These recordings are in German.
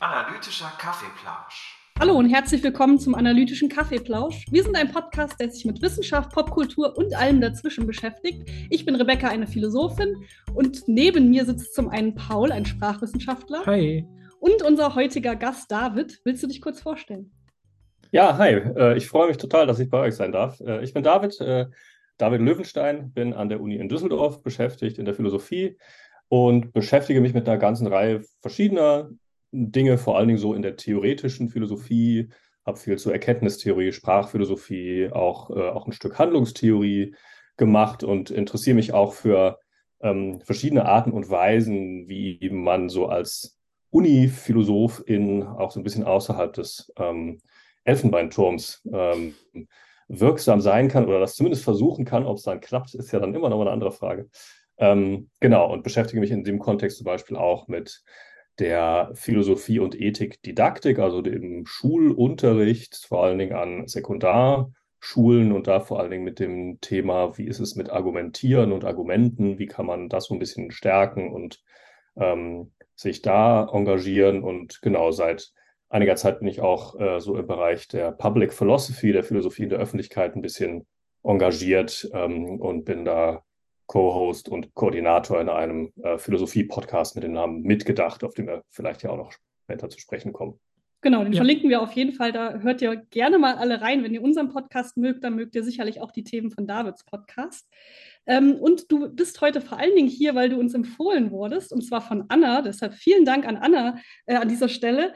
Analytischer Kaffeeplausch. Hallo und herzlich willkommen zum Analytischen Kaffeeplausch. Wir sind ein Podcast, der sich mit Wissenschaft, Popkultur und allem dazwischen beschäftigt. Ich bin Rebecca, eine Philosophin, und neben mir sitzt zum einen Paul, ein Sprachwissenschaftler. Hi. Und unser heutiger Gast David. Willst du dich kurz vorstellen? Ja, hi. Äh, ich freue mich total, dass ich bei euch sein darf. Äh, ich bin David, äh, David Löwenstein, bin an der Uni in Düsseldorf beschäftigt in der Philosophie und beschäftige mich mit einer ganzen Reihe verschiedener Dinge, vor allen Dingen so in der theoretischen Philosophie, habe viel zur Erkenntnistheorie, Sprachphilosophie, auch, äh, auch ein Stück Handlungstheorie gemacht und interessiere mich auch für ähm, verschiedene Arten und Weisen, wie man so als Uni-Philosoph in auch so ein bisschen außerhalb des ähm, Elfenbeinturms ähm, wirksam sein kann oder das zumindest versuchen kann. Ob es dann klappt, ist ja dann immer noch eine andere Frage. Ähm, genau, und beschäftige mich in dem Kontext zum Beispiel auch mit der Philosophie und Ethik Didaktik, also dem Schulunterricht, vor allen Dingen an Sekundarschulen und da vor allen Dingen mit dem Thema, wie ist es mit Argumentieren und Argumenten, wie kann man das so ein bisschen stärken und ähm, sich da engagieren. Und genau, seit einiger Zeit bin ich auch äh, so im Bereich der Public Philosophy, der Philosophie in der Öffentlichkeit ein bisschen engagiert ähm, und bin da Co-Host und Koordinator in einem äh, Philosophie-Podcast mit dem Namen Mitgedacht, auf dem wir vielleicht ja auch noch später zu sprechen kommen. Genau, den ja. verlinken wir auf jeden Fall. Da hört ihr gerne mal alle rein. Wenn ihr unseren Podcast mögt, dann mögt ihr sicherlich auch die Themen von Davids Podcast. Ähm, und du bist heute vor allen Dingen hier, weil du uns empfohlen wurdest, und zwar von Anna. Deshalb vielen Dank an Anna äh, an dieser Stelle.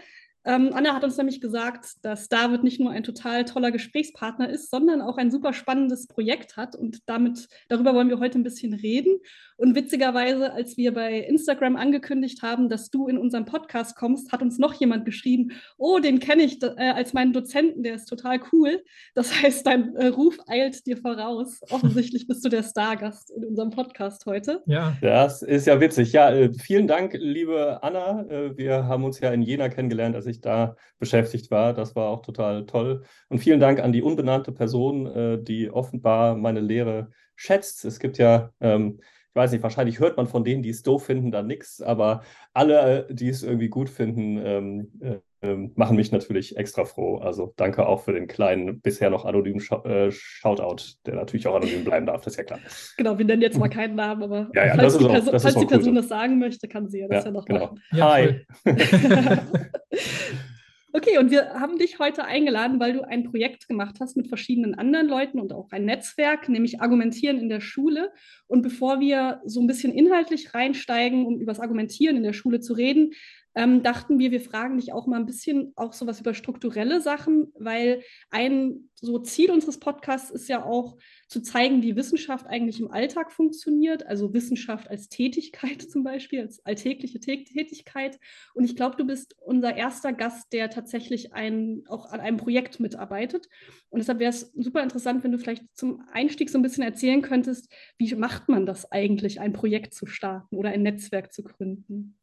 Ähm, Anna hat uns nämlich gesagt, dass David nicht nur ein total toller Gesprächspartner ist, sondern auch ein super spannendes Projekt hat. Und damit, darüber wollen wir heute ein bisschen reden. Und witzigerweise, als wir bei Instagram angekündigt haben, dass du in unseren Podcast kommst, hat uns noch jemand geschrieben, oh, den kenne ich äh, als meinen Dozenten, der ist total cool. Das heißt, dein äh, Ruf eilt dir voraus. Offensichtlich bist du der Stargast in unserem Podcast heute. Ja. Das ist ja witzig. Ja, äh, vielen Dank, liebe Anna. Äh, wir haben uns ja in Jena kennengelernt, als ich da beschäftigt war. Das war auch total toll. Und vielen Dank an die unbenannte Person, äh, die offenbar meine Lehre schätzt. Es gibt ja ähm, ich weiß nicht, wahrscheinlich hört man von denen, die es doof finden, dann nichts, aber alle, die es irgendwie gut finden, ähm, äh, machen mich natürlich extra froh. Also danke auch für den kleinen, bisher noch anonymen Sh äh, Shoutout, der natürlich auch anonym bleiben darf, das ist ja klar. Genau, wir nennen jetzt mal keinen Namen, aber ja, ja, falls, die, auch, Person, falls die Person cool das sagen möchte, kann sie ja das ja, ja noch genau. machen. Hi. Okay, und wir haben dich heute eingeladen, weil du ein Projekt gemacht hast mit verschiedenen anderen Leuten und auch ein Netzwerk, nämlich Argumentieren in der Schule. Und bevor wir so ein bisschen inhaltlich reinsteigen, um über das Argumentieren in der Schule zu reden, ähm, dachten wir, wir fragen dich auch mal ein bisschen auch sowas über strukturelle Sachen, weil ein so Ziel unseres Podcasts ist ja auch zu zeigen, wie Wissenschaft eigentlich im Alltag funktioniert, also Wissenschaft als Tätigkeit zum Beispiel, als alltägliche Tätigkeit. Und ich glaube, du bist unser erster Gast, der tatsächlich ein, auch an einem Projekt mitarbeitet. Und deshalb wäre es super interessant, wenn du vielleicht zum Einstieg so ein bisschen erzählen könntest, wie macht man das eigentlich, ein Projekt zu starten oder ein Netzwerk zu gründen?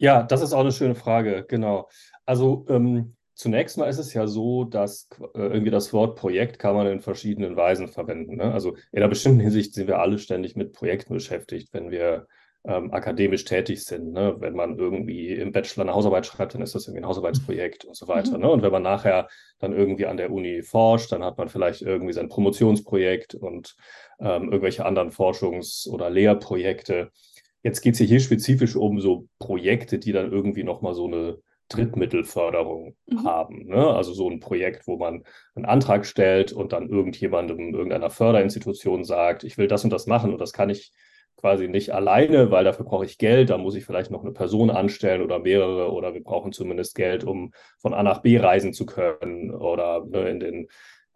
Ja, das ist auch eine schöne Frage, genau. Also ähm, zunächst mal ist es ja so, dass äh, irgendwie das Wort Projekt kann man in verschiedenen Weisen verwenden. Ne? Also in einer bestimmten Hinsicht sind wir alle ständig mit Projekten beschäftigt, wenn wir ähm, akademisch tätig sind. Ne? Wenn man irgendwie im Bachelor eine Hausarbeit schreibt, dann ist das irgendwie ein Hausarbeitsprojekt und so weiter. Mhm. Ne? Und wenn man nachher dann irgendwie an der Uni forscht, dann hat man vielleicht irgendwie sein Promotionsprojekt und ähm, irgendwelche anderen Forschungs- oder Lehrprojekte. Jetzt geht es hier spezifisch um so Projekte, die dann irgendwie nochmal so eine Drittmittelförderung mhm. haben. Ne? Also so ein Projekt, wo man einen Antrag stellt und dann irgendjemandem, irgendeiner Förderinstitution sagt, ich will das und das machen und das kann ich quasi nicht alleine, weil dafür brauche ich Geld, da muss ich vielleicht noch eine Person anstellen oder mehrere oder wir brauchen zumindest Geld, um von A nach B reisen zu können oder ne, in den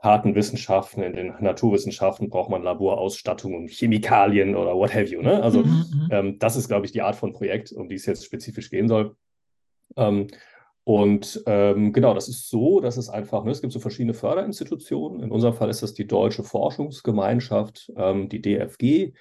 harten Wissenschaften, in den Naturwissenschaften braucht man Laborausstattung und Chemikalien oder what have you. Ne? Also mhm, mhm. ähm, das ist, glaube ich, die Art von Projekt, um die es jetzt spezifisch gehen soll. Ähm, und ähm, genau, das ist so, dass es einfach, ne, es gibt so verschiedene Förderinstitutionen. In unserem Fall ist das die Deutsche Forschungsgemeinschaft, ähm, die DFG,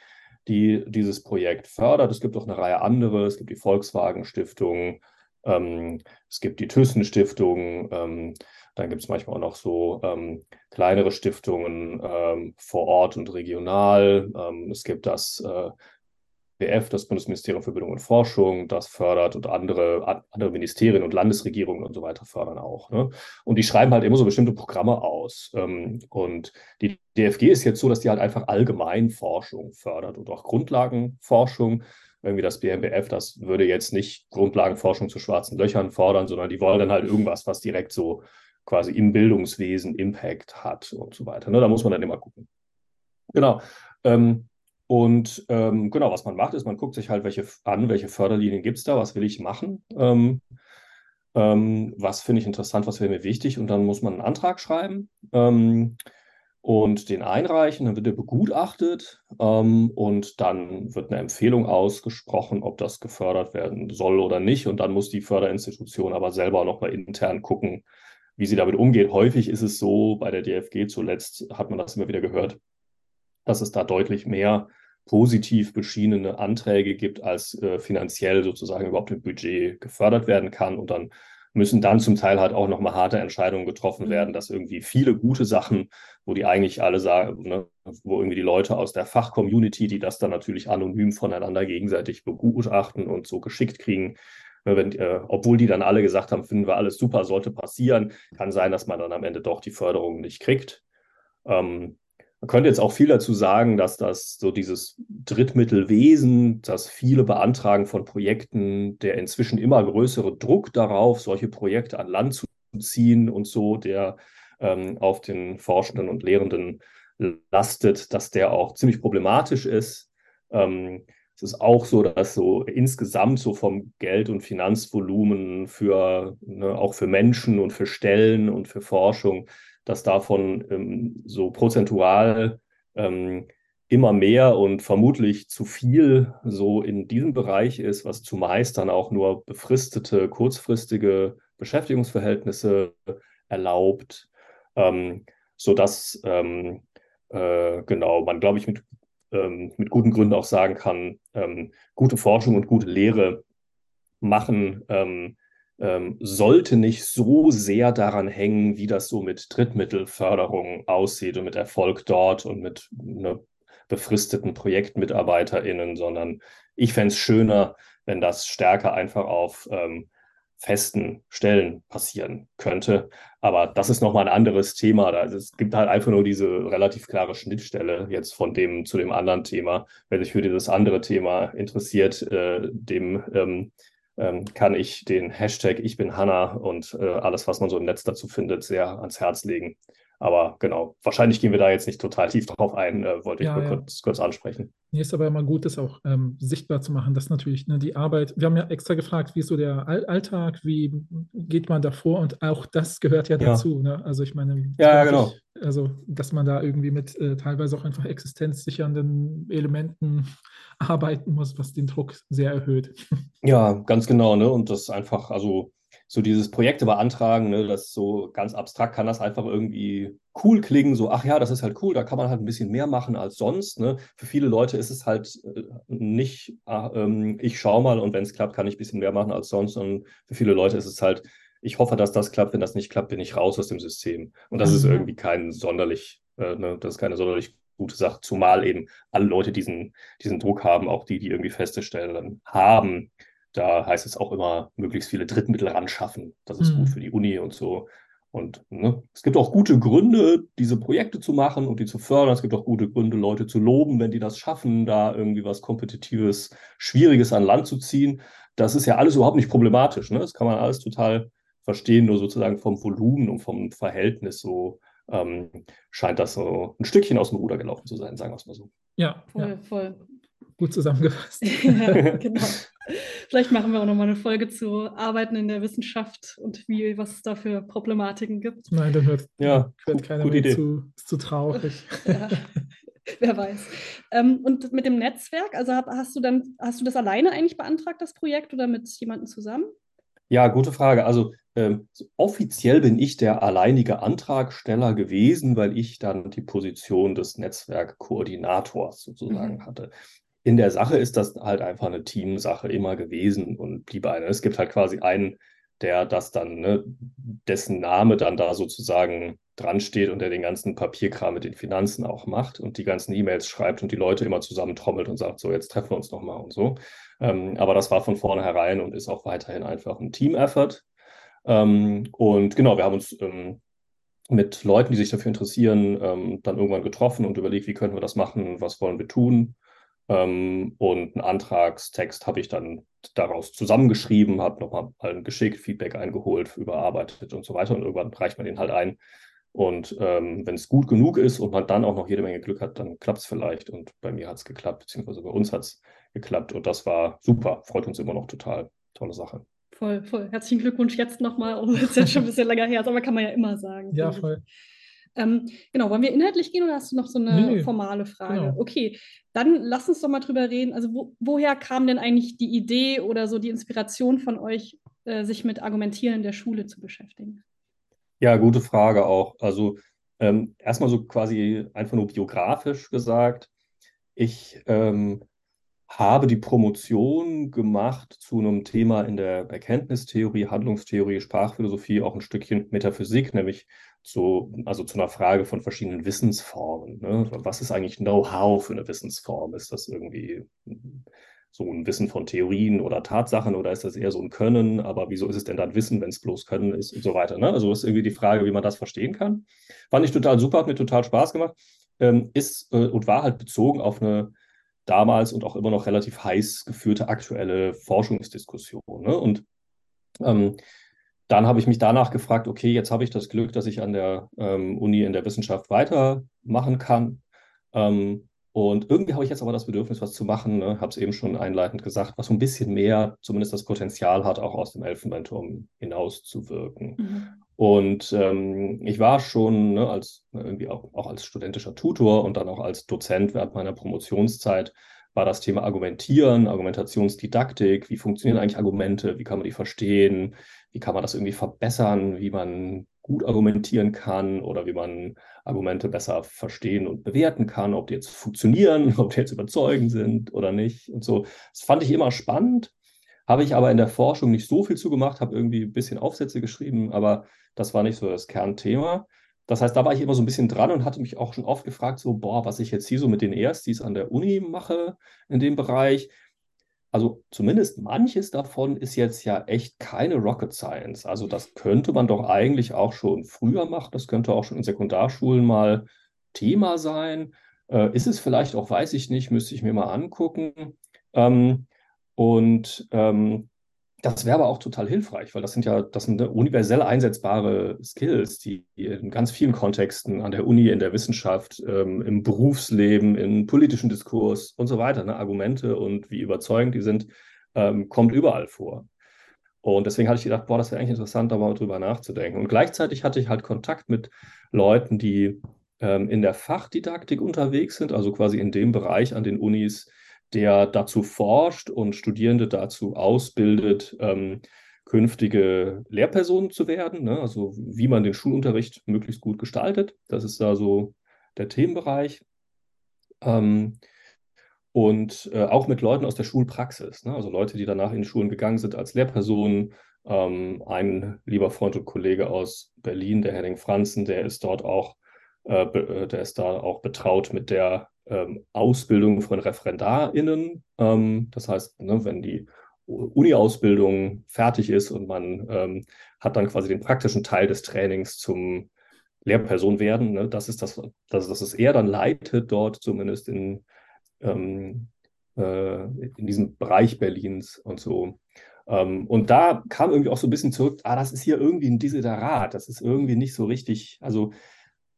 die dieses Projekt fördert. Es gibt auch eine Reihe andere. Es gibt die Volkswagen Stiftung, ähm, es gibt die Thyssen Stiftung, ähm, dann gibt es manchmal auch noch so ähm, kleinere Stiftungen ähm, vor Ort und regional. Ähm, es gibt das äh, BMBF, das Bundesministerium für Bildung und Forschung, das fördert und andere, andere Ministerien und Landesregierungen und so weiter fördern auch. Ne? Und die schreiben halt immer so bestimmte Programme aus. Ähm, und die DFG ist jetzt so, dass die halt einfach allgemein Forschung fördert und auch Grundlagenforschung. Irgendwie das BMBF, das würde jetzt nicht Grundlagenforschung zu schwarzen Löchern fordern, sondern die wollen dann halt irgendwas, was direkt so quasi im Bildungswesen Impact hat und so weiter. Ne? Da muss man dann immer gucken. Genau. Ähm, und ähm, genau, was man macht, ist, man guckt sich halt welche an, welche Förderlinien gibt es da, was will ich machen, ähm, ähm, was finde ich interessant, was wäre mir wichtig und dann muss man einen Antrag schreiben ähm, und den einreichen, dann wird er begutachtet ähm, und dann wird eine Empfehlung ausgesprochen, ob das gefördert werden soll oder nicht und dann muss die Förderinstitution aber selber nochmal intern gucken, wie sie damit umgeht. Häufig ist es so, bei der DFG zuletzt hat man das immer wieder gehört, dass es da deutlich mehr positiv beschienene Anträge gibt, als äh, finanziell sozusagen überhaupt im Budget gefördert werden kann. Und dann müssen dann zum Teil halt auch nochmal harte Entscheidungen getroffen mhm. werden, dass irgendwie viele gute Sachen, wo die eigentlich alle sagen, ne, wo irgendwie die Leute aus der Fachcommunity, die das dann natürlich anonym voneinander gegenseitig begutachten und so geschickt kriegen, wenn, äh, obwohl die dann alle gesagt haben, finden wir alles super, sollte passieren, kann sein, dass man dann am Ende doch die Förderung nicht kriegt. Ähm, man könnte jetzt auch viel dazu sagen, dass das so dieses Drittmittelwesen, das viele beantragen von Projekten, der inzwischen immer größere Druck darauf, solche Projekte an Land zu ziehen und so, der ähm, auf den Forschenden und Lehrenden lastet, dass der auch ziemlich problematisch ist. Ähm, es ist auch so, dass so insgesamt so vom Geld- und Finanzvolumen für ne, auch für Menschen und für Stellen und für Forschung dass davon ähm, so prozentual ähm, immer mehr und vermutlich zu viel so in diesem Bereich ist, was zumeist dann auch nur befristete, kurzfristige Beschäftigungsverhältnisse erlaubt, ähm, sodass ähm, äh, genau man, glaube ich, mit, ähm, mit guten Gründen auch sagen kann, ähm, gute Forschung und gute Lehre machen ähm, ähm, sollte nicht so sehr daran hängen, wie das so mit Drittmittelförderung aussieht und mit Erfolg dort und mit ne, befristeten ProjektmitarbeiterInnen, sondern ich fände es schöner, wenn das stärker einfach auf ähm, festen Stellen passieren könnte. Aber das ist nochmal ein anderes Thema. Also es gibt halt einfach nur diese relativ klare Schnittstelle jetzt von dem zu dem anderen Thema. Wer sich für dieses andere Thema interessiert, äh, dem ähm, ähm, kann ich den Hashtag Ich bin Hanna und äh, alles, was man so im Netz dazu findet, sehr ans Herz legen. Aber genau, wahrscheinlich gehen wir da jetzt nicht total tief drauf ein, äh, wollte ich ja, nur ja. Kurz, kurz, ansprechen. Nee, ist aber immer gut, das auch ähm, sichtbar zu machen, dass natürlich ne, die Arbeit, wir haben ja extra gefragt, wie ist so der All Alltag, wie geht man davor und auch das gehört ja, ja. dazu. Ne? Also ich meine, ja, genau. Ich, also dass man da irgendwie mit äh, teilweise auch einfach existenzsichernden Elementen arbeiten muss, was den Druck sehr erhöht. Ja, ganz genau. Ne? Und das einfach, also so dieses Projekte beantragen, ne, das so ganz abstrakt kann das einfach irgendwie cool klingen, so, ach ja, das ist halt cool, da kann man halt ein bisschen mehr machen als sonst. Ne? Für viele Leute ist es halt äh, nicht, ach, ähm, ich schaue mal und wenn es klappt, kann ich ein bisschen mehr machen als sonst. Und für viele Leute ist es halt, ich hoffe, dass das klappt, wenn das nicht klappt, bin ich raus aus dem System. Und das mhm. ist irgendwie kein sonderlich, äh, ne, das ist keine sonderlich gute Sache, zumal eben alle Leute diesen, diesen Druck haben, auch die, die irgendwie feste Stellen haben. Da heißt es auch immer, möglichst viele Drittmittel ran schaffen. Das ist mhm. gut für die Uni und so. Und ne, es gibt auch gute Gründe, diese Projekte zu machen und die zu fördern. Es gibt auch gute Gründe, Leute zu loben, wenn die das schaffen, da irgendwie was Kompetitives, Schwieriges an Land zu ziehen. Das ist ja alles überhaupt nicht problematisch. Ne? Das kann man alles total verstehen, nur sozusagen vom Volumen und vom Verhältnis so ähm, scheint das so ein Stückchen aus dem Ruder gelaufen zu sein, sagen wir es mal so. Ja, voll, ja. voll. Gut zusammengefasst. ja, genau. Vielleicht machen wir auch nochmal eine Folge zu Arbeiten in der Wissenschaft und wie, was es da für Problematiken gibt. Nein, dann hört, ja, hört keiner mehr Idee. zu. Ist zu traurig. ja, wer weiß. Ähm, und mit dem Netzwerk, also hast du dann, hast du das alleine eigentlich beantragt, das Projekt, oder mit jemandem zusammen? Ja, gute Frage. Also ähm, offiziell bin ich der alleinige Antragsteller gewesen, weil ich dann die Position des Netzwerkkoordinators sozusagen mhm. hatte. In der Sache ist das halt einfach eine Teamsache immer gewesen und blieb eine. Es gibt halt quasi einen, der das dann, ne, dessen Name dann da sozusagen dran steht und der den ganzen Papierkram mit den Finanzen auch macht und die ganzen E-Mails schreibt und die Leute immer zusammentrommelt und sagt, so, jetzt treffen wir uns nochmal und so. Ähm, aber das war von vornherein und ist auch weiterhin einfach ein Team-Effort. Ähm, und genau, wir haben uns ähm, mit Leuten, die sich dafür interessieren, ähm, dann irgendwann getroffen und überlegt, wie können wir das machen, was wollen wir tun. Ähm, und einen Antragstext habe ich dann daraus zusammengeschrieben, habe nochmal allen geschickt, Feedback eingeholt, überarbeitet und so weiter. Und irgendwann reicht man den halt ein. Und ähm, wenn es gut genug ist und man dann auch noch jede Menge Glück hat, dann klappt es vielleicht. Und bei mir hat es geklappt, beziehungsweise bei uns hat es geklappt. Und das war super, freut uns immer noch total. Tolle Sache. Voll, voll. Herzlichen Glückwunsch jetzt nochmal, auch wenn es jetzt schon ein bisschen länger her ist, aber kann man ja immer sagen. Ja, voll. Ähm, genau, wollen wir inhaltlich gehen oder hast du noch so eine nee, formale Frage? Genau. Okay, dann lass uns doch mal drüber reden. Also, wo, woher kam denn eigentlich die Idee oder so die Inspiration von euch, äh, sich mit Argumentieren in der Schule zu beschäftigen? Ja, gute Frage auch. Also, ähm, erstmal so quasi einfach nur biografisch gesagt. Ich ähm, habe die Promotion gemacht zu einem Thema in der Erkenntnistheorie, Handlungstheorie, Sprachphilosophie, auch ein Stückchen Metaphysik, nämlich zu, also zu einer Frage von verschiedenen Wissensformen. Ne? Was ist eigentlich Know-how für eine Wissensform? Ist das irgendwie so ein Wissen von Theorien oder Tatsachen oder ist das eher so ein Können? Aber wieso ist es denn dann Wissen, wenn es bloß Können ist und so weiter? Ne? Also ist irgendwie die Frage, wie man das verstehen kann. Fand ich total super, hat mir total Spaß gemacht. Ähm, ist äh, und war halt bezogen auf eine damals und auch immer noch relativ heiß geführte aktuelle Forschungsdiskussion. Ne? Und ähm, dann habe ich mich danach gefragt, okay, jetzt habe ich das Glück, dass ich an der ähm, Uni in der Wissenschaft weitermachen kann. Ähm, und irgendwie habe ich jetzt aber das Bedürfnis, was zu machen, ne? habe es eben schon einleitend gesagt, was so ein bisschen mehr zumindest das Potenzial hat, auch aus dem Elfenbeinturm hinauszuwirken. Mhm. Und ähm, ich war schon ne, als irgendwie auch, auch als studentischer Tutor und dann auch als Dozent während meiner Promotionszeit war das Thema Argumentieren, Argumentationsdidaktik, wie funktionieren eigentlich Argumente, wie kann man die verstehen, wie kann man das irgendwie verbessern, wie man gut argumentieren kann oder wie man Argumente besser verstehen und bewerten kann, ob die jetzt funktionieren, ob die jetzt überzeugend sind oder nicht und so. Das fand ich immer spannend, habe ich aber in der Forschung nicht so viel zugemacht, habe irgendwie ein bisschen Aufsätze geschrieben, aber das war nicht so das Kernthema. Das heißt, da war ich immer so ein bisschen dran und hatte mich auch schon oft gefragt, so, boah, was ich jetzt hier so mit den Erstis an der Uni mache in dem Bereich. Also zumindest manches davon ist jetzt ja echt keine Rocket Science. Also das könnte man doch eigentlich auch schon früher machen. Das könnte auch schon in Sekundarschulen mal Thema sein. Äh, ist es vielleicht auch, weiß ich nicht, müsste ich mir mal angucken. Ähm, und ähm, das wäre aber auch total hilfreich, weil das sind ja, das sind universell einsetzbare Skills, die in ganz vielen Kontexten an der Uni, in der Wissenschaft, ähm, im Berufsleben, im politischen Diskurs und so weiter, ne, Argumente und wie überzeugend die sind, ähm, kommt überall vor. Und deswegen hatte ich gedacht, boah, das wäre eigentlich interessant, da mal drüber nachzudenken. Und gleichzeitig hatte ich halt Kontakt mit Leuten, die ähm, in der Fachdidaktik unterwegs sind, also quasi in dem Bereich an den Unis, der dazu forscht und Studierende dazu ausbildet, ähm, künftige Lehrpersonen zu werden. Ne? Also wie man den Schulunterricht möglichst gut gestaltet. Das ist da so der Themenbereich. Ähm, und äh, auch mit Leuten aus der Schulpraxis, ne? also Leute, die danach in Schulen gegangen sind als Lehrpersonen. Ähm, ein lieber Freund und Kollege aus Berlin, der Henning Franzen, der ist dort auch, äh, äh der ist da auch betraut mit der ähm, Ausbildung von ReferendarInnen. Ähm, das heißt, ne, wenn die Uni-Ausbildung fertig ist und man ähm, hat dann quasi den praktischen Teil des Trainings zum Lehrperson werden. Ne? Das ist das, das, das ist er dann leitet dort zumindest in, ähm, äh, in diesem Bereich Berlins und so. Ähm, und da kam irgendwie auch so ein bisschen zurück, ah, das ist hier irgendwie ein Desiderat, das ist irgendwie nicht so richtig, also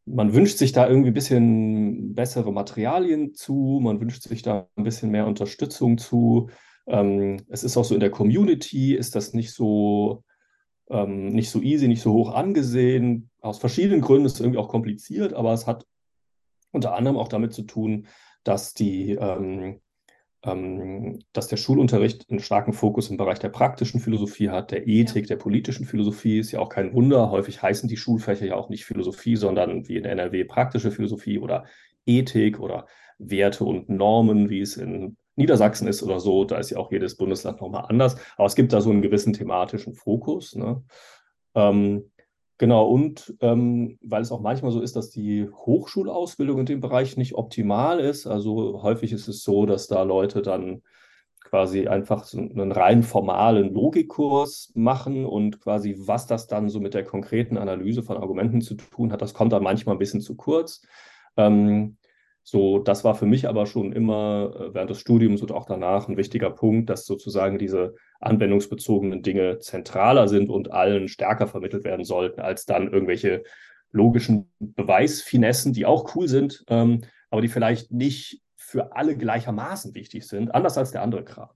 man wünscht sich da irgendwie ein bisschen bessere Materialien zu, man wünscht sich da ein bisschen mehr Unterstützung zu. Ähm, es ist auch so in der Community, ist das nicht so, ähm, nicht so easy, nicht so hoch angesehen. Aus verschiedenen Gründen ist es irgendwie auch kompliziert, aber es hat unter anderem auch damit zu tun, dass die ähm, dass der Schulunterricht einen starken Fokus im Bereich der praktischen Philosophie hat, der Ethik, der politischen Philosophie. Ist ja auch kein Wunder. Häufig heißen die Schulfächer ja auch nicht Philosophie, sondern wie in NRW praktische Philosophie oder Ethik oder Werte und Normen, wie es in Niedersachsen ist oder so. Da ist ja auch jedes Bundesland nochmal anders. Aber es gibt da so einen gewissen thematischen Fokus. Ne? Ähm, Genau, und ähm, weil es auch manchmal so ist, dass die Hochschulausbildung in dem Bereich nicht optimal ist. Also häufig ist es so, dass da Leute dann quasi einfach so einen rein formalen Logikkurs machen und quasi, was das dann so mit der konkreten Analyse von Argumenten zu tun hat, das kommt dann manchmal ein bisschen zu kurz. Ähm, so, das war für mich aber schon immer äh, während des Studiums und auch danach ein wichtiger Punkt, dass sozusagen diese anwendungsbezogenen Dinge zentraler sind und allen stärker vermittelt werden sollten, als dann irgendwelche logischen Beweisfinessen, die auch cool sind, ähm, aber die vielleicht nicht für alle gleichermaßen wichtig sind, anders als der andere Kram.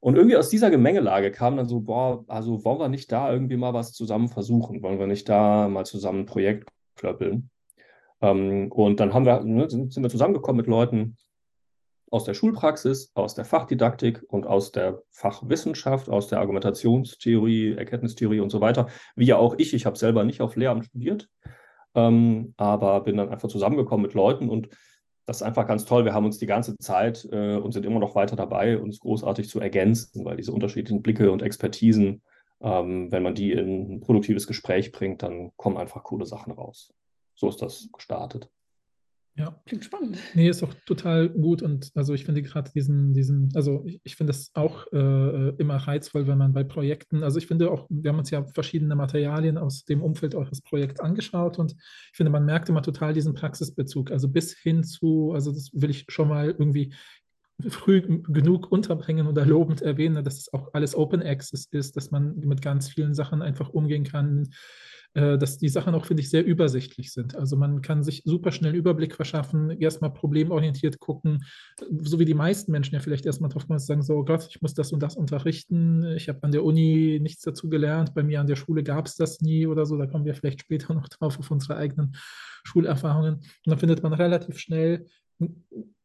Und irgendwie aus dieser Gemengelage kam dann so, boah, also wollen wir nicht da irgendwie mal was zusammen versuchen? Wollen wir nicht da mal zusammen ein Projekt klöppeln? Ähm, und dann haben wir, ne, sind, sind wir zusammengekommen mit Leuten aus der Schulpraxis, aus der Fachdidaktik und aus der Fachwissenschaft, aus der Argumentationstheorie, Erkenntnistheorie und so weiter, wie ja auch ich. Ich habe selber nicht auf Lehramt studiert, ähm, aber bin dann einfach zusammengekommen mit Leuten und das ist einfach ganz toll. Wir haben uns die ganze Zeit äh, und sind immer noch weiter dabei, uns großartig zu ergänzen, weil diese unterschiedlichen Blicke und Expertisen, ähm, wenn man die in ein produktives Gespräch bringt, dann kommen einfach coole Sachen raus so ist das gestartet. Ja. Klingt spannend. Nee, ist auch total gut und also ich finde gerade diesen, diesen, also ich, ich finde es auch äh, immer reizvoll, wenn man bei Projekten, also ich finde auch, wir haben uns ja verschiedene Materialien aus dem Umfeld eures Projekts angeschaut und ich finde, man merkt immer total diesen Praxisbezug, also bis hin zu, also das will ich schon mal irgendwie früh genug unterbringen oder lobend erwähnen, dass es auch alles Open Access ist, dass man mit ganz vielen Sachen einfach umgehen kann dass die Sachen auch, finde ich, sehr übersichtlich sind. Also man kann sich super schnell Überblick verschaffen, erstmal problemorientiert gucken, so wie die meisten Menschen ja vielleicht erstmal drauf kommen, sagen, so oh Gott, ich muss das und das unterrichten, ich habe an der Uni nichts dazu gelernt, bei mir an der Schule gab es das nie oder so, da kommen wir vielleicht später noch drauf auf unsere eigenen Schulerfahrungen. Und dann findet man relativ schnell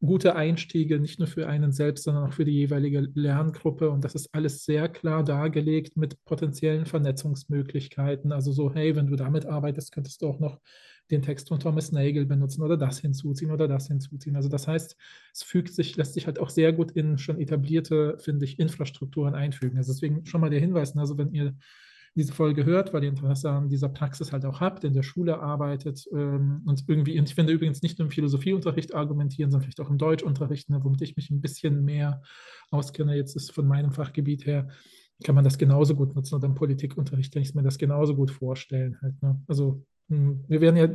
gute Einstiege, nicht nur für einen selbst, sondern auch für die jeweilige Lerngruppe. Und das ist alles sehr klar dargelegt mit potenziellen Vernetzungsmöglichkeiten. Also so, hey, wenn du damit arbeitest, könntest du auch noch den Text von Thomas Nagel benutzen oder das hinzuziehen oder das hinzuziehen. Also das heißt, es fügt sich, lässt sich halt auch sehr gut in schon etablierte, finde ich, Infrastrukturen einfügen. Also deswegen schon mal der Hinweis, also wenn ihr diese Folge hört, weil ihr Interesse an dieser Praxis halt auch habt, in der Schule arbeitet ähm, und irgendwie, und ich finde übrigens nicht nur im Philosophieunterricht argumentieren, sondern vielleicht auch im Deutschunterricht, ne, womit ich mich ein bisschen mehr auskenne, jetzt ist von meinem Fachgebiet her, kann man das genauso gut nutzen oder im Politikunterricht kann ich mir das genauso gut vorstellen. Halt, ne? Also hm, wir werden ja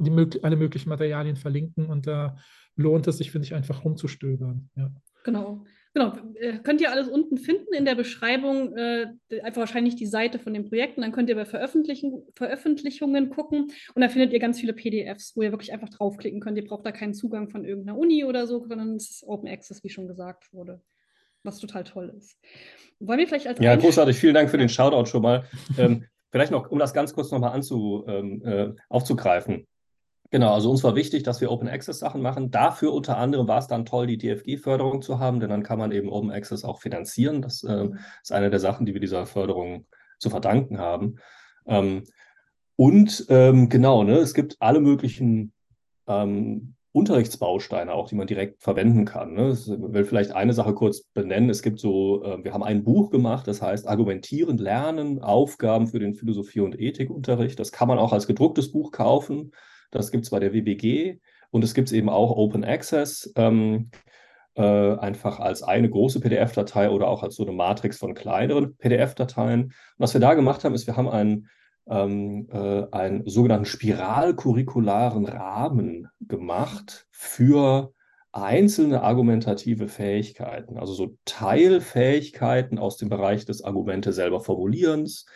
die, alle möglichen Materialien verlinken und da lohnt es sich, finde ich, einfach rumzustöbern. Ja. Genau. Genau, äh, könnt ihr alles unten finden in der Beschreibung, äh, einfach wahrscheinlich die Seite von den Projekten. Dann könnt ihr bei Veröffentlichen, Veröffentlichungen gucken und da findet ihr ganz viele PDFs, wo ihr wirklich einfach draufklicken könnt. Ihr braucht da keinen Zugang von irgendeiner Uni oder so, sondern es ist Open Access, wie schon gesagt wurde, was total toll ist. Wollen wir vielleicht als Ja, großartig. Vielen Dank für den Shoutout schon mal. ähm, vielleicht noch, um das ganz kurz nochmal anzu, ähm, äh, aufzugreifen. Genau, also uns war wichtig, dass wir Open Access Sachen machen. Dafür unter anderem war es dann toll, die DFG-Förderung zu haben, denn dann kann man eben Open Access auch finanzieren. Das äh, ist eine der Sachen, die wir dieser Förderung zu verdanken haben. Ähm, und ähm, genau, ne, es gibt alle möglichen ähm, Unterrichtsbausteine auch, die man direkt verwenden kann. Ne? Ich will vielleicht eine Sache kurz benennen. Es gibt so, äh, wir haben ein Buch gemacht, das heißt Argumentierend lernen, Aufgaben für den Philosophie- und Ethikunterricht. Das kann man auch als gedrucktes Buch kaufen. Das gibt es bei der WBG und es gibt es eben auch Open Access. Ähm, äh, einfach als eine große PDF-Datei oder auch als so eine Matrix von kleineren PDF-Dateien. Und was wir da gemacht haben, ist, wir haben einen, ähm, äh, einen sogenannten spiralkurrikularen Rahmen gemacht für einzelne argumentative Fähigkeiten, also so Teilfähigkeiten aus dem Bereich des Argumente selber Formulierens,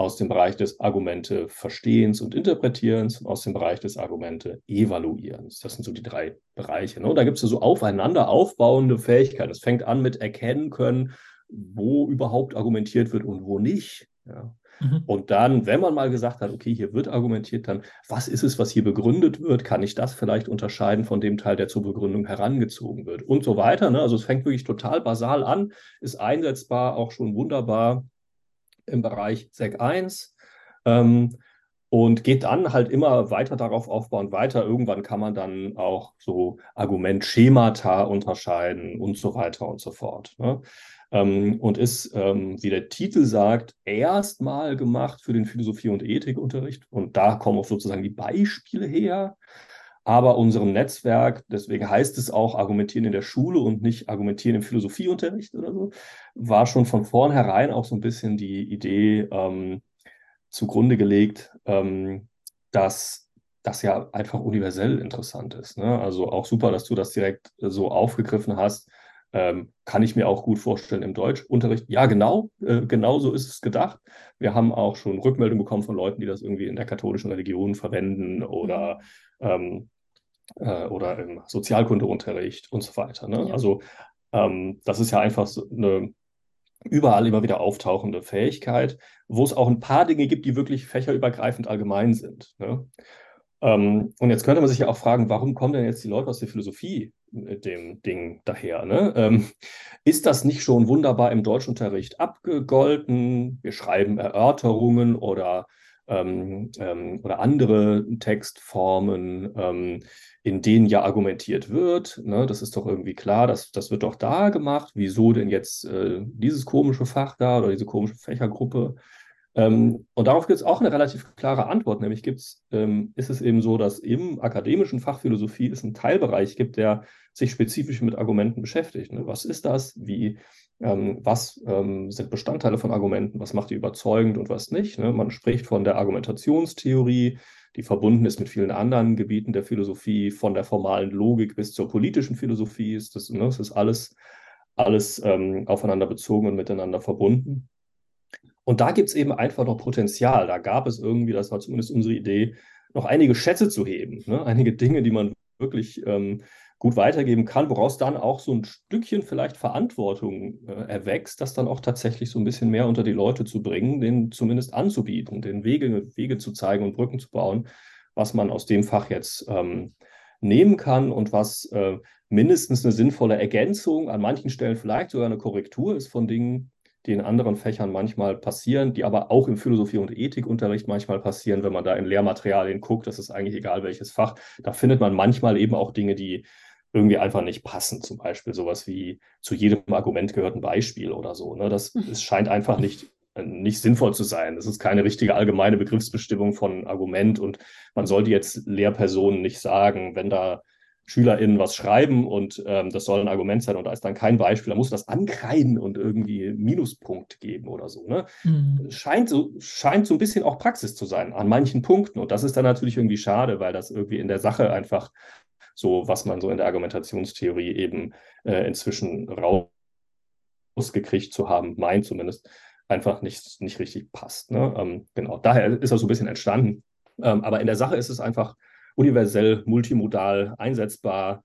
aus dem Bereich des Argumente Verstehens und Interpretierens und aus dem Bereich des Argumente Evaluierens. Das sind so die drei Bereiche. Ne? Und da gibt es so aufeinander aufbauende Fähigkeiten. Es fängt an mit erkennen können, wo überhaupt argumentiert wird und wo nicht. Ja. Mhm. Und dann, wenn man mal gesagt hat, okay, hier wird argumentiert, dann, was ist es, was hier begründet wird? Kann ich das vielleicht unterscheiden von dem Teil, der zur Begründung herangezogen wird? Und so weiter. Ne? Also es fängt wirklich total basal an, ist einsetzbar, auch schon wunderbar im Bereich SEC 1 ähm, und geht dann halt immer weiter darauf aufbauen, weiter. Irgendwann kann man dann auch so Argumentschemata unterscheiden und so weiter und so fort. Ne? ähm, und ist, ähm, wie der Titel sagt, erstmal gemacht für den Philosophie- und Ethikunterricht. Und da kommen auch sozusagen die Beispiele her. Aber unserem Netzwerk, deswegen heißt es auch Argumentieren in der Schule und nicht Argumentieren im Philosophieunterricht oder so, war schon von vornherein auch so ein bisschen die Idee ähm, zugrunde gelegt, ähm, dass das ja einfach universell interessant ist. Ne? Also auch super, dass du das direkt so aufgegriffen hast. Ähm, kann ich mir auch gut vorstellen im Deutschunterricht. Ja, genau, äh, genau so ist es gedacht. Wir haben auch schon Rückmeldungen bekommen von Leuten, die das irgendwie in der katholischen Religion verwenden oder, ähm, äh, oder im Sozialkundeunterricht und so weiter. Ne? Ja. Also ähm, das ist ja einfach so eine überall immer wieder auftauchende Fähigkeit, wo es auch ein paar Dinge gibt, die wirklich fächerübergreifend allgemein sind. Ne? Ähm, und jetzt könnte man sich ja auch fragen, warum kommen denn jetzt die Leute aus der Philosophie mit dem Ding daher? Ne? Ähm, ist das nicht schon wunderbar im Deutschunterricht abgegolten? Wir schreiben Erörterungen oder, ähm, ähm oder andere Textformen, ähm, in denen ja argumentiert wird. Ne? Das ist doch irgendwie klar, das, das wird doch da gemacht. Wieso denn jetzt äh, dieses komische Fach da oder diese komische Fächergruppe? Ähm, und darauf gibt es auch eine relativ klare Antwort, nämlich gibt's, ähm, ist es eben so, dass im akademischen Fach Philosophie es einen Teilbereich gibt, der sich spezifisch mit Argumenten beschäftigt. Ne? Was ist das? Wie, ähm, was ähm, sind Bestandteile von Argumenten? Was macht die überzeugend und was nicht? Ne? Man spricht von der Argumentationstheorie, die verbunden ist mit vielen anderen Gebieten der Philosophie, von der formalen Logik bis zur politischen Philosophie. Ist das, ne? das ist alles, alles ähm, aufeinander bezogen und miteinander verbunden. Und da gibt es eben einfach noch Potenzial. Da gab es irgendwie, das war zumindest unsere Idee, noch einige Schätze zu heben, ne? einige Dinge, die man wirklich ähm, gut weitergeben kann, woraus dann auch so ein Stückchen vielleicht Verantwortung äh, erwächst, das dann auch tatsächlich so ein bisschen mehr unter die Leute zu bringen, denen zumindest anzubieten, den Wege, Wege zu zeigen und Brücken zu bauen, was man aus dem Fach jetzt ähm, nehmen kann und was äh, mindestens eine sinnvolle Ergänzung, an manchen Stellen vielleicht sogar eine Korrektur ist von Dingen, die in anderen Fächern manchmal passieren, die aber auch im Philosophie- und Ethikunterricht manchmal passieren, wenn man da in Lehrmaterialien guckt, das ist eigentlich egal welches Fach, da findet man manchmal eben auch Dinge, die irgendwie einfach nicht passen. Zum Beispiel sowas wie zu jedem Argument gehört ein Beispiel oder so. Ne? Das, das mhm. scheint einfach nicht, nicht sinnvoll zu sein. Das ist keine richtige allgemeine Begriffsbestimmung von Argument und man sollte jetzt Lehrpersonen nicht sagen, wenn da SchülerInnen was schreiben und ähm, das soll ein Argument sein und da ist dann kein Beispiel, da muss das ankreiden und irgendwie Minuspunkt geben oder so. Ne? Mhm. Scheint, so, scheint so ein bisschen auch Praxis zu sein an manchen Punkten und das ist dann natürlich irgendwie schade, weil das irgendwie in der Sache einfach so, was man so in der Argumentationstheorie eben äh, inzwischen rausgekriegt zu haben, meint zumindest, einfach nicht, nicht richtig passt. Ne? Ähm, genau, daher ist das so ein bisschen entstanden. Ähm, aber in der Sache ist es einfach universell, multimodal einsetzbar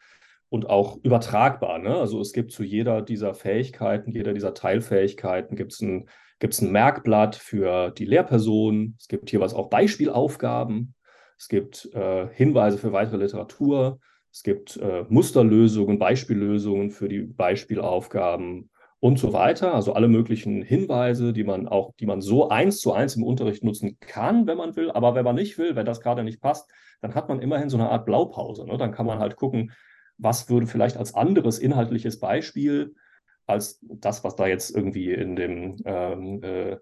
und auch übertragbar. Ne? Also es gibt zu jeder dieser Fähigkeiten, jeder dieser Teilfähigkeiten gibt es ein, gibt's ein Merkblatt für die Lehrperson. Es gibt hier was auch Beispielaufgaben. Es gibt äh, Hinweise für weitere Literatur. Es gibt äh, Musterlösungen, Beispiellösungen für die Beispielaufgaben und so weiter. Also alle möglichen Hinweise, die man auch, die man so eins zu eins im Unterricht nutzen kann, wenn man will. Aber wenn man nicht will, wenn das gerade nicht passt, dann hat man immerhin so eine Art Blaupause. Ne? Dann kann man halt gucken, was würde vielleicht als anderes inhaltliches Beispiel als das, was da jetzt irgendwie in dem ähm, äh,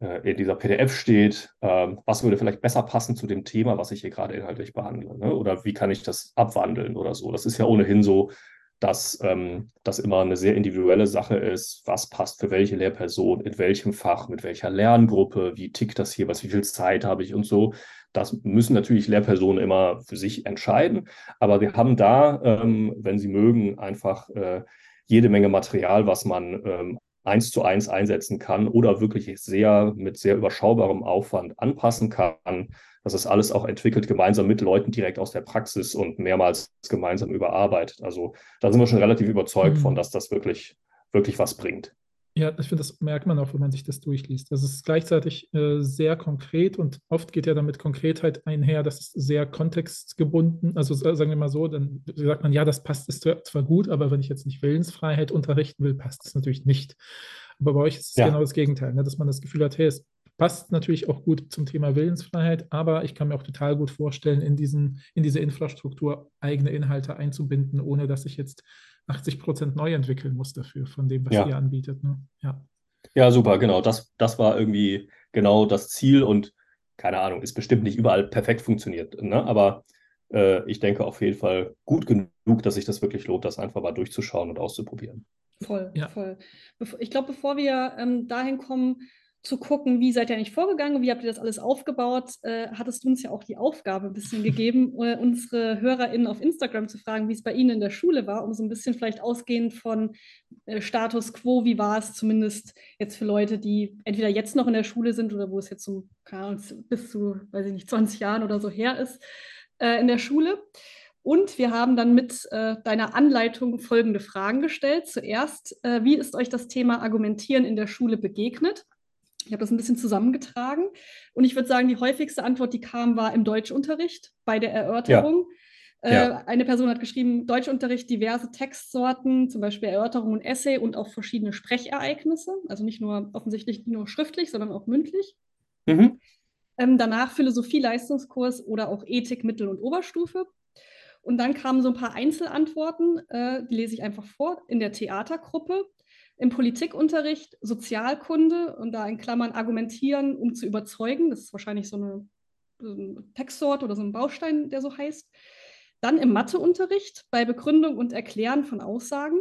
in dieser PDF steht, äh, was würde vielleicht besser passen zu dem Thema, was ich hier gerade inhaltlich behandle, ne? oder wie kann ich das abwandeln oder so. Das ist ja ohnehin so, dass ähm, das immer eine sehr individuelle Sache ist, was passt für welche Lehrperson, in welchem Fach, mit welcher Lerngruppe, wie tickt das hier, was, wie viel Zeit habe ich und so. Das müssen natürlich Lehrpersonen immer für sich entscheiden. Aber wir haben da, ähm, wenn Sie mögen, einfach äh, jede Menge Material, was man ähm, eins zu eins einsetzen kann oder wirklich sehr mit sehr überschaubarem Aufwand anpassen kann. Das ist alles auch entwickelt gemeinsam mit Leuten direkt aus der Praxis und mehrmals gemeinsam überarbeitet. Also da sind wir schon relativ überzeugt mhm. von, dass das wirklich, wirklich was bringt. Ja, ich finde, das merkt man auch, wenn man sich das durchliest. Das ist gleichzeitig äh, sehr konkret und oft geht ja damit Konkretheit einher, das ist sehr kontextgebunden. Also sagen wir mal so, dann sagt man, ja, das passt ist zwar gut, aber wenn ich jetzt nicht Willensfreiheit unterrichten will, passt es natürlich nicht. Aber bei euch ist es ja. genau das Gegenteil, ne? dass man das Gefühl hat, hey, es passt natürlich auch gut zum Thema Willensfreiheit, aber ich kann mir auch total gut vorstellen, in, diesen, in diese Infrastruktur eigene Inhalte einzubinden, ohne dass ich jetzt 80 Prozent neu entwickeln muss dafür, von dem, was Ja. ihr anbietet. Ne? Ja. Ja, super, genau. Das, das war irgendwie genau das Ziel und keine Ahnung, ist bestimmt nicht überall perfekt funktioniert, ne? Aber äh, ich denke auf jeden Fall gut genug, dass sich das wirklich lohnt, das einfach mal durchzuschauen und auszuprobieren. Voll, Ja. voll. Ich glaube, bevor wir ähm, dahin kommen, zu gucken, wie seid ihr eigentlich vorgegangen, wie habt ihr das alles aufgebaut, äh, hattest du uns ja auch die Aufgabe ein bisschen gegeben, äh, unsere HörerInnen auf Instagram zu fragen, wie es bei ihnen in der Schule war, um so ein bisschen vielleicht ausgehend von äh, Status quo, wie war es zumindest jetzt für Leute, die entweder jetzt noch in der Schule sind oder wo es jetzt so, Ahnung, bis zu, weiß ich nicht, 20 Jahren oder so her ist, äh, in der Schule. Und wir haben dann mit äh, deiner Anleitung folgende Fragen gestellt. Zuerst, äh, wie ist euch das Thema Argumentieren in der Schule begegnet? Ich habe das ein bisschen zusammengetragen. Und ich würde sagen, die häufigste Antwort, die kam, war im Deutschunterricht bei der Erörterung. Äh, Ja. Eine Person hat geschrieben, Deutschunterricht, diverse Textsorten, zum Beispiel Erörterung und Essay und auch verschiedene Sprechereignisse. Also nicht nur offensichtlich nicht nur schriftlich, sondern auch mündlich. Mhm. Ähm, danach Philosophie-Leistungskurs oder auch Ethik, Mittel- und Oberstufe. Und dann kamen so ein paar Einzelantworten, äh, die lese ich einfach vor, in der Theatergruppe, im Politikunterricht, Sozialkunde und da in Klammern argumentieren, um zu überzeugen. Das ist wahrscheinlich so eine, so eine Textsorte oder so ein Baustein, der so heißt. Dann im Matheunterricht bei Begründung und Erklären von Aussagen.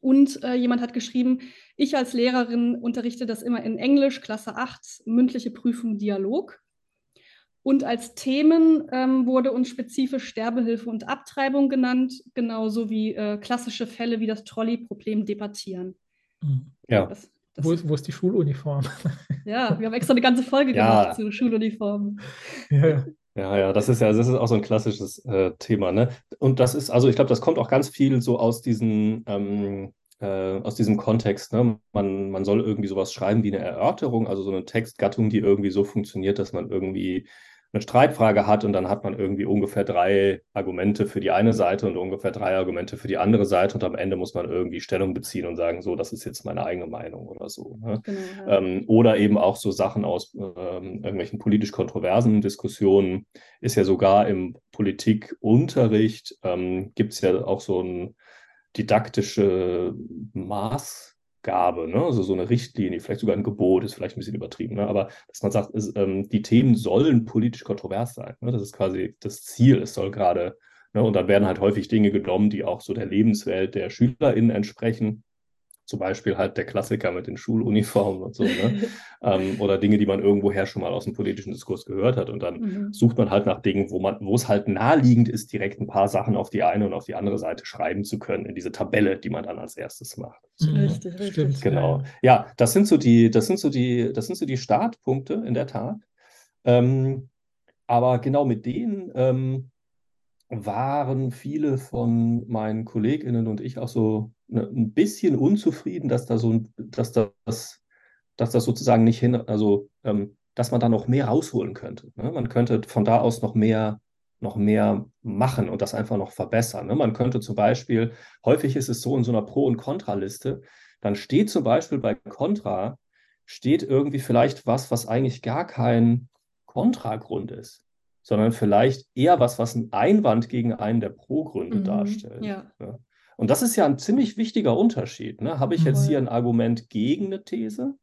Und äh, jemand hat geschrieben, ich als Lehrerin unterrichte das immer in Englisch, Klasse 8, mündliche Prüfung, Dialog. Und als Themen ähm, wurde uns spezifisch Sterbehilfe und Abtreibung genannt, genauso wie äh, klassische Fälle wie das Trolley-Problem debattieren. Mhm. Ja. Das, das, Wo, ist, wo ist die Schuluniform? ja, wir haben extra eine ganze Folge Ja. gemacht zu Schuluniformen. ja, ja. Ja, das ist ja, das ist auch so ein klassisches äh, Thema, ne? Und das ist, also ich glaube, das kommt auch ganz viel so aus diesen, ähm, äh, aus diesem Kontext, ne? Man, man soll irgendwie sowas schreiben wie eine Erörterung, also so eine Textgattung, die irgendwie so funktioniert, dass man irgendwie eine Streitfrage hat und dann hat man irgendwie ungefähr drei Argumente für die eine Seite und ungefähr drei Argumente für die andere Seite und am Ende muss man irgendwie Stellung beziehen und sagen, so, das ist jetzt meine eigene Meinung oder so. Ne? Genau, ja. Ähm, oder eben auch so Sachen aus ähm, irgendwelchen politisch kontroversen Diskussionen. Ist ja sogar im Politikunterricht, ähm, gibt es ja auch so eine didaktische Maßgabe, ne? also so eine Richtlinie, vielleicht sogar ein Gebot, ist vielleicht ein bisschen übertrieben, ne? aber dass man sagt, ist, ähm, die Themen sollen politisch kontrovers sein. Ne? Das ist quasi das Ziel. Es soll gerade, ne? und dann werden halt häufig Dinge genommen, die auch so der Lebenswelt der SchülerInnen entsprechen zum Beispiel halt der Klassiker mit den Schuluniformen und so, ne? ähm, oder Dinge, die man irgendwoher schon mal aus dem politischen Diskurs gehört hat. Und dann Mhm. sucht man halt nach Dingen, wo man, wo es halt naheliegend ist, direkt ein paar Sachen auf die eine und auf die andere Seite schreiben zu können, in diese Tabelle, die man dann als erstes macht. So. Mhm. Richtig, richtig. Stimmt, Genau. ja. Das sind so die, das sind so die, das sind so die Startpunkte in der Tat. Ähm, aber genau mit denen ähm, waren viele von meinen KollegInnen und ich auch so ein bisschen unzufrieden, dass da so ein, dass das, dass das sozusagen nicht hin, also ähm, dass man da noch mehr rausholen könnte. Ne? Man könnte von da aus noch mehr, noch mehr machen und das einfach noch verbessern. Ne? Man könnte zum Beispiel, häufig ist es so in so einer Pro- und Kontraliste, dann steht zum Beispiel bei Kontra, steht irgendwie vielleicht was, was eigentlich gar kein Kontragrund ist, sondern vielleicht eher was, was einen Einwand gegen einen der Pro-Gründe Mhm, darstellt. ja. Und das ist ja ein ziemlich wichtiger Unterschied. Ne? Habe ich jetzt hier ein Argument gegen eine These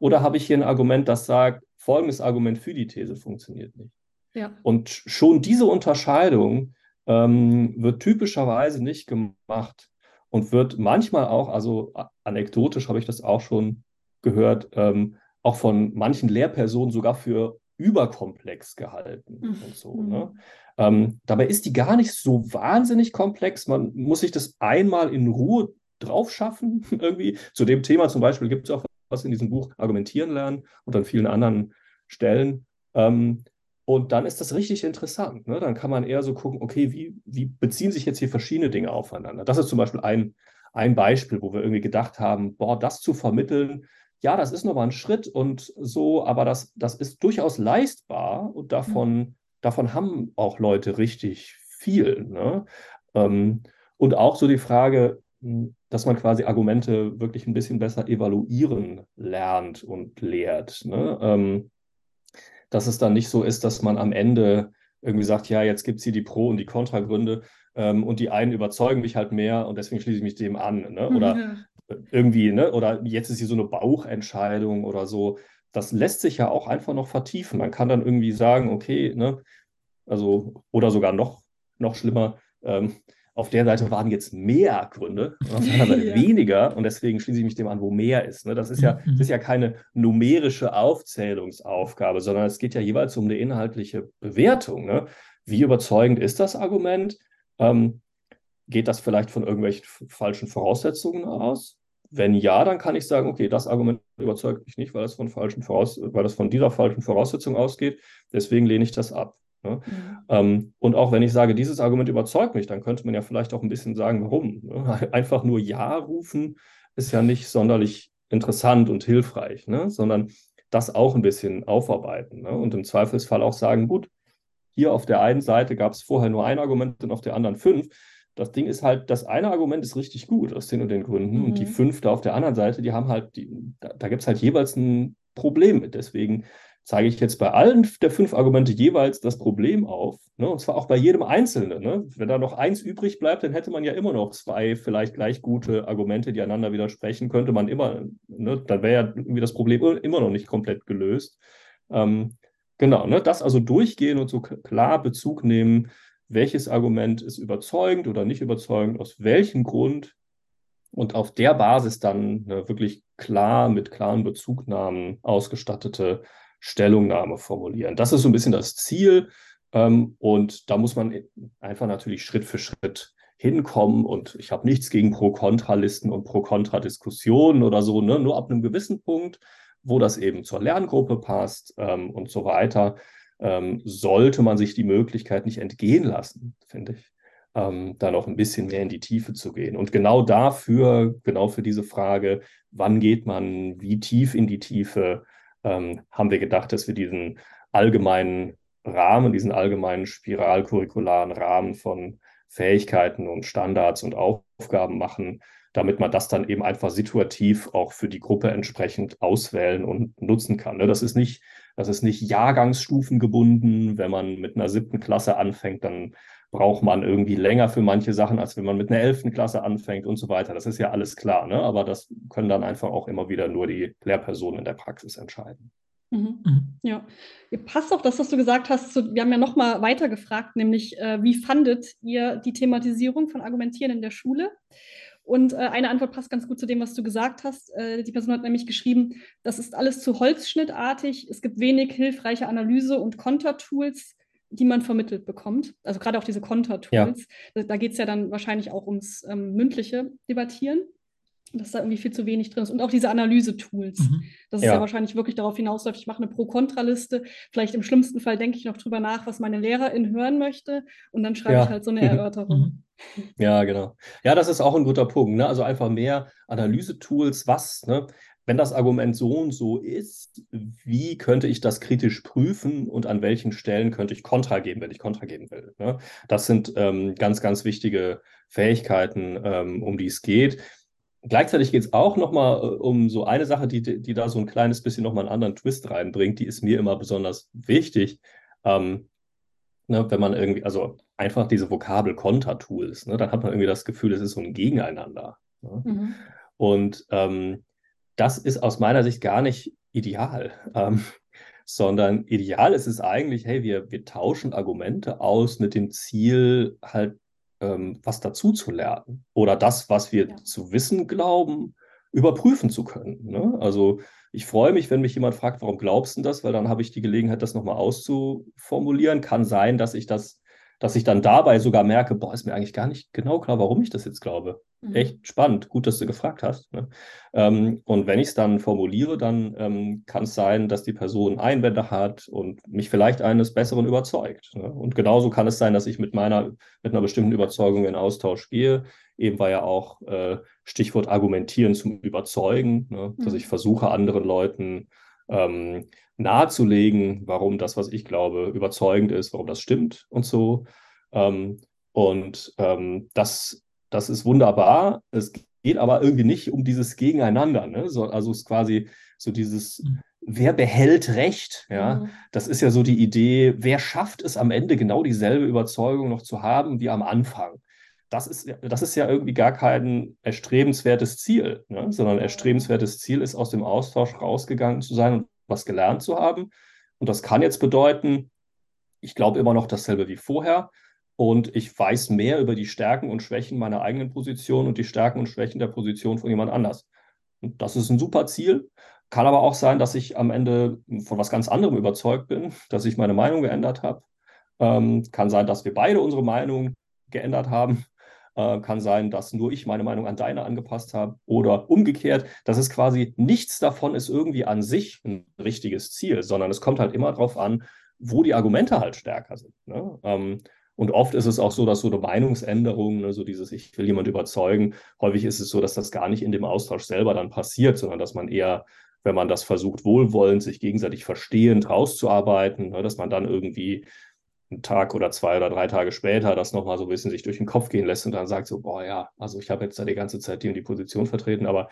oder habe ich hier ein Argument, das sagt, folgendes Argument für die These funktioniert nicht? Ja. Und schon diese Unterscheidung ähm, wird typischerweise nicht gemacht und wird manchmal auch, also anekdotisch habe ich das auch schon gehört, ähm, auch von manchen Lehrpersonen sogar für überkomplex gehalten Mhm. und so. Ne? Ähm, dabei ist die gar nicht so wahnsinnig komplex. Man muss sich das einmal in Ruhe drauf schaffen, irgendwie. Zu dem Thema zum Beispiel gibt es auch was in diesem Buch Argumentieren lernen und an vielen anderen Stellen. Ähm, und dann ist das richtig interessant. Ne? Dann kann man eher so gucken, okay, wie, wie beziehen sich jetzt hier verschiedene Dinge aufeinander? Das ist zum Beispiel ein, ein Beispiel, wo wir irgendwie gedacht haben, boah, das zu vermitteln, ja, das ist nochmal ein Schritt und so, aber das, das ist durchaus leistbar und davon, davon haben auch Leute richtig viel. Ne? Ähm, und auch so die Frage, mh, dass man quasi Argumente wirklich ein bisschen besser evaluieren lernt und lehrt. Ne? Ähm, dass es dann nicht so ist, dass man am Ende irgendwie sagt, ja, jetzt gibt es hier die Pro- und die Kontragründe ähm, und die einen überzeugen mich halt mehr und deswegen schließe ich mich dem an. Ne? Oder ja. irgendwie, ne? oder jetzt ist hier so eine Bauchentscheidung oder so. Das lässt sich ja auch einfach noch vertiefen. Man kann dann irgendwie sagen, okay, ne, also, oder sogar noch, noch schlimmer, ähm, auf der Seite waren jetzt mehr Gründe, auf der anderen Seite ja. weniger und deswegen schließe ich mich dem an, wo mehr ist. Ne? Das, ist ja, das ist ja keine numerische Aufzählungsaufgabe, sondern es geht ja jeweils um eine inhaltliche Bewertung. Ne? Wie überzeugend ist das Argument? Ähm, geht das vielleicht von irgendwelchen falschen Voraussetzungen aus? Wenn ja, dann kann ich sagen, okay, das Argument überzeugt mich nicht, weil das von falschen Voraus weil das von dieser falschen Voraussetzung ausgeht. Deswegen lehne ich das ab. Ne? Mhm. Ähm, und auch wenn ich sage, dieses Argument überzeugt mich, dann könnte man ja vielleicht auch ein bisschen sagen, warum. Ne? Einfach nur Ja rufen ist ja nicht sonderlich interessant und hilfreich, ne? sondern das auch ein bisschen aufarbeiten. Ne? Und im Zweifelsfall auch sagen, gut, hier auf der einen Seite gab es vorher nur ein Argument und auf der anderen fünf. Das Ding ist halt, das eine Argument ist richtig gut aus den und den Gründen mhm. und die mhm. fünfte auf der anderen Seite, die haben halt, die, da, da gibt es halt jeweils ein Problem mit. Deswegen zeige ich jetzt bei allen der fünf Argumente jeweils das Problem auf. Ne? Und zwar auch bei jedem Einzelnen. Ne? Wenn da noch eins übrig bleibt, dann hätte man ja immer noch zwei vielleicht gleich gute Argumente, die einander widersprechen, könnte man immer, ne? dann wäre ja irgendwie das Problem immer noch nicht komplett gelöst. Ähm, genau, ne? das also durchgehen und so klar Bezug nehmen, welches Argument ist überzeugend oder nicht überzeugend, aus welchem Grund und auf der Basis dann eine wirklich klar mit klaren Bezugnahmen ausgestattete Stellungnahme formulieren. Das ist so ein bisschen das Ziel. Ähm, und da muss man einfach natürlich Schritt für Schritt hinkommen. Und ich habe nichts gegen Pro-Kontra-Listen und Pro-Kontra-Diskussionen oder so, ne? nur ab einem gewissen Punkt, wo das eben zur Lerngruppe passt ähm, und so weiter, ähm, sollte man sich die Möglichkeit nicht entgehen lassen, finde ich, ähm, da noch ein bisschen mehr in die Tiefe zu gehen. Und genau dafür, genau für diese Frage, wann geht man wie tief in die Tiefe, ähm, haben wir gedacht, dass wir diesen allgemeinen Rahmen, diesen allgemeinen spiralkurrikularen Rahmen von Fähigkeiten und Standards und Aufgaben machen, damit man das dann eben einfach situativ auch für die Gruppe entsprechend auswählen und nutzen kann. Ne? Das ist nicht, das ist nicht jahrgangsstufengebunden. Wenn man mit einer siebten Klasse anfängt, dann braucht man irgendwie länger für manche Sachen, als wenn man mit einer elften Klasse anfängt und so weiter. Das ist ja alles klar, ne? aber das können dann einfach auch immer wieder nur die Lehrpersonen in der Praxis entscheiden. Mhm. Mhm. Ja, passt auch das, was du gesagt hast. Zu, wir haben ja noch mal weiter gefragt, nämlich äh, wie fandet ihr die Thematisierung von Argumentieren in der Schule? Und äh, eine Antwort passt ganz gut zu dem, was du gesagt hast. Äh, die Person hat nämlich geschrieben, das ist alles zu holzschnittartig. Es gibt wenig hilfreiche Analyse- und Kontertools die man vermittelt bekommt. Also gerade auch diese Kontertools. Ja. Da, da geht es ja dann wahrscheinlich auch ums ähm, mündliche Debattieren, dass da irgendwie viel zu wenig drin ist. Und auch diese Analyse-Tools. Mhm. Dass es ja. ja wahrscheinlich wirklich darauf hinausläuft, ich mache eine Pro-Kontra-Liste. Vielleicht im schlimmsten Fall denke ich noch drüber nach, was meine Lehrerin hören möchte. Und dann schreibe ja. ich halt so eine Erörterung. Mhm. Ja, genau. Ja, das ist auch ein guter Punkt. Ne? Also einfach mehr Analyse-Tools, was, ne? wenn das Argument so und so ist, wie könnte ich das kritisch prüfen und an welchen Stellen könnte ich Kontra geben, wenn ich Kontra geben will? Ne? Das sind ähm, ganz, ganz wichtige Fähigkeiten, ähm, um die es geht. Gleichzeitig geht es auch nochmal äh, um so eine Sache, die, die da so ein kleines bisschen nochmal einen anderen Twist reinbringt, die ist mir immer besonders wichtig. Ähm, ne, wenn man irgendwie, also einfach diese Vokabel-Konter-Tools, ne, dann hat man irgendwie das Gefühl, es ist so ein Gegeneinander. Ne? Mhm. Und ähm, das ist aus meiner Sicht gar nicht ideal, ähm, sondern ideal ist es eigentlich, hey, wir, wir tauschen Argumente aus mit dem Ziel, halt ähm, was dazu zu lernen oder das, was wir ja. zu wissen glauben, überprüfen zu können. Ne? Also ich freue mich, wenn mich jemand fragt, warum glaubst du das, weil dann habe ich die Gelegenheit, das nochmal auszuformulieren. Kann sein, dass ich das dass ich dann dabei sogar merke, boah, ist mir eigentlich gar nicht genau klar, warum ich das jetzt glaube. Mhm. Echt spannend, gut, dass du gefragt hast. Ne? Ähm, und wenn ich es dann formuliere, dann ähm, kann es sein, dass die Person Einwände hat und mich vielleicht eines Besseren überzeugt. Ne? Und genauso kann es sein, dass ich mit meiner, mit einer bestimmten Überzeugung in Austausch gehe. Eben war ja auch äh, Stichwort Argumentieren zum Überzeugen, ne? dass mhm. ich versuche, anderen Leuten ähm, nahezulegen, warum das, was ich glaube, überzeugend ist, warum das stimmt und so. Ähm, und ähm, das, das ist wunderbar. Es geht aber irgendwie nicht um dieses Gegeneinander. Ne? So, also es ist quasi so dieses, wer behält Recht? Ja, mhm. das ist ja so die Idee, wer schafft es am Ende genau dieselbe Überzeugung noch zu haben wie am Anfang? Das ist, das ist ja irgendwie gar kein erstrebenswertes Ziel, ne? sondern erstrebenswertes Ziel ist, aus dem Austausch rausgegangen zu sein und was gelernt zu haben. Und das kann jetzt bedeuten, ich glaube immer noch dasselbe wie vorher und ich weiß mehr über die Stärken und Schwächen meiner eigenen Position und die Stärken und Schwächen der Position von jemand anders. Und das ist ein super Ziel. Kann aber auch sein, dass ich am Ende von was ganz anderem überzeugt bin, dass ich meine Meinung geändert habe. Ähm, kann sein, dass wir beide unsere Meinung geändert haben. Äh, kann sein, dass nur ich meine Meinung an deine angepasst habe oder umgekehrt. Das ist quasi nichts davon ist irgendwie an sich ein richtiges Ziel, sondern es kommt halt immer darauf an, wo die Argumente halt stärker sind. Ne? Ähm, und oft ist es auch so, dass so eine Meinungsänderung, ne, so dieses, ich will jemand überzeugen, häufig ist es so, dass das gar nicht in dem Austausch selber dann passiert, sondern dass man eher, wenn man das versucht, wohlwollend, sich gegenseitig verstehend rauszuarbeiten, ne, dass man dann irgendwie einen Tag oder zwei oder drei Tage später das nochmal so ein bisschen sich durch den Kopf gehen lässt und dann sagt so, boah ja, also ich habe jetzt da die ganze Zeit die und die Position vertreten, aber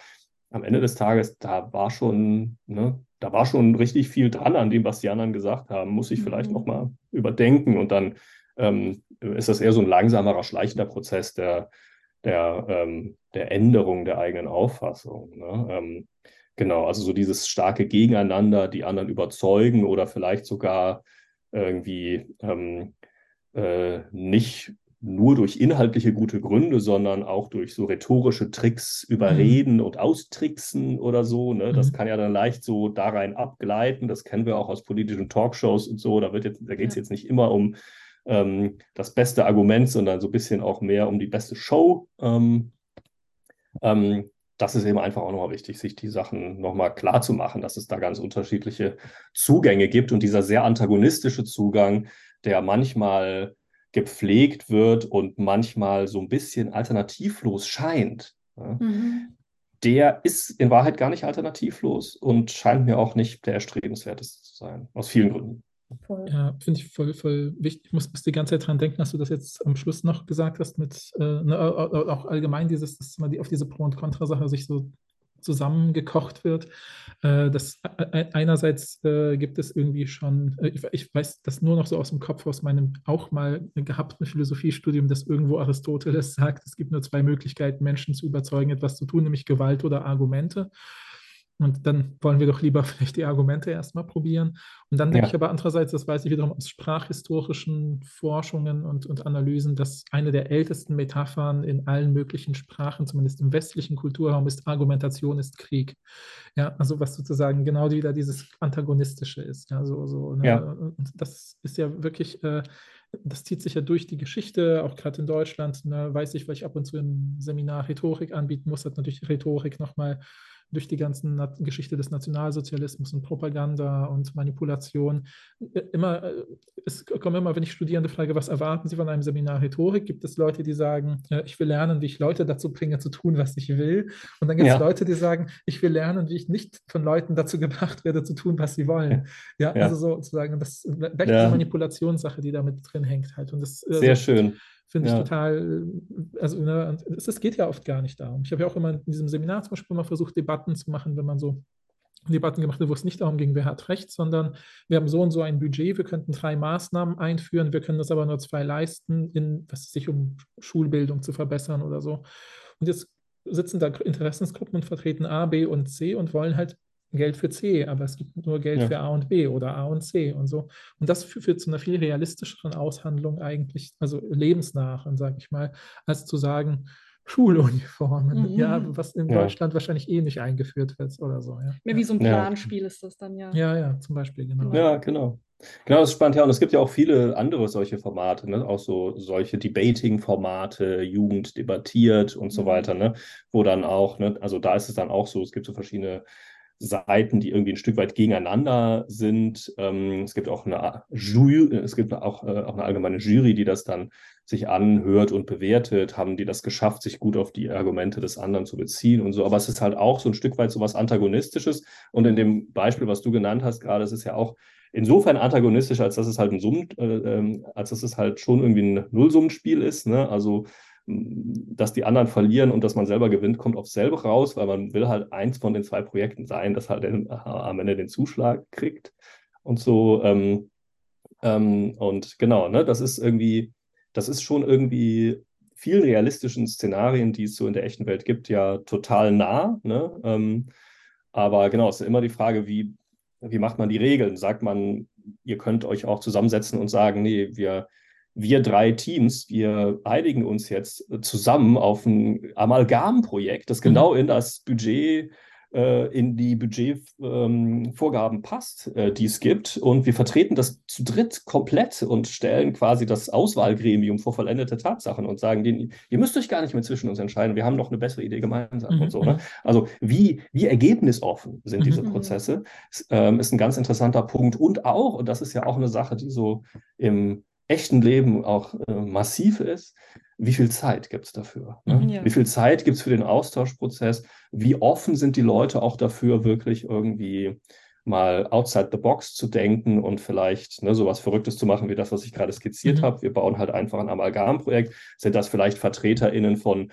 am Ende des Tages, da war schon, ne, da war schon richtig viel dran an dem, was die anderen gesagt haben, muss ich vielleicht mhm. nochmal überdenken und dann ähm, ist das eher so ein langsamerer, schleichender Prozess der, der, ähm, der Änderung der eigenen Auffassung. Ne? Ähm, genau, also so dieses starke Gegeneinander, die anderen überzeugen oder vielleicht sogar irgendwie ähm, äh, nicht nur durch inhaltliche gute Gründe, sondern auch durch so rhetorische Tricks überreden mhm. und austricksen oder so. Ne? Das mhm. kann ja dann leicht so da rein abgleiten. Das kennen wir auch aus politischen Talkshows und so. Da, da geht es jetzt nicht immer um ähm, das beste Argument, sondern so ein bisschen auch mehr um die beste Show. Ähm, ähm, das ist eben einfach auch nochmal wichtig, sich die Sachen nochmal klar zu machen, dass es da ganz unterschiedliche Zugänge gibt und dieser sehr antagonistische Zugang, der manchmal gepflegt wird und manchmal so ein bisschen alternativlos scheint. Mhm. Der ist in Wahrheit gar nicht alternativlos und scheint mir auch nicht der erstrebenswerteste zu sein, aus vielen Gründen. Voll. Ja, finde ich voll, voll wichtig. Ich muss, muss die ganze Zeit dran denken, dass du das jetzt am Schluss noch gesagt hast, mit äh, ne, auch allgemein dieses, dass man die, auf diese Pro- und Contra-Sache sich so zusammengekocht wird. Äh, das, einerseits äh, gibt es irgendwie schon, äh, ich, ich, weiß das nur noch so aus dem Kopf, aus meinem auch mal gehabten Philosophiestudium, dass irgendwo Aristoteles sagt, es gibt nur zwei Möglichkeiten, Menschen zu überzeugen, etwas zu tun, nämlich Gewalt oder Argumente. Und dann wollen wir doch lieber vielleicht die Argumente erstmal probieren. Und dann denke ja. ich aber andererseits, das weiß ich wiederum aus sprachhistorischen Forschungen und, und Analysen, dass eine der ältesten Metaphern in allen möglichen Sprachen, zumindest im westlichen Kulturraum, ist Argumentation ist Krieg. Ja, also was sozusagen genau wieder dieses Antagonistische ist. Ja, so, so, ne? ja. Und das ist ja wirklich. Äh, das zieht sich ja durch die Geschichte, auch gerade in Deutschland, ne, weiß ich, weil ich ab und zu im Seminar Rhetorik anbieten muss, hat natürlich Rhetorik nochmal durch die ganzen Na Geschichte des Nationalsozialismus und Propaganda und Manipulation. Äh, immer, äh, es kommt immer, wenn ich Studierende frage, was erwarten sie von einem Seminar Rhetorik, gibt es Leute, die sagen, ich will lernen, wie ich Leute dazu bringe, zu tun, was ich will. Und dann gibt es ja. Leute, die sagen, ich will lernen, wie ich nicht von Leuten dazu gebracht werde, zu tun, was sie wollen. Ja, ja. also sozusagen, das weg ja. die Manipulationssache, die da mit drin hängt halt. Und das, Sehr also, schön. Finde ja. ich total, also ne, es, es, geht ja oft gar nicht darum. Ich habe ja auch immer in diesem Seminar zum Beispiel mal versucht, Debatten zu machen, wenn man so Debatten gemacht hat, wo es nicht darum ging, wer hat Recht, sondern wir haben so und so ein Budget, wir könnten drei Maßnahmen einführen, wir können das aber nur zwei leisten, in, was sich um Schulbildung zu verbessern oder so. Und jetzt sitzen da Interessensgruppen und vertreten A, B und C und wollen halt Geld für C, aber es gibt nur Geld ja. für A und B oder A und C und so. Und das führt zu einer viel realistischeren Aushandlung eigentlich, also lebensnachen, sage ich mal, als zu sagen, Schuluniformen, mhm. ja, was in ja. Deutschland wahrscheinlich eh nicht eingeführt wird oder so. Ja. Mehr wie so ein Planspiel ist das dann, ja. Ja, ja, zum Beispiel, genau. Ja, genau. Genau, das ist spannend. Ja, und es gibt ja auch viele andere solche Formate, ne? auch so solche Debating-Formate, Jugend debattiert und so mhm. weiter, ne? wo dann auch, ne? also da ist es dann auch so, es gibt so verschiedene Seiten, die irgendwie ein Stück weit gegeneinander sind. Ähm, es gibt auch eine Jury, es gibt auch, äh, auch eine allgemeine Jury, die das dann sich anhört und bewertet. Haben die das geschafft, sich gut auf die Argumente des anderen zu beziehen und so. Aber es ist halt auch so ein Stück weit so was Antagonistisches. Und in dem Beispiel, was du genannt hast gerade, es ist ja auch insofern antagonistisch, als dass es halt ein Summen, äh, ähm, als dass es halt schon irgendwie ein Nullsummenspiel ist. Ne? Also dass die anderen verlieren und dass man selber gewinnt, kommt auf selber raus, weil man will halt eins von den zwei Projekten sein, das halt den, am Ende den Zuschlag kriegt und so. Ähm, ähm, und genau, ne, das ist irgendwie, das ist schon irgendwie vielen realistischen Szenarien, die es so in der echten Welt gibt, ja total nah. Ne? Ähm, aber genau, es ist immer die Frage, wie, wie macht man die Regeln? Sagt man, ihr könnt euch auch zusammensetzen und sagen, nee, wir, wir drei Teams, wir einigen uns jetzt zusammen auf ein Amalgamprojekt, das mhm. genau in das Budget äh, in die Budgetvorgaben ähm, passt, äh, die es gibt. Und wir vertreten das zu dritt komplett und stellen quasi das Auswahlgremium vor vollendete Tatsachen und sagen denen, ihr müsst euch gar nicht mehr zwischen uns entscheiden, wir haben noch eine bessere Idee gemeinsam mhm. und so. Ne? Mhm. Also wie, wie ergebnisoffen sind diese mhm. Prozesse, ähm, ist ein ganz interessanter Punkt. Und auch, und das ist ja auch eine Sache, die so im echten Leben auch äh, massiv ist, wie viel Zeit gibt es dafür? Ne? Mhm, ja. Wie viel Zeit gibt es für den Austauschprozess? Wie offen sind die Leute auch dafür, wirklich irgendwie mal outside the box zu denken und vielleicht ne, sowas Verrücktes zu machen, wie das, was ich gerade skizziert mhm. habe. Wir bauen halt einfach ein Amalgamprojekt. Sind das vielleicht VertreterInnen von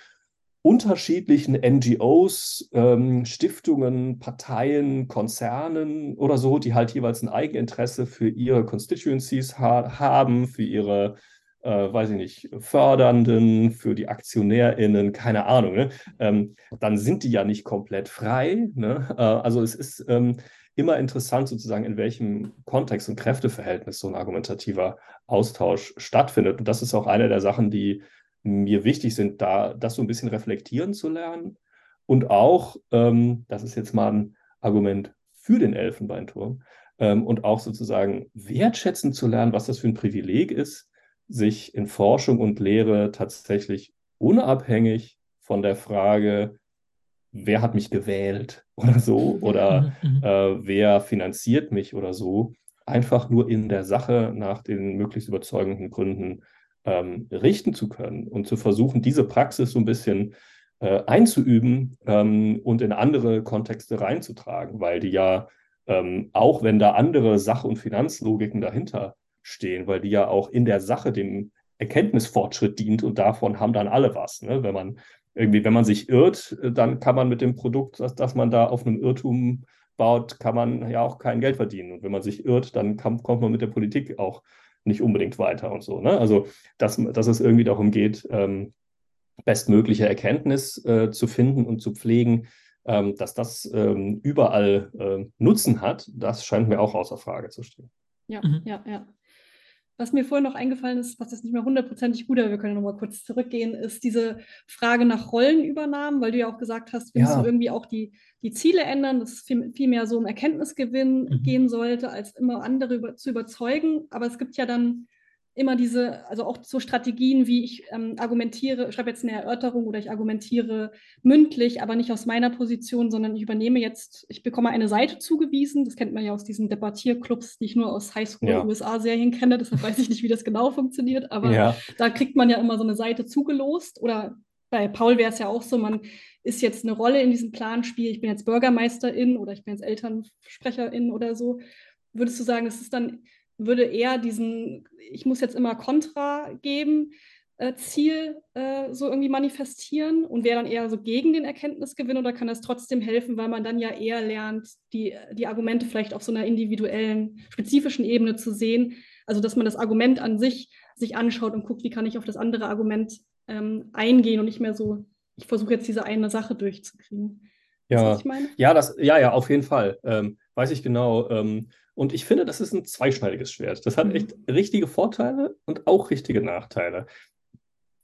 unterschiedlichen NGOs, ähm, Stiftungen, Parteien, Konzernen oder so, die halt jeweils ein Eigeninteresse für ihre Constituencies ha haben, für ihre äh, weiß ich nicht, Fördernden, für die AktionärInnen, keine Ahnung, ne? ähm, dann sind die ja nicht komplett frei. Ne? Äh, also es ist ähm, immer interessant sozusagen, in welchem Kontext und Kräfteverhältnis so ein argumentativer Austausch stattfindet. Und das ist auch eine der Sachen, die mir wichtig sind, da das so ein bisschen reflektieren zu lernen. Und auch, ähm, das ist jetzt mal ein Argument für den Elfenbeinturm, ähm, und auch sozusagen wertschätzen zu lernen, was das für ein Privileg ist, sich in Forschung und Lehre tatsächlich unabhängig von der Frage, wer hat mich gewählt oder so oder mhm, mhm. äh, wer finanziert mich oder so, einfach nur in der Sache nach den möglichst überzeugenden Gründen ähm, richten zu können und zu versuchen, diese Praxis so ein bisschen äh, einzuüben ähm, und in andere Kontexte reinzutragen, weil die ja, ähm, auch wenn da andere Sach- und Finanzlogiken dahinter stehen, weil die ja auch in der Sache dem Erkenntnisfortschritt dient und davon haben dann alle was. Ne? Wenn man irgendwie, wenn man sich irrt, dann kann man mit dem Produkt, das, das man da auf einem Irrtum baut, kann man ja auch kein Geld verdienen. Und wenn man sich irrt, dann kann, kommt man mit der Politik auch nicht unbedingt weiter und so. Ne? Also, dass, dass es irgendwie darum geht, ähm, bestmögliche Erkenntnis äh, zu finden und zu pflegen, ähm, dass das ähm, überall äh, Nutzen hat, das scheint mir auch außer Frage zu stehen. Ja, mhm. ja, ja. Was mir vorhin noch eingefallen ist, was jetzt nicht mehr hundertprozentig gut, aber wir können noch mal kurz zurückgehen, ist diese Frage nach Rollenübernahmen, weil du ja auch gesagt hast, wir ja. müssen irgendwie auch die, die Ziele ändern, dass es viel, viel mehr so um Erkenntnisgewinn mhm. gehen sollte, als immer andere über, zu überzeugen. Aber es gibt ja dann immer diese, also auch so Strategien, wie ich ähm, argumentiere, ich schreibe jetzt eine Erörterung oder ich argumentiere mündlich, aber nicht aus meiner Position, sondern ich übernehme jetzt, ich bekomme eine Seite zugewiesen. Das kennt man ja aus diesen Debattierclubs, die ich nur aus Highschool-USA-Serien ja. kenne. Deshalb weiß ich nicht, wie das genau funktioniert, aber ja. da kriegt man ja immer so eine Seite zugelost. Oder bei Paul wäre es ja auch so, man ist jetzt eine Rolle in diesem Planspiel, ich bin jetzt Bürgermeisterin oder ich bin jetzt Elternsprecherin oder so. Würdest du sagen, es ist dann würde eher diesen, ich muss jetzt immer Kontra geben, äh, Ziel äh, so irgendwie manifestieren und wäre dann eher so gegen den Erkenntnisgewinn oder kann das trotzdem helfen, weil man dann ja eher lernt, die, die Argumente vielleicht auf so einer individuellen, spezifischen Ebene zu sehen. Also dass man das Argument an sich sich anschaut und guckt, wie kann ich auf das andere Argument ähm, eingehen und nicht mehr so, ich versuche jetzt diese eine Sache durchzukriegen. Ja, das, ja, das, ja, ja, auf jeden Fall. Ähm, weiß ich genau. Ähm, und ich finde, das ist ein zweischneidiges Schwert. Das hat mhm. echt richtige Vorteile und auch richtige Nachteile.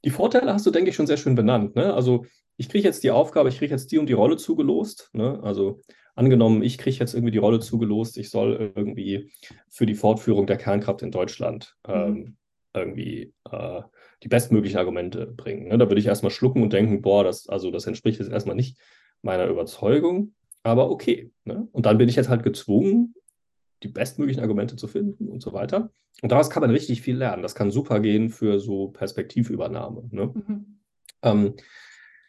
Die Vorteile hast du, denke ich, schon sehr schön benannt. Ne? Also ich kriege jetzt die Aufgabe, ich kriege jetzt die und die Rolle zugelost. Ne? Also angenommen, ich kriege jetzt irgendwie die Rolle zugelost, ich soll irgendwie für die Fortführung der Kernkraft in Deutschland mhm. ähm, irgendwie äh, die bestmöglichen Argumente bringen. Ne? Da würde ich erstmal schlucken und denken, boah, das, also das entspricht jetzt erstmal nicht meiner Überzeugung, aber okay. Ne? Und dann bin ich jetzt halt gezwungen, die bestmöglichen Argumente zu finden und so weiter. Und daraus kann man richtig viel lernen. Das kann super gehen für so Perspektivübernahme. Ne? Mhm. Ähm,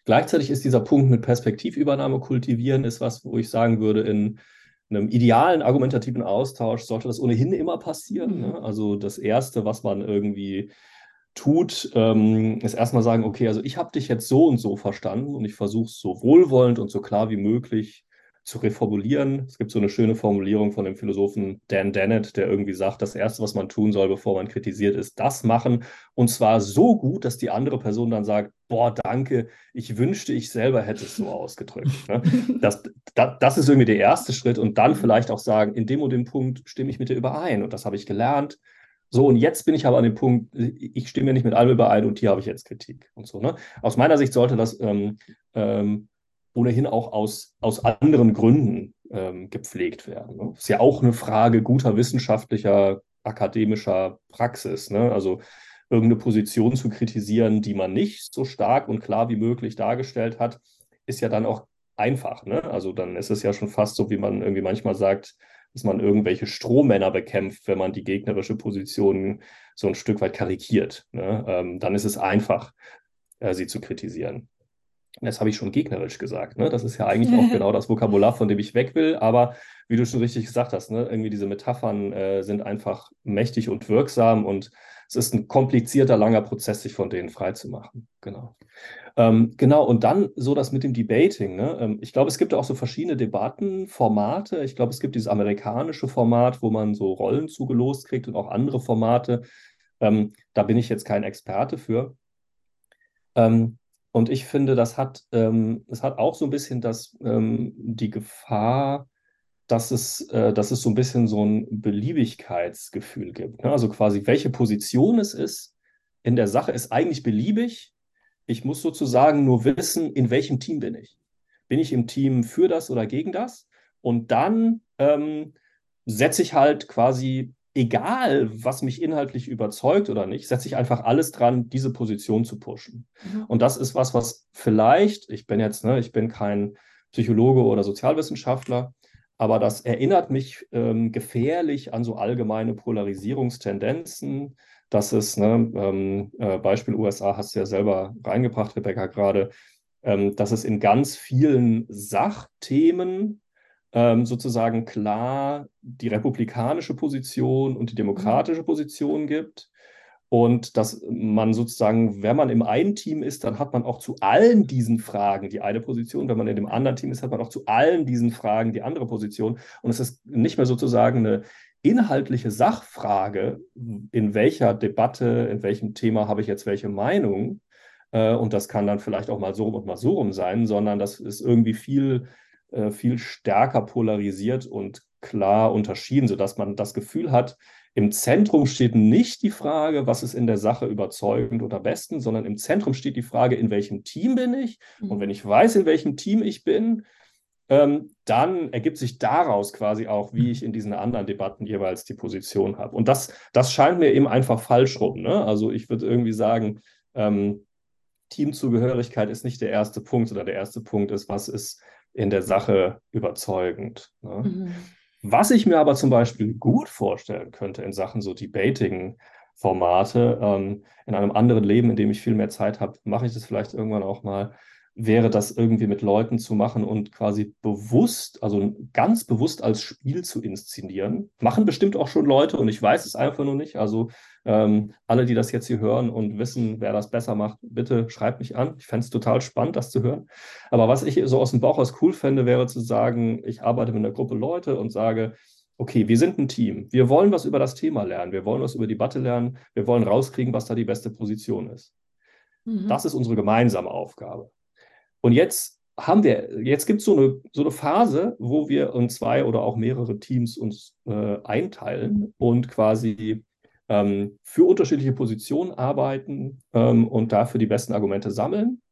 gleichzeitig ist dieser Punkt mit Perspektivübernahme kultivieren, ist was, wo ich sagen würde, in einem idealen argumentativen Austausch sollte das ohnehin immer passieren. Ne? Mhm. Also das Erste, was man irgendwie tut, ähm, ist erstmal sagen, okay, also ich habe dich jetzt so und so verstanden und ich versuche es so wohlwollend und so klar wie möglich zu reformulieren. Es gibt so eine schöne Formulierung von dem Philosophen Dan Dennett, der irgendwie sagt, das Erste, was man tun soll, bevor man kritisiert, ist das machen. Und zwar so gut, dass die andere Person dann sagt, boah, danke, ich wünschte, ich selber hätte es so ausgedrückt. Ne? Das, das, das ist irgendwie der erste Schritt. Und dann vielleicht auch sagen, in dem und dem Punkt stimme ich mit dir überein. Und das habe ich gelernt. So, und jetzt bin ich aber an dem Punkt, ich stimme nicht mit allem überein und hier habe ich jetzt Kritik und so. Ne? Aus meiner Sicht sollte das ähm, ähm, ohnehin auch aus, aus anderen Gründen ähm, gepflegt werden. Ne? Ist ja auch eine Frage guter wissenschaftlicher, akademischer Praxis. Ne? Also irgendeine Position zu kritisieren, die man nicht so stark und klar wie möglich dargestellt hat, ist ja dann auch einfach. Ne? Also dann ist es ja schon fast so, wie man irgendwie manchmal sagt, dass man irgendwelche Strohmänner bekämpft, wenn man die gegnerische Position so ein Stück weit karikiert. Ne? Ähm, dann ist es einfach, äh, sie zu kritisieren. Das habe ich schon gegnerisch gesagt. Ne? Das ist ja eigentlich auch genau das Vokabular, von dem ich weg will. Aber wie du schon richtig gesagt hast, ne? irgendwie diese Metaphern äh, sind einfach mächtig und wirksam und es ist ein komplizierter, langer Prozess, sich von denen freizumachen. Genau. Ähm, genau, und dann so das mit dem Debating. Ne? Ähm, ich glaube, es gibt auch so verschiedene Debattenformate. Ich glaube, es gibt dieses amerikanische Format, wo man so Rollen zugelost kriegt und auch andere Formate. Ähm, da bin ich jetzt kein Experte für. Ähm, und ich finde, das hat, ähm, das hat auch so ein bisschen das, ähm, die Gefahr, dass es, äh, dass es so ein bisschen so ein Beliebigkeitsgefühl gibt. Ne? Also quasi, welche Position es ist in der Sache ist eigentlich beliebig. Ich muss sozusagen nur wissen, in welchem Team bin ich. Bin ich im Team für das oder gegen das? Und dann ähm, setze ich halt quasi egal, was mich inhaltlich überzeugt oder nicht, setze ich einfach alles dran, diese Position zu pushen. Mhm. Und das ist was, was vielleicht, ich bin jetzt, ne, ich bin kein Psychologe oder Sozialwissenschaftler, aber das erinnert mich ähm, gefährlich an so allgemeine Polarisierungstendenzen. Das ist, ne, ähm, äh, Beispiel USA hast du ja selber reingebracht, Rebecca, gerade, ähm, dass es in ganz vielen Sachthemen ähm, sozusagen klar die republikanische Position und die demokratische mhm. Position gibt. Und dass man sozusagen, wenn man im einen Team ist, dann hat man auch zu allen diesen Fragen die eine Position. Wenn man in dem anderen Team ist, hat man auch zu allen diesen Fragen die andere Position. Und es ist nicht mehr sozusagen eine inhaltliche Sachfrage, in welcher Debatte, in welchem Thema habe ich jetzt welche Meinung. Äh, und das kann dann vielleicht auch mal so rum und mal so rum sein, sondern das ist irgendwie viel äh, viel stärker polarisiert und klar unterschieden, sodass man das Gefühl hat, im Zentrum steht nicht die Frage, was ist in der Sache überzeugend oder besten, sondern im Zentrum steht die Frage, in welchem Team bin ich? Mhm. Und wenn ich weiß, in welchem Team ich bin, ähm, dann ergibt sich daraus quasi auch, wie ich in diesen anderen Debatten jeweils die Position habe. Und das, das scheint mir eben einfach falsch rum. Ne? Also ich würde irgendwie sagen, ähm, Teamzugehörigkeit ist nicht der erste Punkt, oder der erste Punkt ist, was ist in der Sache überzeugend. Ne? Mhm. Was ich mir aber zum Beispiel gut vorstellen könnte in Sachen so Debating-Formate, ähm, in einem anderen Leben, in dem ich viel mehr Zeit habe, mache ich das vielleicht irgendwann auch mal, wäre das irgendwie mit Leuten zu machen und quasi bewusst, also ganz bewusst als Spiel zu inszenieren. Machen bestimmt auch schon Leute und ich weiß es einfach nur nicht. Also ähm, alle, die das jetzt hier hören und wissen, wer das besser macht, bitte schreibt mich an. Ich fände es total spannend, das zu hören. Aber was ich so aus dem Bauch aus cool fände, wäre zu sagen, ich arbeite mit einer Gruppe Leute und sage, okay, wir sind ein Team. Wir wollen was über das Thema lernen. Wir wollen was über die Debatte lernen. Wir wollen rauskriegen, was da die beste Position ist. Mhm. Das ist unsere gemeinsame Aufgabe. Und jetzt haben wir, jetzt gibt es so eine, so eine Phase, wo wir in zwei oder auch mehrere Teams uns äh, einteilen und quasi ähm, für unterschiedliche Positionen arbeiten ähm, und dafür die besten Argumente sammeln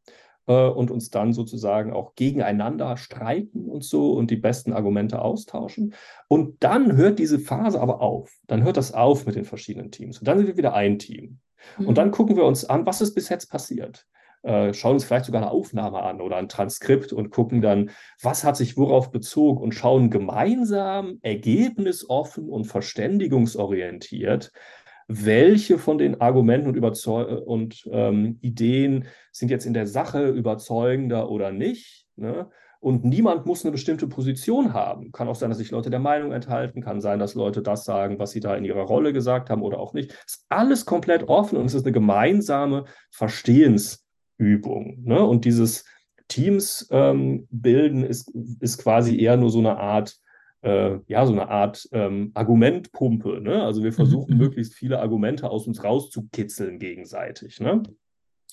äh, und uns dann sozusagen auch gegeneinander streiten und so und die besten Argumente austauschen. Und dann hört diese Phase aber auf. Dann hört das auf mit den verschiedenen Teams. Und dann sind wir wieder ein Team. Mhm. Und dann gucken wir uns an, was ist bis jetzt passiert. Äh, schauen uns vielleicht sogar eine Aufnahme an oder ein Transkript und gucken dann, was hat sich worauf bezogen und schauen gemeinsam ergebnisoffen und verständigungsorientiert welche von den Argumenten und, Überzeug und ähm, Ideen sind jetzt in der Sache überzeugender oder nicht. Ne? und niemand muss eine bestimmte Position haben. Kann auch sein, dass sich Leute der Meinung enthalten, kann sein, dass Leute das sagen, was sie da in ihrer Rolle gesagt haben oder auch nicht. Ist alles komplett offen und es ist eine gemeinsame Verstehensübung. Ne? Und dieses Teams ähm, bilden ist, ist quasi eher nur so eine Art äh, ja, so eine Art ähm, Argumentpumpe. Ne? Also wir mhm, versuchen mhm. möglichst viele Argumente aus uns rauszukitzeln gegenseitig. Ne?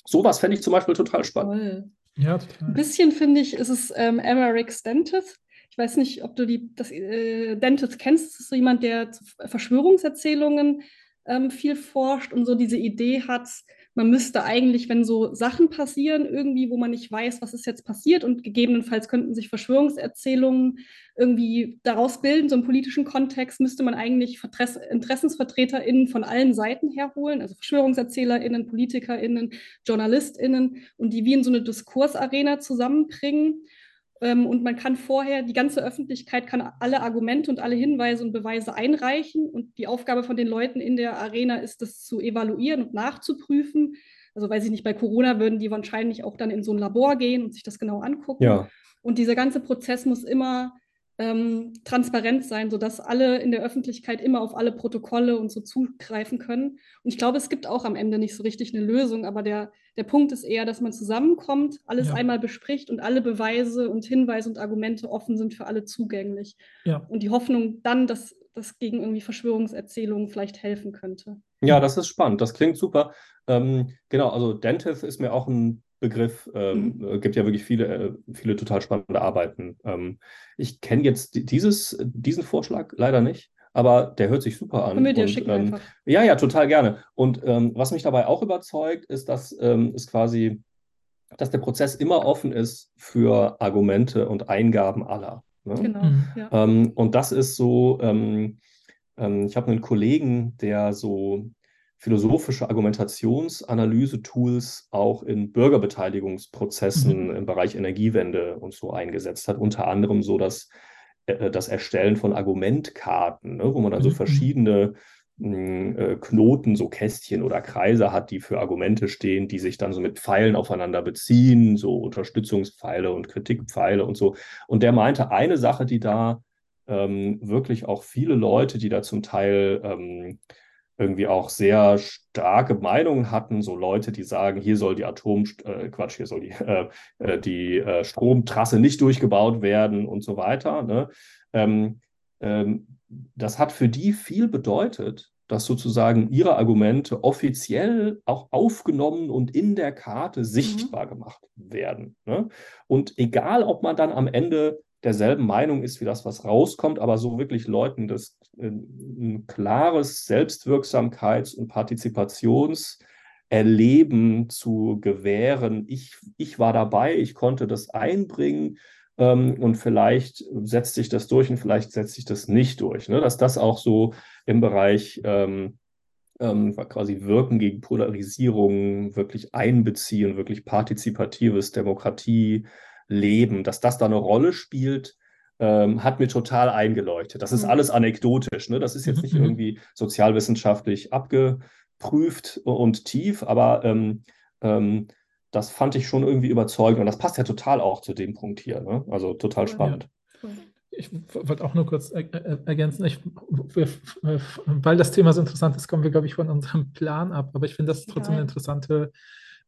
Sowas fände ich zum Beispiel total spannend. Ja, total. Ein bisschen finde ich, ist es ähm, Emmerich Dentith. Ich weiß nicht, ob du die, das äh, Dentith kennst. Das ist so jemand, der zu Verschwörungserzählungen ähm, viel forscht und so diese Idee hat, man müsste eigentlich, wenn so Sachen passieren, irgendwie, wo man nicht weiß, was ist jetzt passiert und gegebenenfalls könnten sich Verschwörungserzählungen irgendwie daraus bilden, so im politischen Kontext, müsste man eigentlich InteressensvertreterInnen von allen Seiten herholen, also VerschwörungserzählerInnen, PolitikerInnen, JournalistInnen und die wie in so eine Diskursarena zusammenbringen und man kann vorher, die ganze Öffentlichkeit kann alle Argumente und alle Hinweise und Beweise einreichen. Und die Aufgabe von den Leuten in der Arena ist, das zu evaluieren und nachzuprüfen. Also weiß ich nicht, bei Corona würden die wahrscheinlich auch dann in so ein Labor gehen und sich das genau angucken. Ja. Und dieser ganze Prozess muss immer ähm, transparent sein, sodass alle in der Öffentlichkeit immer auf alle Protokolle und so zugreifen können. Und ich glaube, es gibt auch am Ende nicht so richtig eine Lösung, aber der, der Punkt ist eher, dass man zusammenkommt, alles ja. einmal bespricht und alle Beweise und Hinweise und Argumente offen sind für alle zugänglich. Ja. Und die Hoffnung dann, dass das gegen irgendwie Verschwörungserzählungen vielleicht helfen könnte. Ja, das ist spannend. Das klingt super. Ähm, genau, also Dentith ist mir auch ein Begriff. Ähm, mhm. Äh, gibt ja wirklich viele, äh, viele total spannende Arbeiten. Ähm, ich kenne jetzt dieses, diesen Vorschlag leider nicht, aber der hört sich super an. Wir dir und, schicken ähm, einfach. Ja, ja, total gerne. Und ähm, was mich dabei auch überzeugt, ist, dass ähm, es quasi, dass der Prozess immer offen ist für Argumente und Eingaben aller. Ne? Genau. Mhm. Ja. Ähm, und das ist so, ich habe einen Kollegen, der so philosophische Argumentationsanalyse-Tools auch in Bürgerbeteiligungsprozessen mhm. im Bereich Energiewende und so eingesetzt hat. Unter anderem so das, äh, das Erstellen von Argumentkarten, ne, wo man dann so mhm. verschiedene hm, äh, Knoten, so Kästchen oder Kreise hat, die für Argumente stehen, die sich dann so mit Pfeilen aufeinander beziehen, so Unterstützungspfeile und Kritikpfeile und so. Und der meinte, eine Sache, die da ähm, wirklich auch viele Leute, die da zum Teil ähm, irgendwie auch sehr starke Meinungen hatten, so Leute, die sagen, hier soll die Atom, äh, Quatsch, hier soll die, äh, äh, die äh, Stromtrasse nicht durchgebaut werden und so weiter. Ne? Ähm, ähm, das hat für die viel bedeutet, dass sozusagen ihre Argumente offiziell auch aufgenommen und in der Karte sichtbar mhm. gemacht werden. Ne? Und egal, ob man dann am Ende derselben Meinung ist wie das, was rauskommt, aber so wirklich Leuten das äh, ein klares Selbstwirksamkeits- und Partizipationserleben zu gewähren. Ich, ich war dabei, ich konnte das einbringen ähm, und vielleicht setzt sich das durch und vielleicht setzt sich das nicht durch. Ne? Dass das auch so im Bereich ähm, ähm, quasi Wirken gegen Polarisierung wirklich einbeziehen, wirklich partizipatives Demokratie leben, dass das da eine Rolle spielt, ähm, hat mir total eingeleuchtet. Das ist mhm. alles anekdotisch. Ne? Das ist jetzt nicht mhm. irgendwie sozialwissenschaftlich abgeprüft und tief, aber ähm, ähm, das fand ich schon irgendwie überzeugend. Und das passt ja total auch zu dem Punkt hier. Ne? Also total spannend. Ja. Ich wollte auch nur kurz er er ergänzen, ich, weil das Thema so interessant ist, kommen wir, glaube ich, von unserem Plan ab. Aber ich finde das trotzdem eine interessante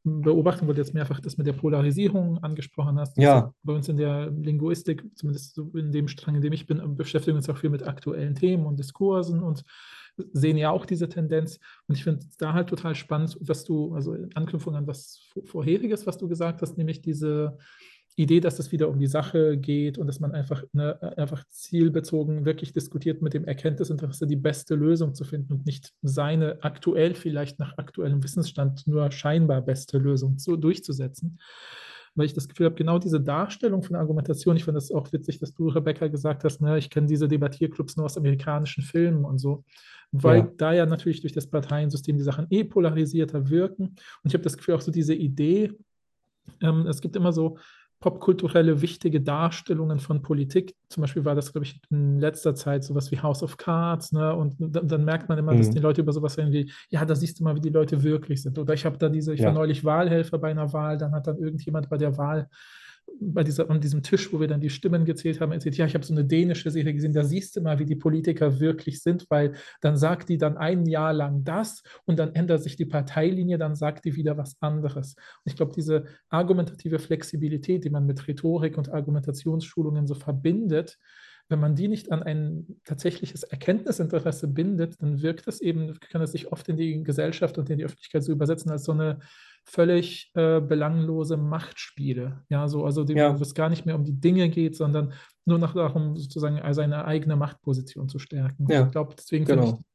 beobachten, weil du jetzt mehrfach das mit der Polarisierung angesprochen hast. Ja. Bei uns in der Linguistik, zumindest in dem Strang, in dem ich bin, beschäftigen wir uns auch viel mit aktuellen Themen und Diskursen und sehen ja auch diese Tendenz. Und ich finde es da halt total spannend, was du, also in Anknüpfung an was Vorheriges, was du gesagt hast, nämlich diese Idee, dass es wieder um die Sache geht und dass man einfach, ne, einfach zielbezogen wirklich diskutiert mit dem Erkenntnisinteresse, die beste Lösung zu finden und nicht seine aktuell vielleicht nach aktuellem Wissensstand nur scheinbar beste Lösung zu, durchzusetzen. Weil ich das Gefühl habe, genau diese Darstellung von Argumentation, ich finde es auch witzig, dass du, Rebecca, gesagt hast, ne, ich kenne diese Debattierclubs nur aus amerikanischen Filmen und so, weil ja. da ja natürlich durch das Parteiensystem die Sachen eh polarisierter wirken. Und ich habe das Gefühl, auch so diese Idee, ähm, es gibt immer so, popkulturelle wichtige Darstellungen von Politik. Zum Beispiel war das, glaube ich, in letzter Zeit sowas wie House of Cards. Ne? Und dann, dann merkt man immer, mhm. dass die Leute über sowas reden wie, ja, da siehst du mal, wie die Leute wirklich sind. Oder ich habe da diese, ich ja. war neulich Wahlhelfer bei einer Wahl, dann hat dann irgendjemand bei der Wahl bei dieser, an diesem Tisch, wo wir dann die Stimmen gezählt haben, erzählt, ja, ich habe so eine dänische Serie gesehen, da siehst du mal, wie die Politiker wirklich sind, weil dann sagt die dann ein Jahr lang das und dann ändert sich die Parteilinie, dann sagt die wieder was anderes. Und ich glaube, diese argumentative Flexibilität, die man mit Rhetorik und Argumentationsschulungen so verbindet, wenn man die nicht an ein tatsächliches Erkenntnisinteresse bindet, dann wirkt das eben, kann es sich oft in die Gesellschaft und in die Öffentlichkeit so übersetzen als so eine völlig äh, belanglose Machtspiele. Ja, so, also die, ja. wo es gar nicht mehr um die Dinge geht, sondern nur noch darum, sozusagen seine eigene Machtposition zu stärken. Ja. Ich glaube, deswegen genau. finde ich,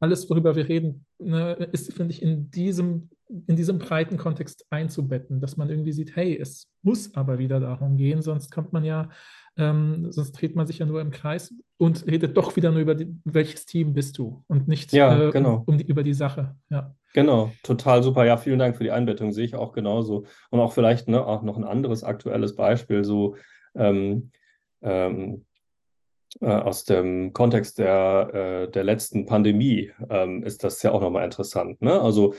alles, worüber wir reden, ne, ist, finde ich, in diesem, in diesem breiten Kontext einzubetten, dass man irgendwie sieht, hey, es muss aber wieder darum gehen, sonst kommt man ja, ähm, sonst dreht man sich ja nur im Kreis und redet doch wieder nur über die, welches Team bist du und nicht ja, äh, genau. um, um die, über die Sache. Ja. Genau, total super. Ja, vielen Dank für die Einbettung, sehe ich auch genauso. Und auch vielleicht ne, auch noch ein anderes aktuelles Beispiel, so ähm, ähm, äh, aus dem Kontext der, äh, der letzten Pandemie ähm, ist das ja auch nochmal interessant. Ne? Also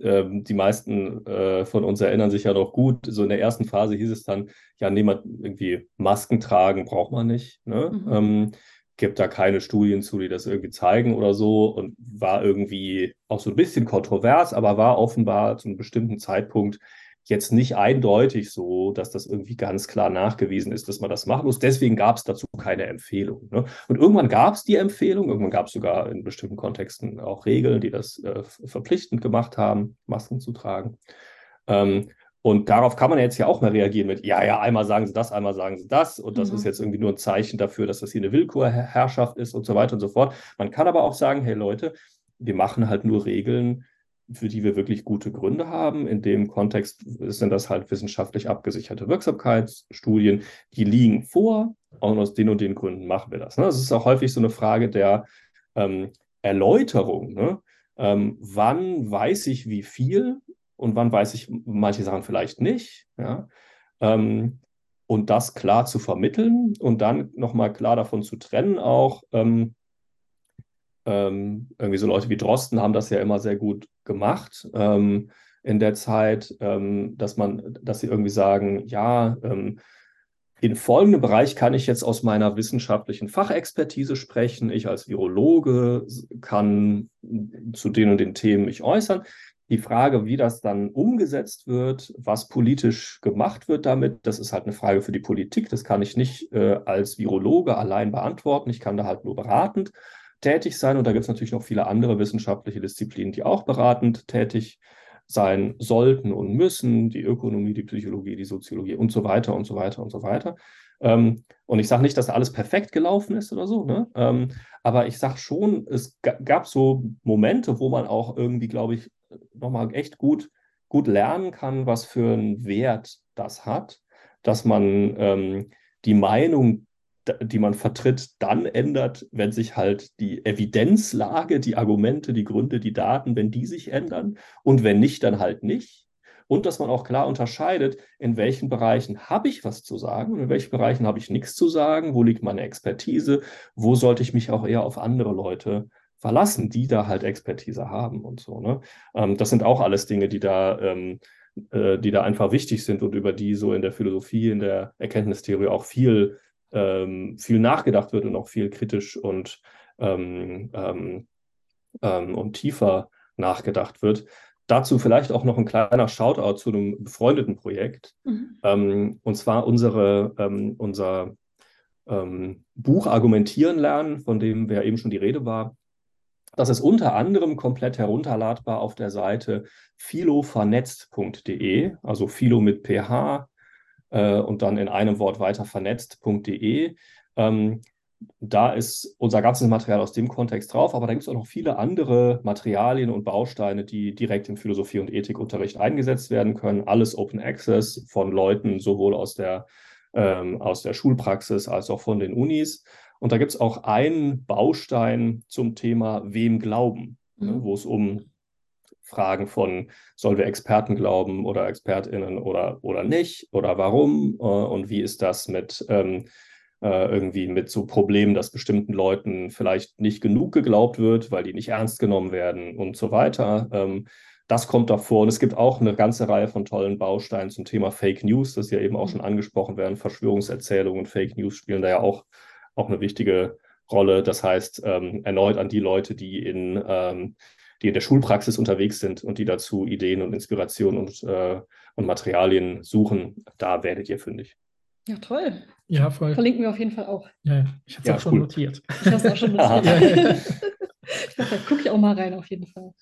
ähm, die meisten äh, von uns erinnern sich ja noch gut, so in der ersten Phase hieß es dann, ja, niemand irgendwie Masken tragen braucht man nicht. Ne? Mhm. Ähm, gibt da keine Studien zu, die das irgendwie zeigen oder so und war irgendwie auch so ein bisschen kontrovers, aber war offenbar zu einem bestimmten Zeitpunkt jetzt nicht eindeutig so, dass das irgendwie ganz klar nachgewiesen ist, dass man das machen muss. Deswegen gab es dazu keine Empfehlung. Ne? Und irgendwann gab es die Empfehlung, irgendwann gab es sogar in bestimmten Kontexten auch Regeln, die das äh, verpflichtend gemacht haben, Masken zu tragen. Ähm, und darauf kann man jetzt ja auch mal reagieren mit, ja, ja, einmal sagen sie das, einmal sagen sie das. Und das mhm. ist jetzt irgendwie nur ein Zeichen dafür, dass das hier eine Willkürherrschaft ist und so weiter und so fort. Man kann aber auch sagen, hey Leute, wir machen halt nur Regeln, für die wir wirklich gute Gründe haben. In dem Kontext sind das halt wissenschaftlich abgesicherte Wirksamkeitsstudien, die liegen vor und aus den und den Gründen machen wir das. Ne? Das ist auch häufig so eine Frage der ähm, Erläuterung. Ne? Ähm, wann weiß ich wie viel und wann weiß ich manche Sachen vielleicht nicht. Ja? Ähm, und das klar zu vermitteln und dann nochmal klar davon zu trennen, auch ähm, ähm, irgendwie so Leute wie Drosten haben das ja immer sehr gut gemacht ähm, in der Zeit, ähm, dass man, dass sie irgendwie sagen, ja, ähm, in folgendem Bereich kann ich jetzt aus meiner wissenschaftlichen Fachexpertise sprechen. Ich als Virologe kann zu den und den Themen mich äußern. Die Frage, wie das dann umgesetzt wird, was politisch gemacht wird damit, das ist halt eine Frage für die Politik. Das kann ich nicht äh, als Virologe allein beantworten. Ich kann da halt nur beratend tätig sein. Und da gibt es natürlich noch viele andere wissenschaftliche Disziplinen, die auch beratend tätig sein sollten und müssen, die Ökonomie, die Psychologie, die Soziologie und so weiter und so weiter und so weiter. Ähm, und ich sage nicht, dass alles perfekt gelaufen ist oder so, ne? Ähm, aber ich sage schon, es gab so Momente, wo man auch irgendwie, glaube ich, nochmal echt gut, gut lernen kann, was für einen Wert das hat, dass man ähm, die Meinung die man vertritt, dann ändert, wenn sich halt die Evidenzlage, die Argumente, die Gründe, die Daten, wenn die sich ändern und wenn nicht, dann halt nicht. Und dass man auch klar unterscheidet, in welchen Bereichen habe ich was zu sagen und in welchen Bereichen habe ich nichts zu sagen, wo liegt meine Expertise, wo sollte ich mich auch eher auf andere Leute verlassen, die da halt Expertise haben und so. Ne? Ähm, das sind auch alles Dinge, die da, ähm, äh, die da einfach wichtig sind und über die so in der Philosophie, in der Erkenntnistheorie auch viel ähm, viel nachgedacht wird und auch viel kritisch und, ähm, ähm, ähm, und tiefer nachgedacht wird. Dazu vielleicht auch noch ein kleiner Shoutout zu einem befreundeten Projekt. Mhm. Ähm, und zwar unsere, unser Buch Argumentieren lernen, von dem ja eben schon die Rede war. Das ist unter anderem komplett herunterladbar auf der Seite philovernetzt.de, also philo mit ph, äh, und dann in einem Wort weiter vernetzt.de. Ähm, da ist unser ganzes Material aus dem Kontext drauf, aber da gibt es auch noch viele andere Materialien und Bausteine, die direkt im Philosophie- und Ethikunterricht eingesetzt werden können. Alles Open Access von Leuten sowohl aus der, ähm, aus der Schulpraxis als auch von den Unis. Und da gibt es auch einen Baustein zum Thema Wem glauben, ne, mhm. ne, wo es um Fragen von, sollen wir Experten glauben oder ExpertInnen oder, oder nicht oder warum äh, und wie ist das mit ähm, äh, irgendwie mit so Problemen, dass bestimmten Leuten vielleicht nicht genug geglaubt wird, weil die nicht ernst genommen werden und so weiter. Ähm, das kommt davor. Und es gibt auch eine ganze Reihe von tollen Bausteinen zum Thema Fake News, das ja eben auch schon angesprochen werden. Verschwörungserzählungen und Fake News spielen da ja auch, auch eine wichtige Rolle. Das heißt, ähm, erneut an die Leute, die in, ähm, die in der Schulpraxis unterwegs sind und die dazu Ideen und Inspirationen und, äh, und Materialien suchen, da werdet ihr fündig. Ja, toll. Ja, voll. Verlinken wir auf jeden Fall auch. Ja, ich habe es Ja, auch schon cool. notiert. Ich habe es auch schon notiert. Ja, ja, ja. Ich dachte, da gucke ich auch mal rein, auf jeden Fall.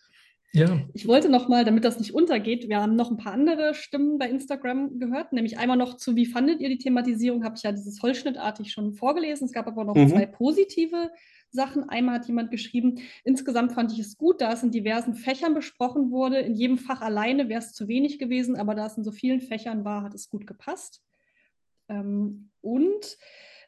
Ja, Ich wollte noch mal, damit das nicht untergeht, wir haben noch ein paar andere Stimmen bei Instagram gehört, nämlich einmal noch zu, wie fandet ihr die Thematisierung? Habe ich ja dieses Holzschnittartig schon vorgelesen. Es gab aber noch Mhm. zwei positive Sachen. Einmal hat jemand geschrieben, insgesamt fand ich es gut, da es in diversen Fächern besprochen wurde. In jedem Fach alleine wäre es zu wenig gewesen, aber da es in so vielen Fächern war, hat es gut gepasst. Ähm, und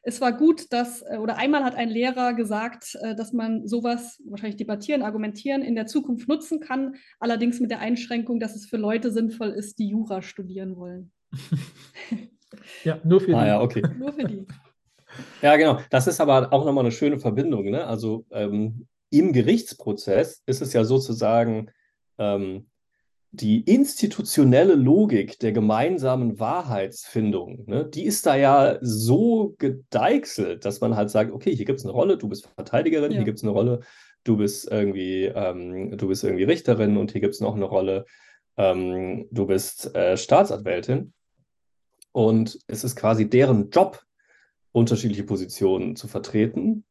es war gut, dass, äh, oder einmal hat ein Lehrer gesagt, äh, dass man sowas, wahrscheinlich debattieren, argumentieren, in der Zukunft nutzen kann, allerdings mit der Einschränkung, dass es für Leute sinnvoll ist, die Jura studieren wollen. ja, nur für Ah die. ja, okay. Nur für die. Ja, genau. Das ist aber auch nochmal eine schöne Verbindung. Ne? Also ähm, im Gerichtsprozess ist es ja sozusagen ähm, die institutionelle Logik der gemeinsamen Wahrheitsfindung, ne? die ist da ja so gedeichselt, dass man halt sagt, okay, hier gibt es eine Rolle, du bist Verteidigerin, Ja. hier gibt es eine Rolle, du bist irgendwie, ähm, du bist irgendwie Richterin und hier gibt es noch eine Rolle, ähm, du bist äh, Staatsanwältin. Und es ist quasi deren Job, unterschiedliche Positionen zu vertreten.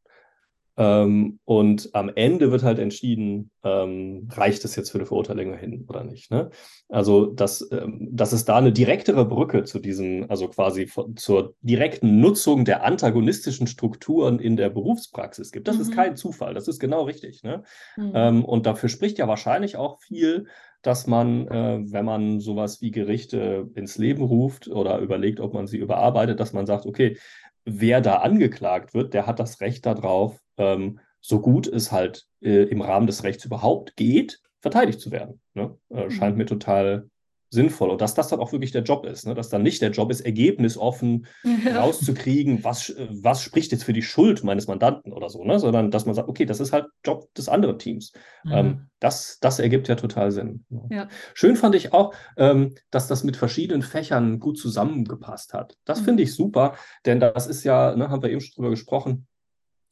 Ähm, und am Ende wird halt entschieden, ähm, reicht es jetzt für eine Verurteilung hin oder nicht. Ne? Also, dass, ähm, dass es da eine direktere Brücke zu diesem, also quasi von, zur direkten Nutzung der antagonistischen Strukturen in der Berufspraxis gibt. Das ist Mhm. kein Zufall, das ist genau richtig. Ne? Mhm. Ähm, und dafür spricht ja wahrscheinlich auch viel, dass man, äh, wenn man sowas wie Gerichte ins Leben ruft oder überlegt, ob man sie überarbeitet, dass man sagt, okay, wer da angeklagt wird, der hat das Recht darauf, ähm, so gut es halt äh, im Rahmen des Rechts überhaupt geht, verteidigt zu werden. Ne? Äh, scheint Mhm. mir total sinnvoll. Und dass das dann auch wirklich der Job ist, ne? dass dann nicht der Job ist, ergebnisoffen Ja. rauszukriegen, was, äh, was spricht jetzt für die Schuld meines Mandanten oder so, ne? sondern dass man sagt, okay, das ist halt Job des anderen Teams. Mhm. Ähm, das, das ergibt ja total Sinn. Ja. Schön fand ich auch, ähm, dass das mit verschiedenen Fächern gut zusammengepasst hat. Das Mhm. finde ich super, denn das ist ja, ne, haben wir eben schon drüber gesprochen,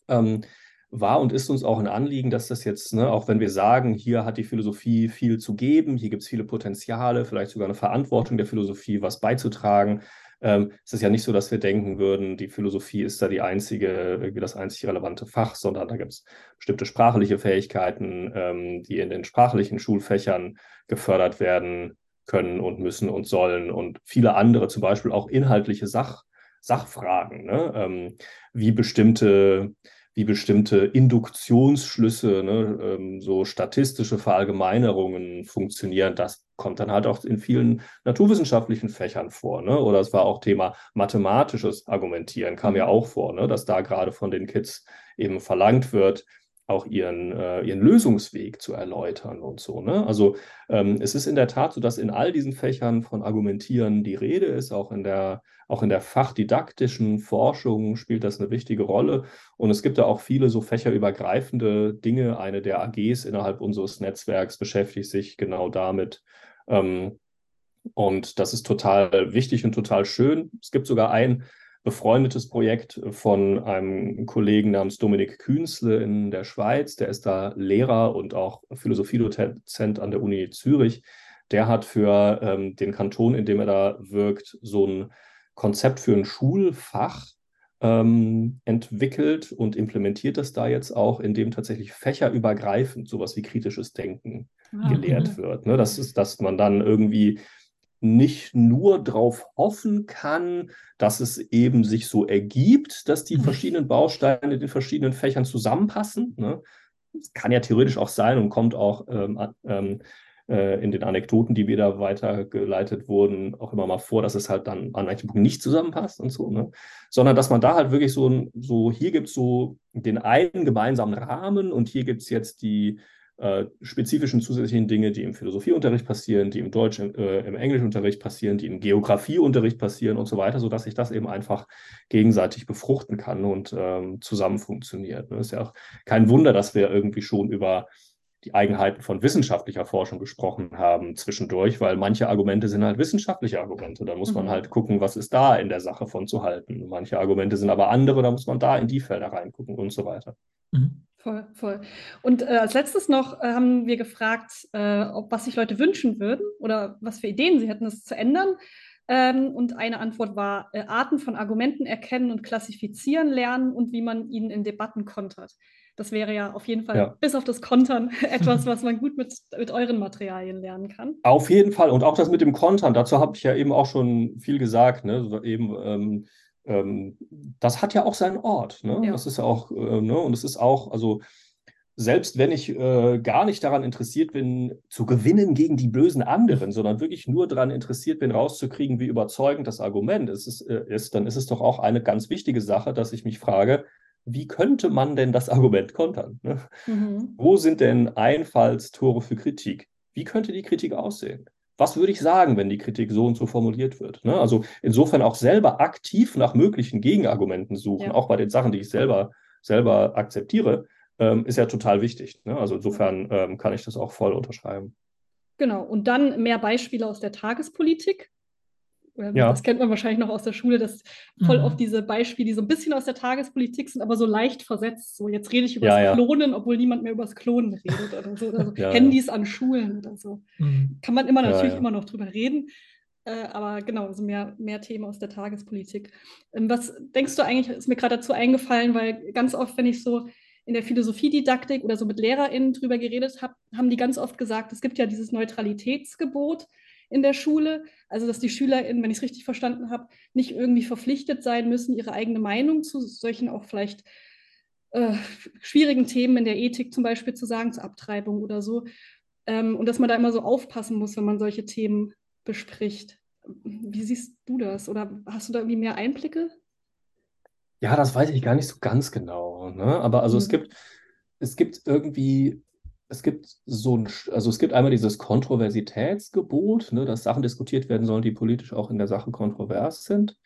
ähm, war und ist uns auch ein Anliegen, dass das jetzt, ne, auch wenn wir sagen, hier hat die Philosophie viel zu geben, hier gibt es viele Potenziale, vielleicht sogar eine Verantwortung der Philosophie, was beizutragen. Ähm, es ist ja nicht so, dass wir denken würden, die Philosophie ist da die einzige, das einzig relevante Fach, sondern da gibt es bestimmte sprachliche Fähigkeiten, ähm, die in den sprachlichen Schulfächern gefördert werden können und müssen und sollen und viele andere, zum Beispiel auch inhaltliche Sach, Sachfragen, ne? ähm, wie bestimmte wie bestimmte Induktionsschlüsse, ne, ähm, so statistische Verallgemeinerungen funktionieren. Das kommt dann halt auch in vielen naturwissenschaftlichen Fächern vor. Ne? Oder es war auch Thema mathematisches Argumentieren, kam ja auch vor, ne? dass da gerade von den Kids eben verlangt wird, auch ihren, äh, ihren Lösungsweg zu erläutern und so. Ne? Also ähm, es ist in der Tat so, dass in all diesen Fächern von Argumentieren die Rede ist, auch in der, auch in der fachdidaktischen Forschung spielt das eine wichtige Rolle. Und es gibt da auch viele so fächerübergreifende Dinge. Eine der AGs innerhalb unseres Netzwerks beschäftigt sich genau damit. Ähm, und das ist total wichtig und total schön. Es gibt sogar ein befreundetes Projekt von einem Kollegen namens Dominik Künzle in der Schweiz. Der ist da Lehrer und auch Philosophiedozent an der Uni Zürich. Der hat für ähm, den Kanton, in dem er da wirkt, so ein Konzept für ein Schulfach ähm, entwickelt und implementiert das da jetzt auch, in dem tatsächlich fächerübergreifend sowas wie kritisches Denken Ah, gelehrt mhm. wird. Ne? Das ist, dass man dann irgendwie nicht nur darauf hoffen kann, dass es eben sich so ergibt, dass die Mhm. verschiedenen Bausteine in den verschiedenen Fächern zusammenpassen. Ne? Das kann ja theoretisch auch sein und kommt auch ähm, ähm, äh, in den Anekdoten, die mir da weitergeleitet wurden, auch immer mal vor, dass es halt dann an manchen Punkten nicht zusammenpasst und so, ne? Sondern dass man da halt wirklich so, so hier gibt es so den einen gemeinsamen Rahmen und hier gibt es jetzt die äh, spezifischen zusätzlichen Dinge, die im Philosophieunterricht passieren, die im Deutsch, äh, im Englischunterricht passieren, die im Geografieunterricht passieren und so weiter, sodass sich das eben einfach gegenseitig befruchten kann und ähm, zusammen funktioniert. Ne? Ist ja auch kein Wunder, dass wir irgendwie schon über die Eigenheiten von wissenschaftlicher Forschung gesprochen haben zwischendurch, weil manche Argumente sind halt wissenschaftliche Argumente. Da muss mhm. man halt gucken, was ist da in der Sache von zu halten. Manche Argumente sind aber andere, da muss man da in die Felder reingucken und so weiter. Mhm. Voll, voll. Und äh, als letztes noch äh, haben wir gefragt, äh, ob was sich Leute wünschen würden oder was für Ideen sie hätten, das zu ändern. Ähm, und eine Antwort war, äh, Arten von Argumenten erkennen und klassifizieren lernen und wie man ihnen in Debatten kontert. Das wäre ja auf jeden Fall ja. bis auf das Kontern etwas, was man gut mit, mit euren Materialien lernen kann. Auf jeden Fall. Und auch das mit dem Kontern, dazu habe ich ja eben auch schon viel gesagt. Ne? Eben, ähm, ähm, das hat ja auch seinen Ort. Ne? Ja. Das ist ja auch, äh, ne? und es ist auch, also selbst wenn ich äh, gar nicht daran interessiert bin, zu gewinnen gegen die bösen anderen, sondern wirklich nur daran interessiert bin, rauszukriegen, wie überzeugend das Argument ist, äh, ist, dann ist es doch auch eine ganz wichtige Sache, dass ich mich frage, wie könnte man denn das Argument kontern? Ne? Mhm. Wo sind denn Einfallstore für Kritik? Wie könnte die Kritik aussehen? Was würde ich sagen, wenn die Kritik so und so formuliert wird? Ne? Also insofern auch selber aktiv nach möglichen Gegenargumenten suchen, ja. auch bei den Sachen, die ich selber, selber akzeptiere, ähm, ist ja total wichtig. Ne? Also insofern ähm, kann ich das auch voll unterschreiben. Genau, und dann mehr Beispiele aus der Tagespolitik. Ja. Das kennt man wahrscheinlich noch aus der Schule, dass voll mhm. oft diese Beispiele, die so ein bisschen aus der Tagespolitik sind, aber so leicht versetzt. So, jetzt rede ich über ja, das Klonen, ja. obwohl niemand mehr über das Klonen redet oder so. Oder so. Handys an Schulen oder so. Mhm. Kann man immer natürlich immer noch drüber reden. Äh, aber genau, also mehr, mehr Themen aus der Tagespolitik. Ähm, was denkst du eigentlich, ist mir gerade dazu eingefallen, weil ganz oft, wenn ich so in der Philosophiedidaktik oder so mit LehrerInnen drüber geredet habe, haben die ganz oft gesagt, es gibt ja dieses Neutralitätsgebot in der Schule, also dass die SchülerInnen, wenn ich es richtig verstanden habe, nicht irgendwie verpflichtet sein müssen, ihre eigene Meinung zu solchen auch vielleicht äh, schwierigen Themen in der Ethik zum Beispiel zu sagen, zur Abtreibung oder so. Ähm, und dass man da immer so aufpassen muss, wenn man solche Themen bespricht. Wie siehst du das? Oder hast du da irgendwie mehr Einblicke? Ja, das weiß ich gar nicht so ganz genau. Ne? Aber also mhm. es gibt, es gibt irgendwie, es gibt so ein, also es gibt einmal dieses Kontroversitätsgebot, ne, dass Sachen diskutiert werden sollen, die politisch auch in der Sache kontrovers sind.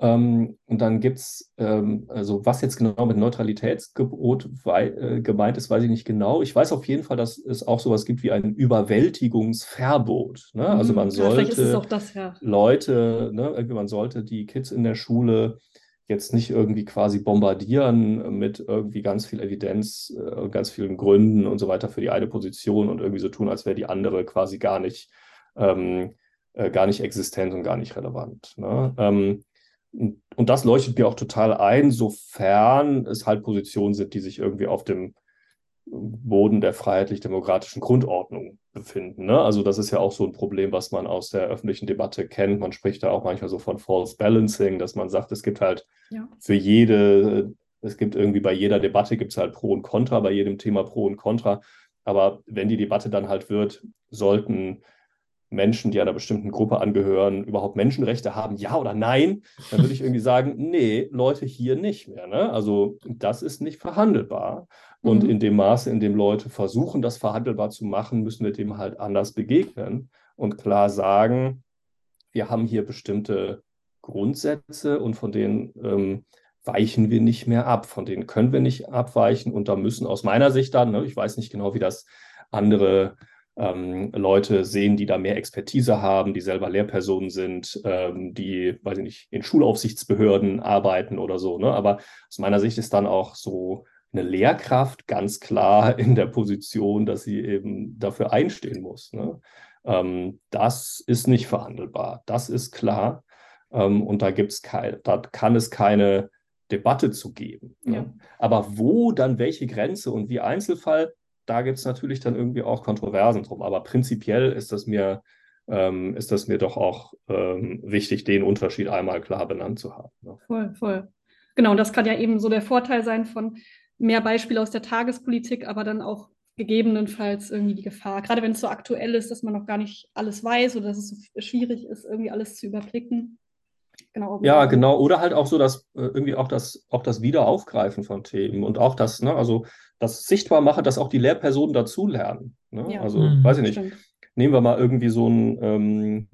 Ähm, und dann gibt es, ähm, also was jetzt genau mit Neutralitätsgebot äh, gemeint ist, weiß ich nicht genau. Ich weiß auf jeden Fall, dass es auch sowas gibt wie ein Überwältigungsverbot. Ne? Also man sollte ja, das, ja. Leute, ne, irgendwie man sollte die Kids in der Schule jetzt nicht irgendwie quasi bombardieren mit irgendwie ganz viel Evidenz, äh, ganz vielen Gründen und so weiter für die eine Position und irgendwie so tun, als wäre die andere quasi gar nicht, ähm, äh, gar nicht existent und gar nicht relevant. Ne? Ähm, und das leuchtet mir auch total ein, sofern es halt Positionen sind, die sich irgendwie auf dem Boden der freiheitlich-demokratischen Grundordnung befinden. Ne? Also das ist ja auch so ein Problem, was man aus der öffentlichen Debatte kennt. Man spricht da auch manchmal so von False Balancing, dass man sagt, es gibt halt ja. für jede, es gibt irgendwie bei jeder Debatte gibt es halt Pro und Contra, bei jedem Thema Pro und Contra. Aber wenn die Debatte dann halt wird, sollten Menschen, die einer bestimmten Gruppe angehören, überhaupt Menschenrechte haben, ja oder nein, dann würde ich irgendwie sagen, nee, Leute hier nicht mehr. Ne? Also das ist nicht verhandelbar. Und mhm. in dem Maße, in dem Leute versuchen, das verhandelbar zu machen, müssen wir dem halt anders begegnen und klar sagen, wir haben hier bestimmte Grundsätze und von denen ähm, weichen wir nicht mehr ab, von denen können wir nicht abweichen und da müssen aus meiner Sicht dann, ne, ich weiß nicht genau, wie das andere ähm, Leute sehen, die da mehr Expertise haben, die selber Lehrpersonen sind, ähm, die, weiß ich nicht, in Schulaufsichtsbehörden arbeiten oder so. Ne? Aber aus meiner Sicht ist dann auch so eine Lehrkraft ganz klar in der Position, dass sie eben dafür einstehen muss. Ne? Ähm, das ist nicht verhandelbar. Das ist klar. Ähm, und da gibt's kein, da kann es keine Debatte zu geben. Ne? Ja. Aber wo dann welche Grenze und wie Einzelfall, da gibt es natürlich dann irgendwie auch Kontroversen drum. Aber prinzipiell ist das mir, ähm, ist das mir doch auch ähm, wichtig, den Unterschied einmal klar benannt zu haben. Ne? Voll, voll. Genau, und das kann ja eben so der Vorteil sein von mehr Beispiele aus der Tagespolitik, aber dann auch gegebenenfalls irgendwie die Gefahr, gerade wenn es so aktuell ist, dass man noch gar nicht alles weiß oder dass es so schwierig ist, irgendwie alles zu überblicken. Genau, ja, genau. Oder halt auch so, dass äh, irgendwie auch das, auch das Wiederaufgreifen von Themen und auch das, ne, also das sichtbar machen, dass auch die Lehrpersonen dazulernen. Ne? Ja. Also, mhm. weiß ich nicht. Stimmt. Nehmen wir mal irgendwie so ein ähm,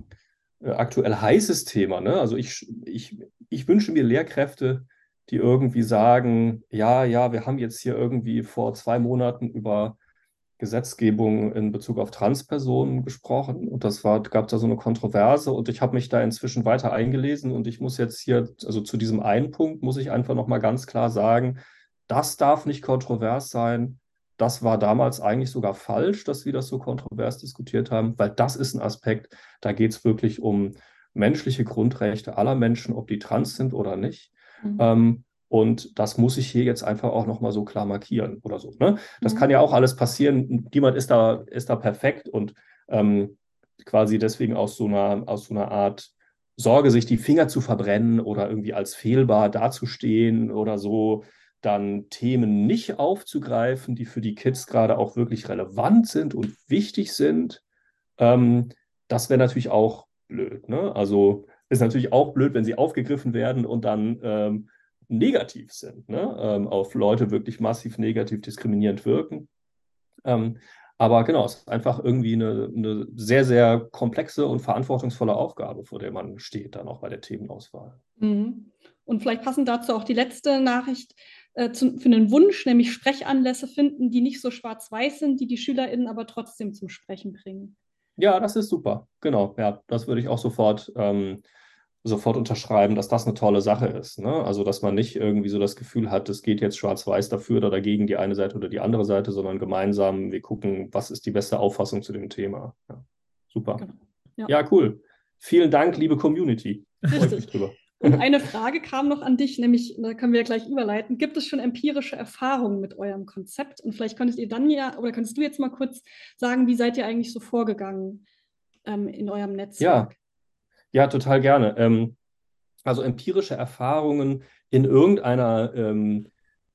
äh, aktuell heißes Thema. Ne? Also ich, ich, ich wünsche mir Lehrkräfte, die irgendwie sagen, ja, ja, wir haben jetzt hier irgendwie vor zwei Monaten über Gesetzgebung in Bezug auf Transpersonen gesprochen und das war, gab da so eine Kontroverse und ich habe mich da inzwischen weiter eingelesen und ich muss jetzt hier, also zu diesem einen Punkt muss ich einfach nochmal ganz klar sagen, das darf nicht kontrovers sein. Das war damals eigentlich sogar falsch, dass wir das so kontrovers diskutiert haben, weil das ist ein Aspekt, da geht es wirklich um menschliche Grundrechte aller Menschen, ob die trans sind oder nicht. Mhm. Ähm, und das muss ich hier jetzt einfach auch nochmal so klar markieren oder so. Ne? Das mhm. kann ja auch alles passieren. Niemand ist da, ist da perfekt und ähm, quasi deswegen aus so, einer, aus so einer Art Sorge, sich die Finger zu verbrennen oder irgendwie als fehlbar dazustehen oder so, dann Themen nicht aufzugreifen, die für die Kids gerade auch wirklich relevant sind und wichtig sind. Ähm, das wäre natürlich auch blöd. Ne? Also ist natürlich auch blöd, wenn sie aufgegriffen werden und dann ähm, negativ sind, ne? ähm, auf Leute wirklich massiv negativ diskriminierend wirken. Ähm, aber genau, es ist einfach irgendwie eine, eine, sehr, sehr komplexe und verantwortungsvolle Aufgabe, vor der man steht, dann auch bei der Themenauswahl. Mhm. Und vielleicht passend dazu auch die letzte Nachricht äh, zu, für einen Wunsch, nämlich Sprechanlässe finden, die nicht so schwarz-weiß sind, die die SchülerInnen aber trotzdem zum Sprechen bringen. Ja, das ist super. Genau, ja, das würde ich auch sofort ähm, sofort unterschreiben, dass das eine tolle Sache ist. Ne? Also, dass man nicht irgendwie so das Gefühl hat, es geht jetzt schwarz-weiß dafür oder dagegen die eine Seite oder die andere Seite, sondern gemeinsam, wir gucken, was ist die beste Auffassung zu dem Thema. Ja. Super. Genau. Ja. ja. cool. Vielen Dank, liebe Community. Richtig. Und eine Frage kam noch an dich, nämlich, da können wir ja gleich überleiten. Gibt es schon empirische Erfahrungen mit eurem Konzept? Und vielleicht könntest ihr dann ja, oder könntest du jetzt mal kurz sagen, wie seid ihr eigentlich so vorgegangen ähm, in eurem Netzwerk? Ja. Ja, total gerne. Ähm, also empirische Erfahrungen in irgendeiner ähm,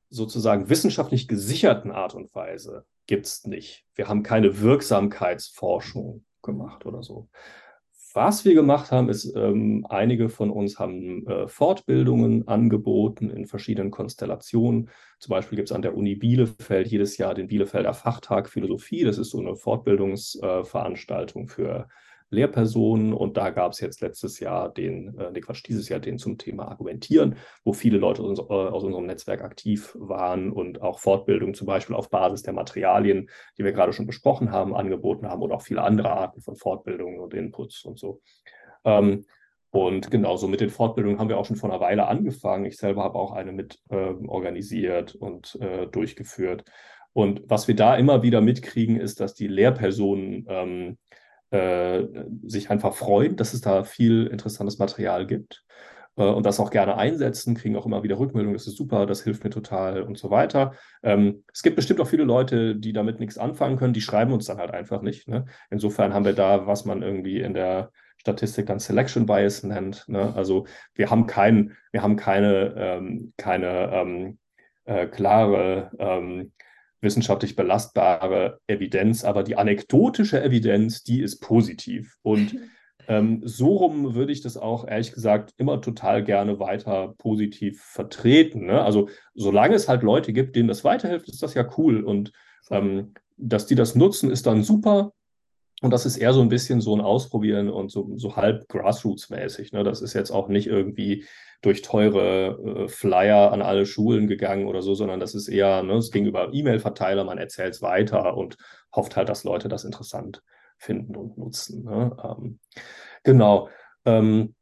sozusagen wissenschaftlich gesicherten Art und Weise gibt es nicht. Wir haben keine Wirksamkeitsforschung gemacht oder so. Was wir gemacht haben, ist, ähm, einige von uns haben äh, Fortbildungen angeboten in verschiedenen Konstellationen. Zum Beispiel gibt es an der Uni Bielefeld jedes Jahr den Bielefelder Fachtag Philosophie. Das ist so eine Fortbildungsveranstaltung äh, für Lehrpersonen und da gab es jetzt letztes Jahr den, äh, nee, Quatsch, dieses Jahr den zum Thema Argumentieren, wo viele Leute aus, äh, aus unserem Netzwerk aktiv waren und auch Fortbildung zum Beispiel auf Basis der Materialien, die wir gerade schon besprochen haben, angeboten haben und auch viele andere Arten von Fortbildungen und Inputs und so. Ähm, und genauso mit den Fortbildungen haben wir auch schon vor einer Weile angefangen. Ich selber habe auch eine mit äh, organisiert und äh, durchgeführt. Und was wir da immer wieder mitkriegen, ist, dass die Lehrpersonen ähm, äh, sich einfach freuen, dass es da viel interessantes Material gibt äh, und das auch gerne einsetzen, kriegen auch immer wieder Rückmeldungen, das ist super, das hilft mir total und so weiter. Ähm, es gibt bestimmt auch viele Leute, die damit nichts anfangen können, die schreiben uns dann halt einfach nicht. Ne? Insofern haben wir da, was man irgendwie in der Statistik dann Selection Bias nennt. Ne? Also wir haben kein, wir haben keine, ähm, keine ähm, äh, klare ähm, wissenschaftlich belastbare Evidenz, aber die anekdotische Evidenz, die ist positiv. Und ähm, so rum würde ich das auch ehrlich gesagt immer total gerne weiter positiv vertreten. Ne? Also solange es halt Leute gibt, denen das weiterhilft, ist das ja cool. Und ähm, dass die das nutzen, ist dann super. Und das ist eher so ein bisschen so ein Ausprobieren und so, so halb Grassroots-mäßig. Ne? Das ist jetzt auch nicht irgendwie durch teure äh, Flyer an alle Schulen gegangen oder so, sondern das ist eher, ne, es ging über E-Mail-Verteiler, man erzählt es weiter und hofft halt, dass Leute das interessant finden und nutzen. Ne? Ähm, genau. Ähm,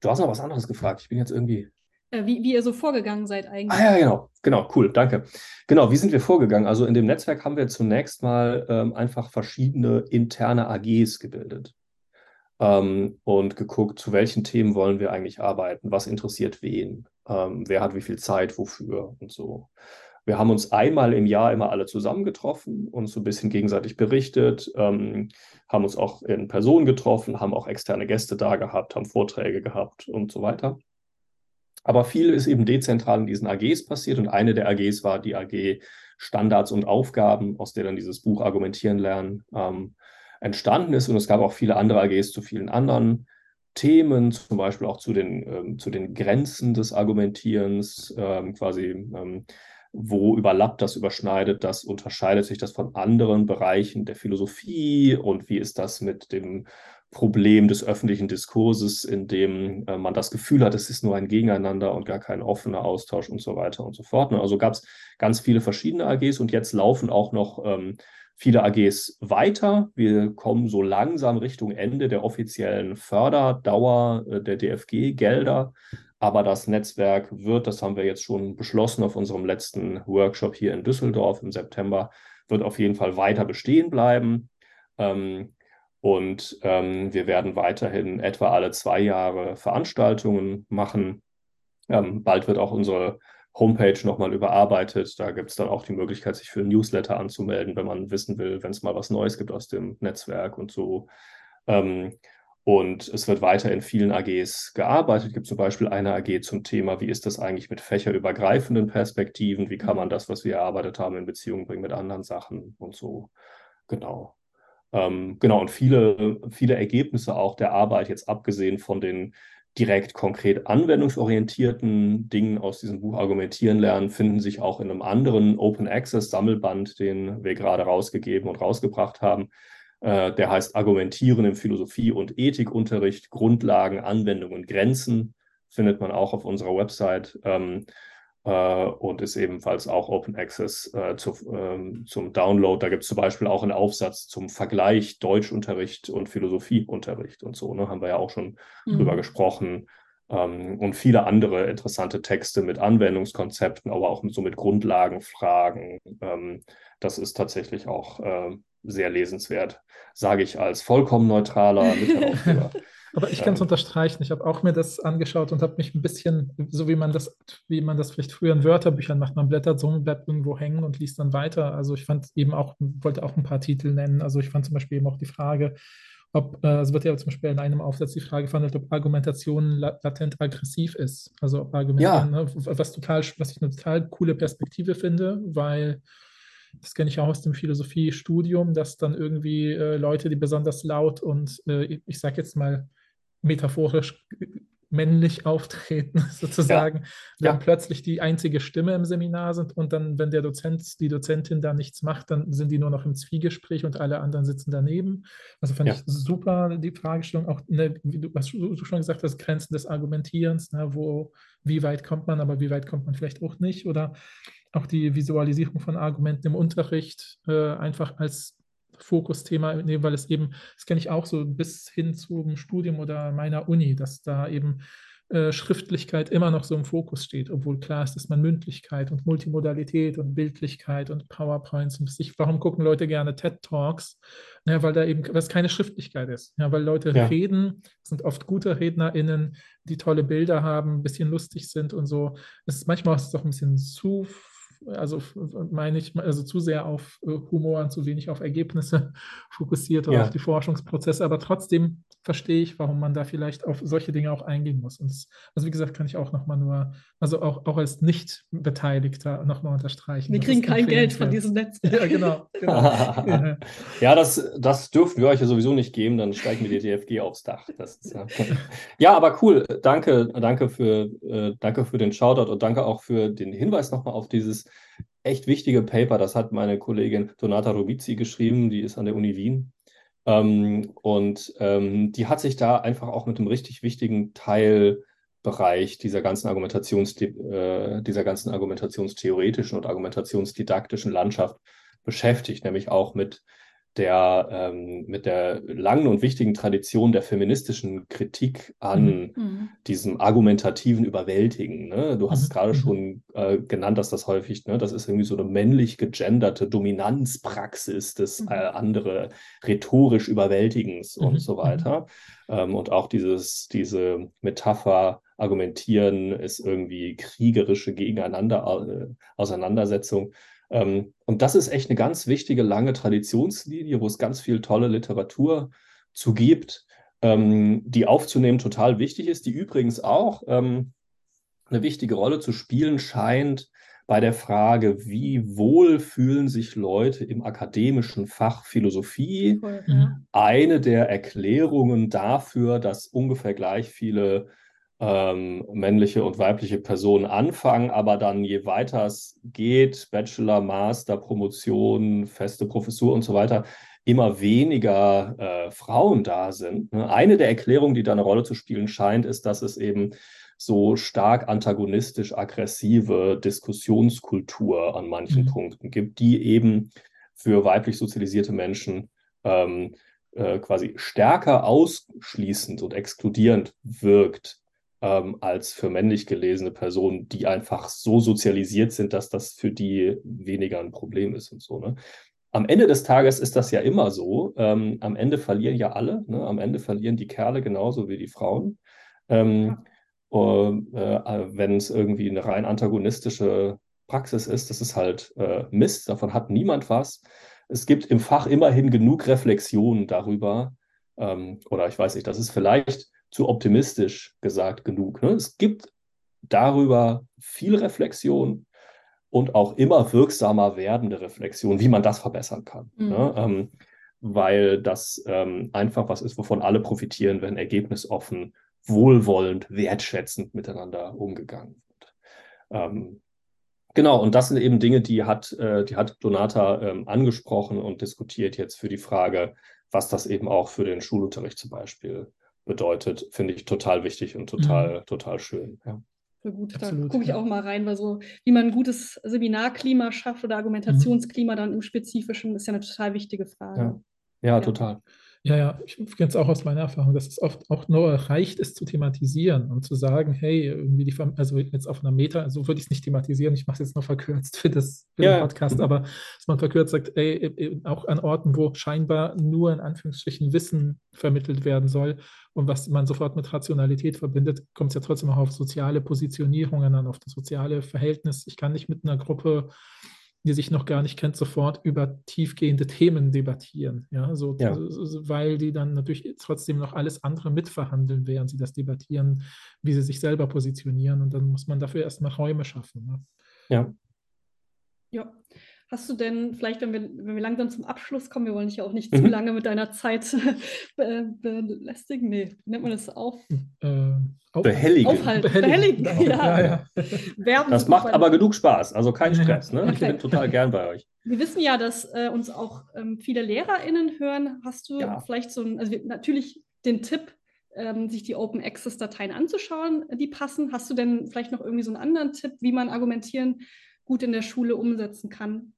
du hast noch was anderes gefragt. Ich bin jetzt irgendwie. Äh, wie, wie ihr so vorgegangen seid eigentlich. Ah ja, genau. Genau, cool, danke. Genau, wie sind wir vorgegangen? Also in dem Netzwerk haben wir zunächst mal ähm, einfach verschiedene interne AGs gebildet ähm, und geguckt, zu welchen Themen wollen wir eigentlich arbeiten, was interessiert wen, ähm, wer hat wie viel Zeit, wofür und so. Wir haben uns einmal im Jahr immer alle zusammengetroffen und so ein bisschen gegenseitig berichtet, ähm, haben uns auch in Person getroffen, haben auch externe Gäste da gehabt, haben Vorträge gehabt und so weiter. Aber viel ist eben dezentral in diesen AGs passiert und eine der AGs war die AG Standards und Aufgaben, aus der dann dieses Buch Argumentieren lernen ähm, entstanden ist. Und es gab auch viele andere AGs zu vielen anderen Themen, zum Beispiel auch zu den, ähm, zu den Grenzen des Argumentierens, ähm, quasi ähm, wo überlappt das, überschneidet das, unterscheidet sich das von anderen Bereichen der Philosophie und wie ist das mit dem Problem des öffentlichen Diskurses, in dem äh, man das Gefühl hat, es ist nur ein Gegeneinander und gar kein offener Austausch und so weiter und so fort. Ne? Also gab es ganz viele verschiedene AGs und jetzt laufen auch noch ähm, viele AGs weiter. Wir kommen so langsam Richtung Ende der offiziellen Förderdauer äh, der DFG-Gelder. Aber das Netzwerk wird, das haben wir jetzt schon beschlossen auf unserem letzten Workshop hier in Düsseldorf im September, wird auf jeden Fall weiter bestehen bleiben. Ähm, und ähm, wir werden weiterhin etwa alle zwei Jahre Veranstaltungen machen. Ähm, bald wird auch unsere Homepage nochmal überarbeitet. Da gibt es dann auch die Möglichkeit, sich für ein Newsletter anzumelden, wenn man wissen will, wenn es mal was Neues gibt aus dem Netzwerk und so. Ähm, und es wird weiter in vielen AGs gearbeitet. Es gibt zum Beispiel eine AG zum Thema, wie ist das eigentlich mit fächerübergreifenden Perspektiven? Wie kann man das, was wir erarbeitet haben, in Beziehung bringen mit anderen Sachen und so? Genau. Ähm, genau, und viele, viele Ergebnisse auch der Arbeit, jetzt abgesehen von den direkt konkret anwendungsorientierten Dingen aus diesem Buch argumentieren lernen, finden sich auch in einem anderen Open Access Sammelband, den wir gerade rausgegeben und rausgebracht haben. Äh, der heißt Argumentieren im Philosophie- und Ethikunterricht, Grundlagen, Anwendungen, Grenzen, findet man auch auf unserer Website. Ähm, äh, und ist ebenfalls auch Open Access äh, zu, ähm, zum Download. Da gibt es zum Beispiel auch einen Aufsatz zum Vergleich Deutschunterricht und Philosophieunterricht und so. Ne? Haben wir ja auch schon mhm. drüber gesprochen. Ähm, und viele andere interessante Texte mit Anwendungskonzepten, aber auch mit, so mit Grundlagenfragen. Ähm, das ist tatsächlich auch äh, sehr lesenswert, sage ich als vollkommen neutraler Literatur. Aber ich kann es unterstreichen. Ich habe auch mir das angeschaut und habe mich ein bisschen, so wie man das, wie man das vielleicht früher in Wörterbüchern macht, man blättert so und bleibt irgendwo hängen und liest dann weiter. Also ich fand eben auch, wollte auch ein paar Titel nennen. Also ich fand zum Beispiel eben auch die Frage, ob, äh, es wird ja zum Beispiel in einem Aufsatz die Frage verhandelt, ob Argumentation latent aggressiv ist. Also ob Argumentation, ja. ne, was total, was ich eine total coole Perspektive finde, weil das kenne ich auch aus dem Philosophiestudium, dass dann irgendwie äh, Leute, die besonders laut und äh, ich sage jetzt mal metaphorisch männlich auftreten, sozusagen, ja. dann ja. plötzlich die einzige Stimme im Seminar sind und dann, wenn der Dozent, die Dozentin da nichts macht, dann sind die nur noch im Zwiegespräch und alle anderen sitzen daneben. Also fand ja. ich super die Fragestellung, auch, ne, wie du, was du schon gesagt hast, Grenzen des Argumentierens, ne, wo, wie weit kommt man, aber wie weit kommt man vielleicht auch nicht, oder auch die Visualisierung von Argumenten im Unterricht äh, einfach als Fokusthema nehmen, weil es eben, das kenne ich auch so bis hin zum Studium oder meiner Uni, dass da eben äh, Schriftlichkeit immer noch so im Fokus steht, obwohl klar ist, dass man Mündlichkeit und Multimodalität und Bildlichkeit und PowerPoints und sich, warum gucken Leute gerne TED Talks? Ja, weil da eben, was keine Schriftlichkeit ist. Ja, weil Leute ja. reden, sind oft gute RednerInnen, die tolle Bilder haben, ein bisschen lustig sind und so. Es ist manchmal ist es auch ein bisschen zu also meine ich, also zu sehr auf äh, Humor und zu wenig auf Ergebnisse fokussiert oder ja. auf die Forschungsprozesse, aber trotzdem verstehe ich, warum man da vielleicht auf solche Dinge auch eingehen muss. Und das, also wie gesagt, kann ich auch nochmal nur, also auch, auch als Nicht-Beteiligter nochmal unterstreichen. Wir kriegen kein Geld von diesem Netz. Ja, genau. genau. ja, das, das dürfen wir euch ja sowieso nicht geben, dann steigen wir die DFG aufs Dach. Ist, ja. ja. aber cool. Danke, danke für, äh, danke für den Shoutout und danke auch für den Hinweis nochmal auf dieses echt wichtige Paper. Das hat meine Kollegin Donata Rubizzi geschrieben, die ist an der Uni Wien. Ähm, und ähm, die hat sich da einfach auch mit einem richtig wichtigen Teilbereich dieser ganzen Argumentations, äh, dieser ganzen argumentationstheoretischen und argumentationsdidaktischen Landschaft beschäftigt, nämlich auch mit der, ähm, mit der langen und wichtigen Tradition der feministischen Kritik an mhm. mhm. diesem argumentativen Überwältigen. Ne? Du hast mhm. es gerade mhm. schon äh, genannt, dass das häufig, ne, das ist irgendwie so eine männlich gegenderte Dominanzpraxis des mhm. äh, andere rhetorisch Überwältigens und so weiter. Ähm, und auch dieses, diese Metapher, Argumentieren ist irgendwie kriegerische Gegeneinander, äh, Auseinandersetzung. Ähm, und das ist echt eine ganz wichtige, lange Traditionslinie, wo es ganz viel tolle Literatur zu gibt, ähm, die aufzunehmen total wichtig ist, die übrigens auch ähm, eine wichtige Rolle zu spielen scheint bei der Frage, wie wohl fühlen sich Leute im akademischen Fach Philosophie. Cool, ja. Eine der Erklärungen dafür, dass ungefähr gleich viele ähm, männliche und weibliche Personen anfangen, aber dann je weiter es geht, Bachelor, Master, Promotion, feste Professur und so weiter, immer weniger äh, Frauen da sind. Ne? Eine der Erklärungen, die da eine Rolle zu spielen scheint, ist, dass es eben so stark antagonistisch aggressive Diskussionskultur an manchen mhm. Punkten gibt, die eben für weiblich sozialisierte Menschen ähm, äh, quasi stärker ausschließend und exkludierend wirkt ähm, als für männlich gelesene Personen, die einfach so sozialisiert sind, dass das für die weniger ein Problem ist und so. Ne? Am Ende des Tages ist das ja immer so. Ähm, am Ende verlieren ja alle. Ne? Am Ende verlieren die Kerle genauso wie die Frauen. Ähm, äh, äh, Wenn es irgendwie eine rein antagonistische Praxis ist, das ist halt äh, Mist. Davon hat niemand was. Es gibt im Fach immerhin genug Reflexionen darüber. Ähm, oder ich weiß nicht, das ist vielleicht zu optimistisch gesagt genug. Ne? Es gibt darüber viel Reflexion und auch immer wirksamer werdende Reflexion, wie man das verbessern kann. Mhm. Ne? Ähm, weil das ähm, einfach was ist, wovon alle profitieren, wenn ergebnisoffen, wohlwollend, wertschätzend miteinander umgegangen wird. Ähm, genau, und das sind eben Dinge, die hat, äh, die hat Donata ähm, angesprochen und diskutiert jetzt für die Frage, was das eben auch für den Schulunterricht zum Beispiel bedeutet, finde ich total wichtig und total, mhm. total schön. Ja. Gut, Absolut, da gucke ich ja. auch mal rein, weil so, wie man ein gutes Seminarklima schafft oder Argumentationsklima mhm. dann im Spezifischen, ist ja eine total wichtige Frage. Ja, ja, ja. total. Ja, ja, ich kenne es auch aus meiner Erfahrung, dass es oft auch nur reicht, es zu thematisieren und zu sagen, hey, irgendwie die, also jetzt auf einer Meta, also würde ich es nicht thematisieren, ich mache es jetzt nur verkürzt für, das, für ja. den Podcast, aber dass man verkürzt sagt, ey, auch an Orten, wo scheinbar nur in Anführungsstrichen Wissen vermittelt werden soll und was man sofort mit Rationalität verbindet, kommt es ja trotzdem auch auf soziale Positionierungen an, auf das soziale Verhältnis. Ich kann nicht mit einer Gruppe die sich noch gar nicht kennt, sofort über tiefgehende Themen debattieren. Ja, so, ja. weil die dann natürlich trotzdem noch alles andere mitverhandeln, während sie das debattieren, wie sie sich selber positionieren. Und dann muss man dafür erstmal Räume schaffen. Ne? Ja. Ja. Hast du denn, vielleicht, wenn wir, wenn wir langsam zum Abschluss kommen, wir wollen dich ja auch nicht mhm. zu lange mit deiner Zeit be belästigen, nee, wie nennt man das auf? Äh, behelligen. Aufhalten. Behelligen, behelligen. Ja. ja, ja. das macht aber genug Spaß, also kein Stress. Ne? Ich bin total gern bei euch. Wir wissen ja, dass äh, uns auch ähm, viele LehrerInnen hören. Hast du ja. vielleicht so ein, also natürlich den Tipp, ähm, sich die Open Access Dateien anzuschauen, die passen. Hast du denn vielleicht noch irgendwie so einen anderen Tipp, wie man argumentieren gut in der Schule umsetzen kann?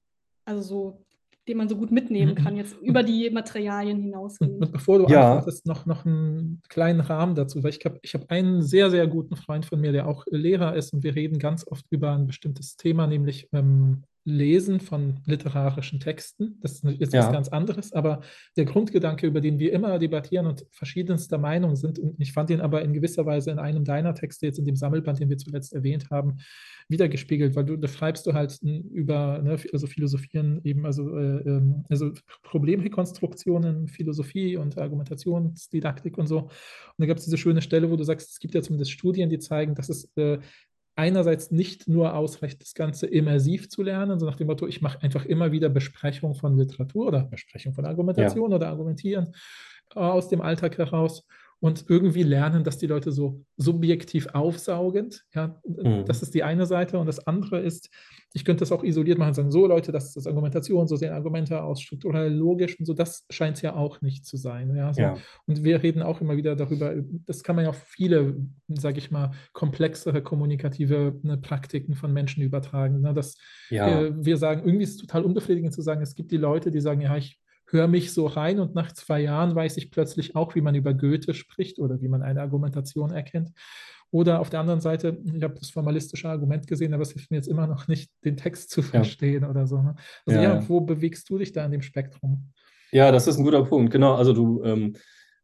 also so, den man so gut mitnehmen mhm. kann, jetzt über die Materialien hinausgehen. Und bevor du ja. antwortest, noch, noch einen kleinen Rahmen dazu, weil ich habe ich hab einen sehr, sehr guten Freund von mir, der auch Lehrer ist und wir reden ganz oft über ein bestimmtes Thema, nämlich ähm, Lesen von literarischen Texten. Das ist ja. was ganz anderes, aber der Grundgedanke, über den wir immer debattieren und verschiedenster Meinung sind, und ich fand ihn aber in gewisser Weise in einem deiner Texte, jetzt in dem Sammelband, den wir zuletzt erwähnt haben, wiedergespiegelt, weil du, da schreibst du halt über ne, also Philosophieren eben, also, äh, ähm, also Problemrekonstruktionen, Philosophie und Argumentationsdidaktik und so. Und da gab es diese schöne Stelle, wo du sagst, es gibt ja zumindest Studien, die zeigen, dass es äh, einerseits nicht nur ausreicht, das Ganze immersiv zu lernen, so nach dem Motto, ich mache einfach immer wieder Besprechung von Literatur oder Besprechung von Argumentation ja. oder Argumentieren äh, aus dem Alltag heraus und irgendwie lernen, dass die Leute so subjektiv aufsaugend, ja, mhm. das ist die eine Seite und das andere ist, ich könnte das auch isoliert machen, sagen, so Leute, das ist das Argumentation, so sehen Argumente aus, strukturell logisch und so, das scheint es ja auch nicht zu sein, ja, so. ja. und wir reden auch immer wieder darüber, das kann man ja auf viele, sage ich mal, komplexere kommunikative ne, Praktiken von Menschen übertragen, ne, dass ja. wir, wir sagen, irgendwie ist es total unbefriedigend zu sagen, es gibt die Leute, die sagen, ja, ich höre mich so rein und nach zwei Jahren weiß ich plötzlich auch, wie man über Goethe spricht oder wie man eine Argumentation erkennt. Oder auf der anderen Seite, ich habe das formalistische Argument gesehen, aber es hilft mir jetzt immer noch nicht, den Text zu verstehen ja. oder so. Ne? Also ja. ja. wo bewegst du dich da in dem Spektrum? Ja, das ist ein guter Punkt. Genau, also du ähm,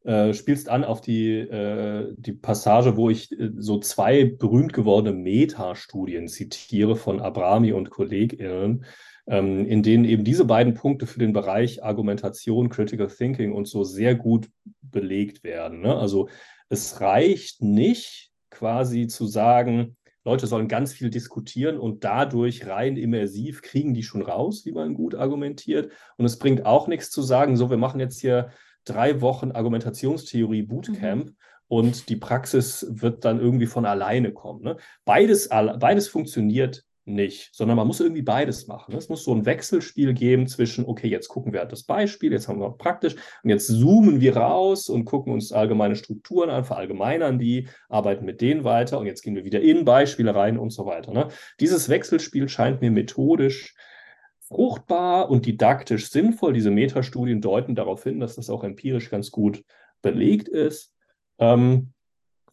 äh, spielst an auf die, äh, die Passage, wo ich äh, so zwei berühmt gewordene Metastudien zitiere von Abrami und KollegInnen, ähm, in denen eben diese beiden Punkte für den Bereich Argumentation, Critical Thinking und so sehr gut belegt werden. Ne? Also es reicht nicht quasi zu sagen, Leute sollen ganz viel diskutieren und dadurch rein immersiv kriegen die schon raus, wie man gut argumentiert. Und es bringt auch nichts zu sagen, so, wir machen jetzt hier drei Wochen Argumentationstheorie Bootcamp mhm. und die Praxis wird dann irgendwie von alleine kommen. Ne? Beides, beides funktioniert nicht, sondern man muss irgendwie beides machen. Es muss so ein Wechselspiel geben zwischen, okay, jetzt gucken wir das Beispiel, jetzt haben wir praktisch und jetzt zoomen wir raus und gucken uns allgemeine Strukturen an, verallgemeinern die, arbeiten mit denen weiter und jetzt gehen wir wieder in Beispiele rein und so weiter. Ne? Dieses Wechselspiel scheint mir methodisch fruchtbar und didaktisch sinnvoll. Diese Metastudien deuten darauf hin, dass das auch empirisch ganz gut belegt ist. Ähm,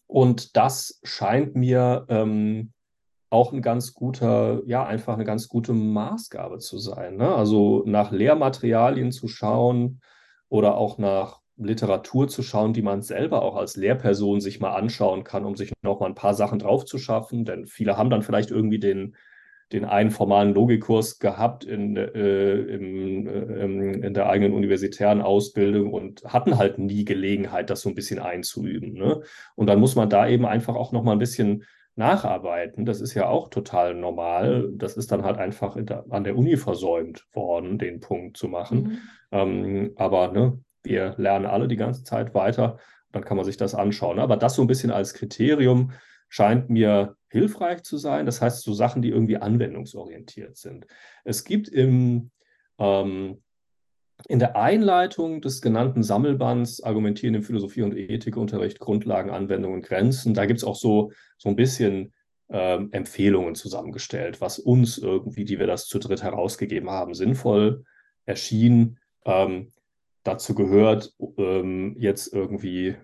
und das scheint mir ähm, auch ein ganz guter, ja, einfach eine ganz gute Maßgabe zu sein. Ne? Also nach Lehrmaterialien zu schauen oder auch nach Literatur zu schauen, die man selber auch als Lehrperson sich mal anschauen kann, um sich noch mal ein paar Sachen drauf zu schaffen. Denn viele haben dann vielleicht irgendwie den, den einen formalen Logikkurs gehabt in, äh, im, äh, in der eigenen universitären Ausbildung und hatten halt nie Gelegenheit, das so ein bisschen einzuüben. Ne? Und dann muss man da eben einfach auch noch mal ein bisschen nacharbeiten. Das ist ja auch total normal. Das ist dann halt einfach der, an der Uni versäumt worden, den Punkt zu machen. Mhm. Ähm, aber ne, wir lernen alle die ganze Zeit weiter. Dann kann man sich das anschauen. Aber das so ein bisschen als Kriterium scheint mir hilfreich zu sein. Das heißt, so Sachen, die irgendwie anwendungsorientiert sind. Es gibt im, ähm, in der Einleitung des genannten Sammelbands Argumentieren im Philosophie- und Ethikunterricht, Grundlagen, Anwendungen, Grenzen, da gibt es auch so, so ein bisschen ähm, Empfehlungen zusammengestellt, was uns irgendwie, die wir das zu dritt herausgegeben haben, sinnvoll erschien. Ähm, dazu gehört ähm, jetzt irgendwie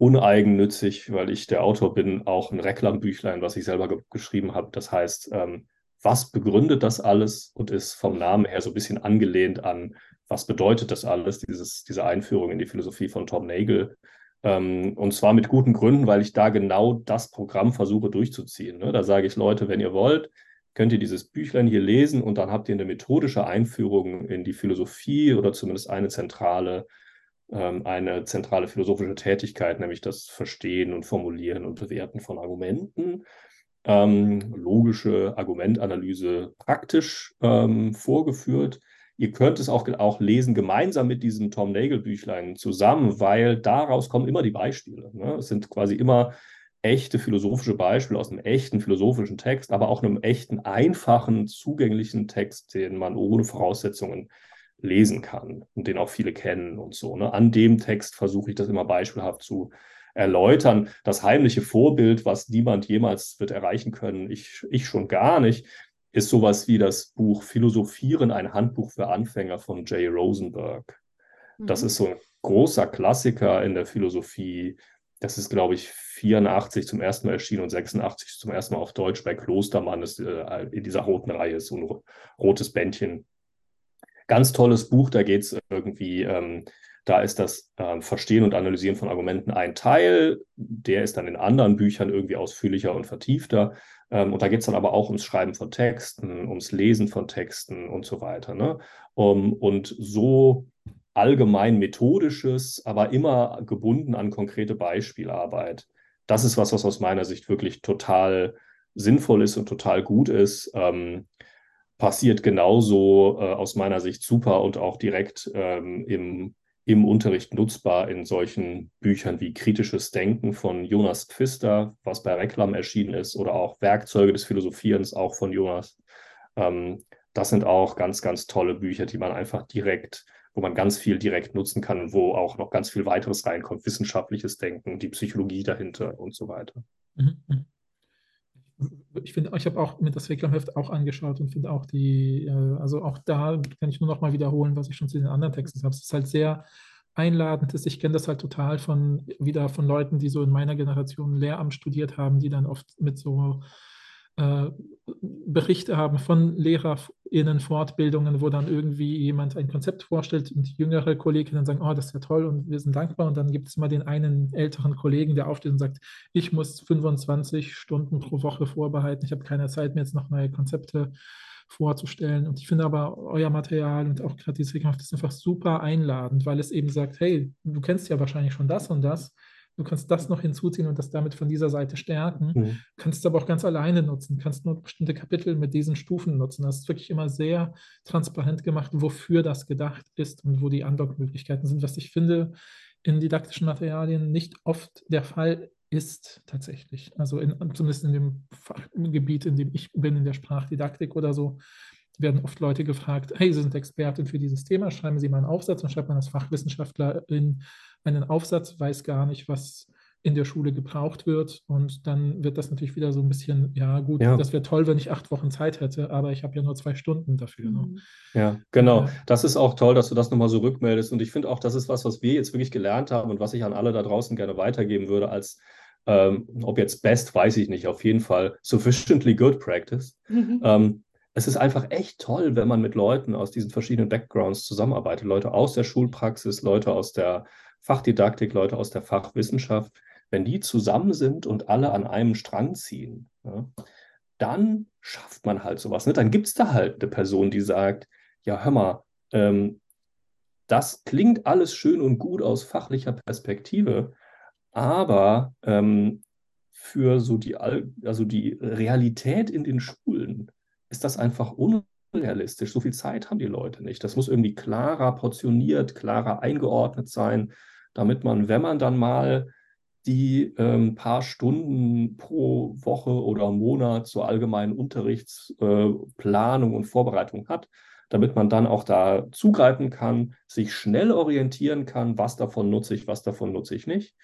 uneigennützig, weil ich der Autor bin, auch ein Reklambüchlein, was ich selber ge geschrieben habe. Das heißt, ähm, was begründet das alles und ist vom Namen her so ein bisschen angelehnt an, was bedeutet das alles, dieses, diese Einführung in die Philosophie von Tom Nagel. Ähm, und zwar mit guten Gründen, weil ich da genau das Programm versuche durchzuziehen. Ne? Da sage ich, Leute, wenn ihr wollt, könnt ihr dieses Büchlein hier lesen und dann habt ihr eine methodische Einführung in die Philosophie oder zumindest eine zentrale, eine zentrale philosophische Tätigkeit, nämlich das Verstehen und Formulieren und Bewerten von Argumenten. Ähm, logische Argumentanalyse praktisch ähm, vorgeführt. Ihr könnt es auch, auch lesen gemeinsam mit diesem Tom Nagel Büchlein zusammen, weil daraus kommen immer die Beispiele. Ne? Es sind quasi immer echte philosophische Beispiele aus einem echten philosophischen Text, aber auch einem echten, einfachen, zugänglichen Text, den man ohne Voraussetzungen lesen kann und den auch viele kennen und so. Ne? An dem Text versuche ich das immer beispielhaft zu erläutern. Das heimliche Vorbild, was niemand jemals wird erreichen können, ich, ich schon gar nicht, ist sowas wie das Buch Philosophieren, ein Handbuch für Anfänger von Jay Rosenberg. Mhm. Das ist so ein großer Klassiker in der Philosophie. Das ist, glaube ich, 84 zum ersten Mal erschienen und 86 zum ersten Mal auf Deutsch bei Klostermann ist äh, in dieser roten Reihe ist so ein rotes Bändchen. Ganz tolles Buch, da geht es irgendwie, ähm, da ist das ähm, Verstehen und Analysieren von Argumenten ein Teil, der ist dann in anderen Büchern irgendwie ausführlicher und vertiefter. Ähm, und da geht es dann aber auch ums Schreiben von Texten, ums Lesen von Texten und so weiter. Ne? Um, und so allgemein methodisches, aber immer gebunden an konkrete Beispielarbeit das ist was, was aus meiner Sicht wirklich total sinnvoll ist und total gut ist. Ähm, passiert genauso äh, aus meiner Sicht super und auch direkt ähm, im, im Unterricht nutzbar in solchen Büchern wie Kritisches Denken von Jonas Pfister, was bei Reklam erschienen ist, oder auch Werkzeuge des Philosophierens, auch von Jonas. Ähm, das sind auch ganz, ganz tolle Bücher, die man einfach direkt wo man ganz viel direkt nutzen kann wo auch noch ganz viel weiteres reinkommt, wissenschaftliches Denken, die Psychologie dahinter und so weiter. Mhm, mhm. Ich finde, ich habe auch mir das Reklamheft auch angeschaut und finde auch die, äh, also auch da kann ich nur noch mal wiederholen, was ich schon zu den anderen Texten habe. Es ist halt sehr einladend ist. Ich kenne das halt total von wieder von Leuten, die so in meiner Generation Lehramt studiert haben, die dann oft mit so Berichte haben von LehrerInnen, Fortbildungen, wo dann irgendwie jemand ein Konzept vorstellt und jüngere Kolleginnen sagen, oh, das ist ja toll und wir sind dankbar. Und dann gibt es immer den einen älteren Kollegen, der aufsteht und sagt, ich muss 25 Stunden pro Woche vorbereiten, ich habe keine Zeit mir jetzt noch neue Konzepte vorzustellen. Und ich finde aber euer Material und auch gerade diese Wettkampf ist einfach super einladend, weil es eben sagt, hey, du kennst ja wahrscheinlich schon das und das Du kannst das noch hinzuziehen und das damit von dieser Seite stärken. Mhm. Kannst es aber auch ganz alleine nutzen. Kannst nur bestimmte Kapitel mit diesen Stufen nutzen. Das ist wirklich immer sehr transparent gemacht, wofür das gedacht ist und wo die Andockmöglichkeiten sind, was ich finde in didaktischen Materialien nicht oft der Fall ist tatsächlich. Also in, zumindest in dem Fachgebiet, in dem ich bin, in der Sprachdidaktik oder so, werden oft Leute gefragt, hey, Sie sind Expertin für dieses Thema, schreiben Sie mal einen Aufsatz und schreibt man als Fachwissenschaftlerin einen Aufsatz, weiß gar nicht, was in der Schule gebraucht wird. Und dann wird das natürlich wieder so ein bisschen, ja gut, ja. das wäre toll, wenn ich acht Wochen Zeit hätte, aber ich habe ja nur zwei Stunden dafür. Ne? Ja, genau. Das ist auch toll, dass du das nochmal so rückmeldest. Und ich finde auch, das ist was, was wir jetzt wirklich gelernt haben und was ich an alle da draußen gerne weitergeben würde als ähm, ob jetzt best, weiß ich nicht, auf jeden Fall sufficiently good practice. Mhm. Ähm, es ist einfach echt toll, wenn man mit Leuten aus diesen verschiedenen Backgrounds zusammenarbeitet. Leute aus der Schulpraxis, Leute aus der Fachdidaktik, Leute aus der Fachwissenschaft. Wenn die zusammen sind und alle an einem Strang ziehen, ja, dann schafft man halt sowas. Ne? Dann gibt es da halt eine Person, die sagt, ja, hör mal, ähm, das klingt alles schön und gut aus fachlicher Perspektive, aber ähm, für so die, also die Realität in den Schulen ist das einfach unrealistisch. So viel Zeit haben die Leute nicht. Das muss irgendwie klarer portioniert, klarer eingeordnet sein, damit man, wenn man dann mal die ähm, paar Stunden pro Woche oder Monat zur allgemeinen Unterrichtsplanung äh, und Vorbereitung hat, damit man dann auch da zugreifen kann, sich schnell orientieren kann, was davon nutze ich, was davon nutze ich nicht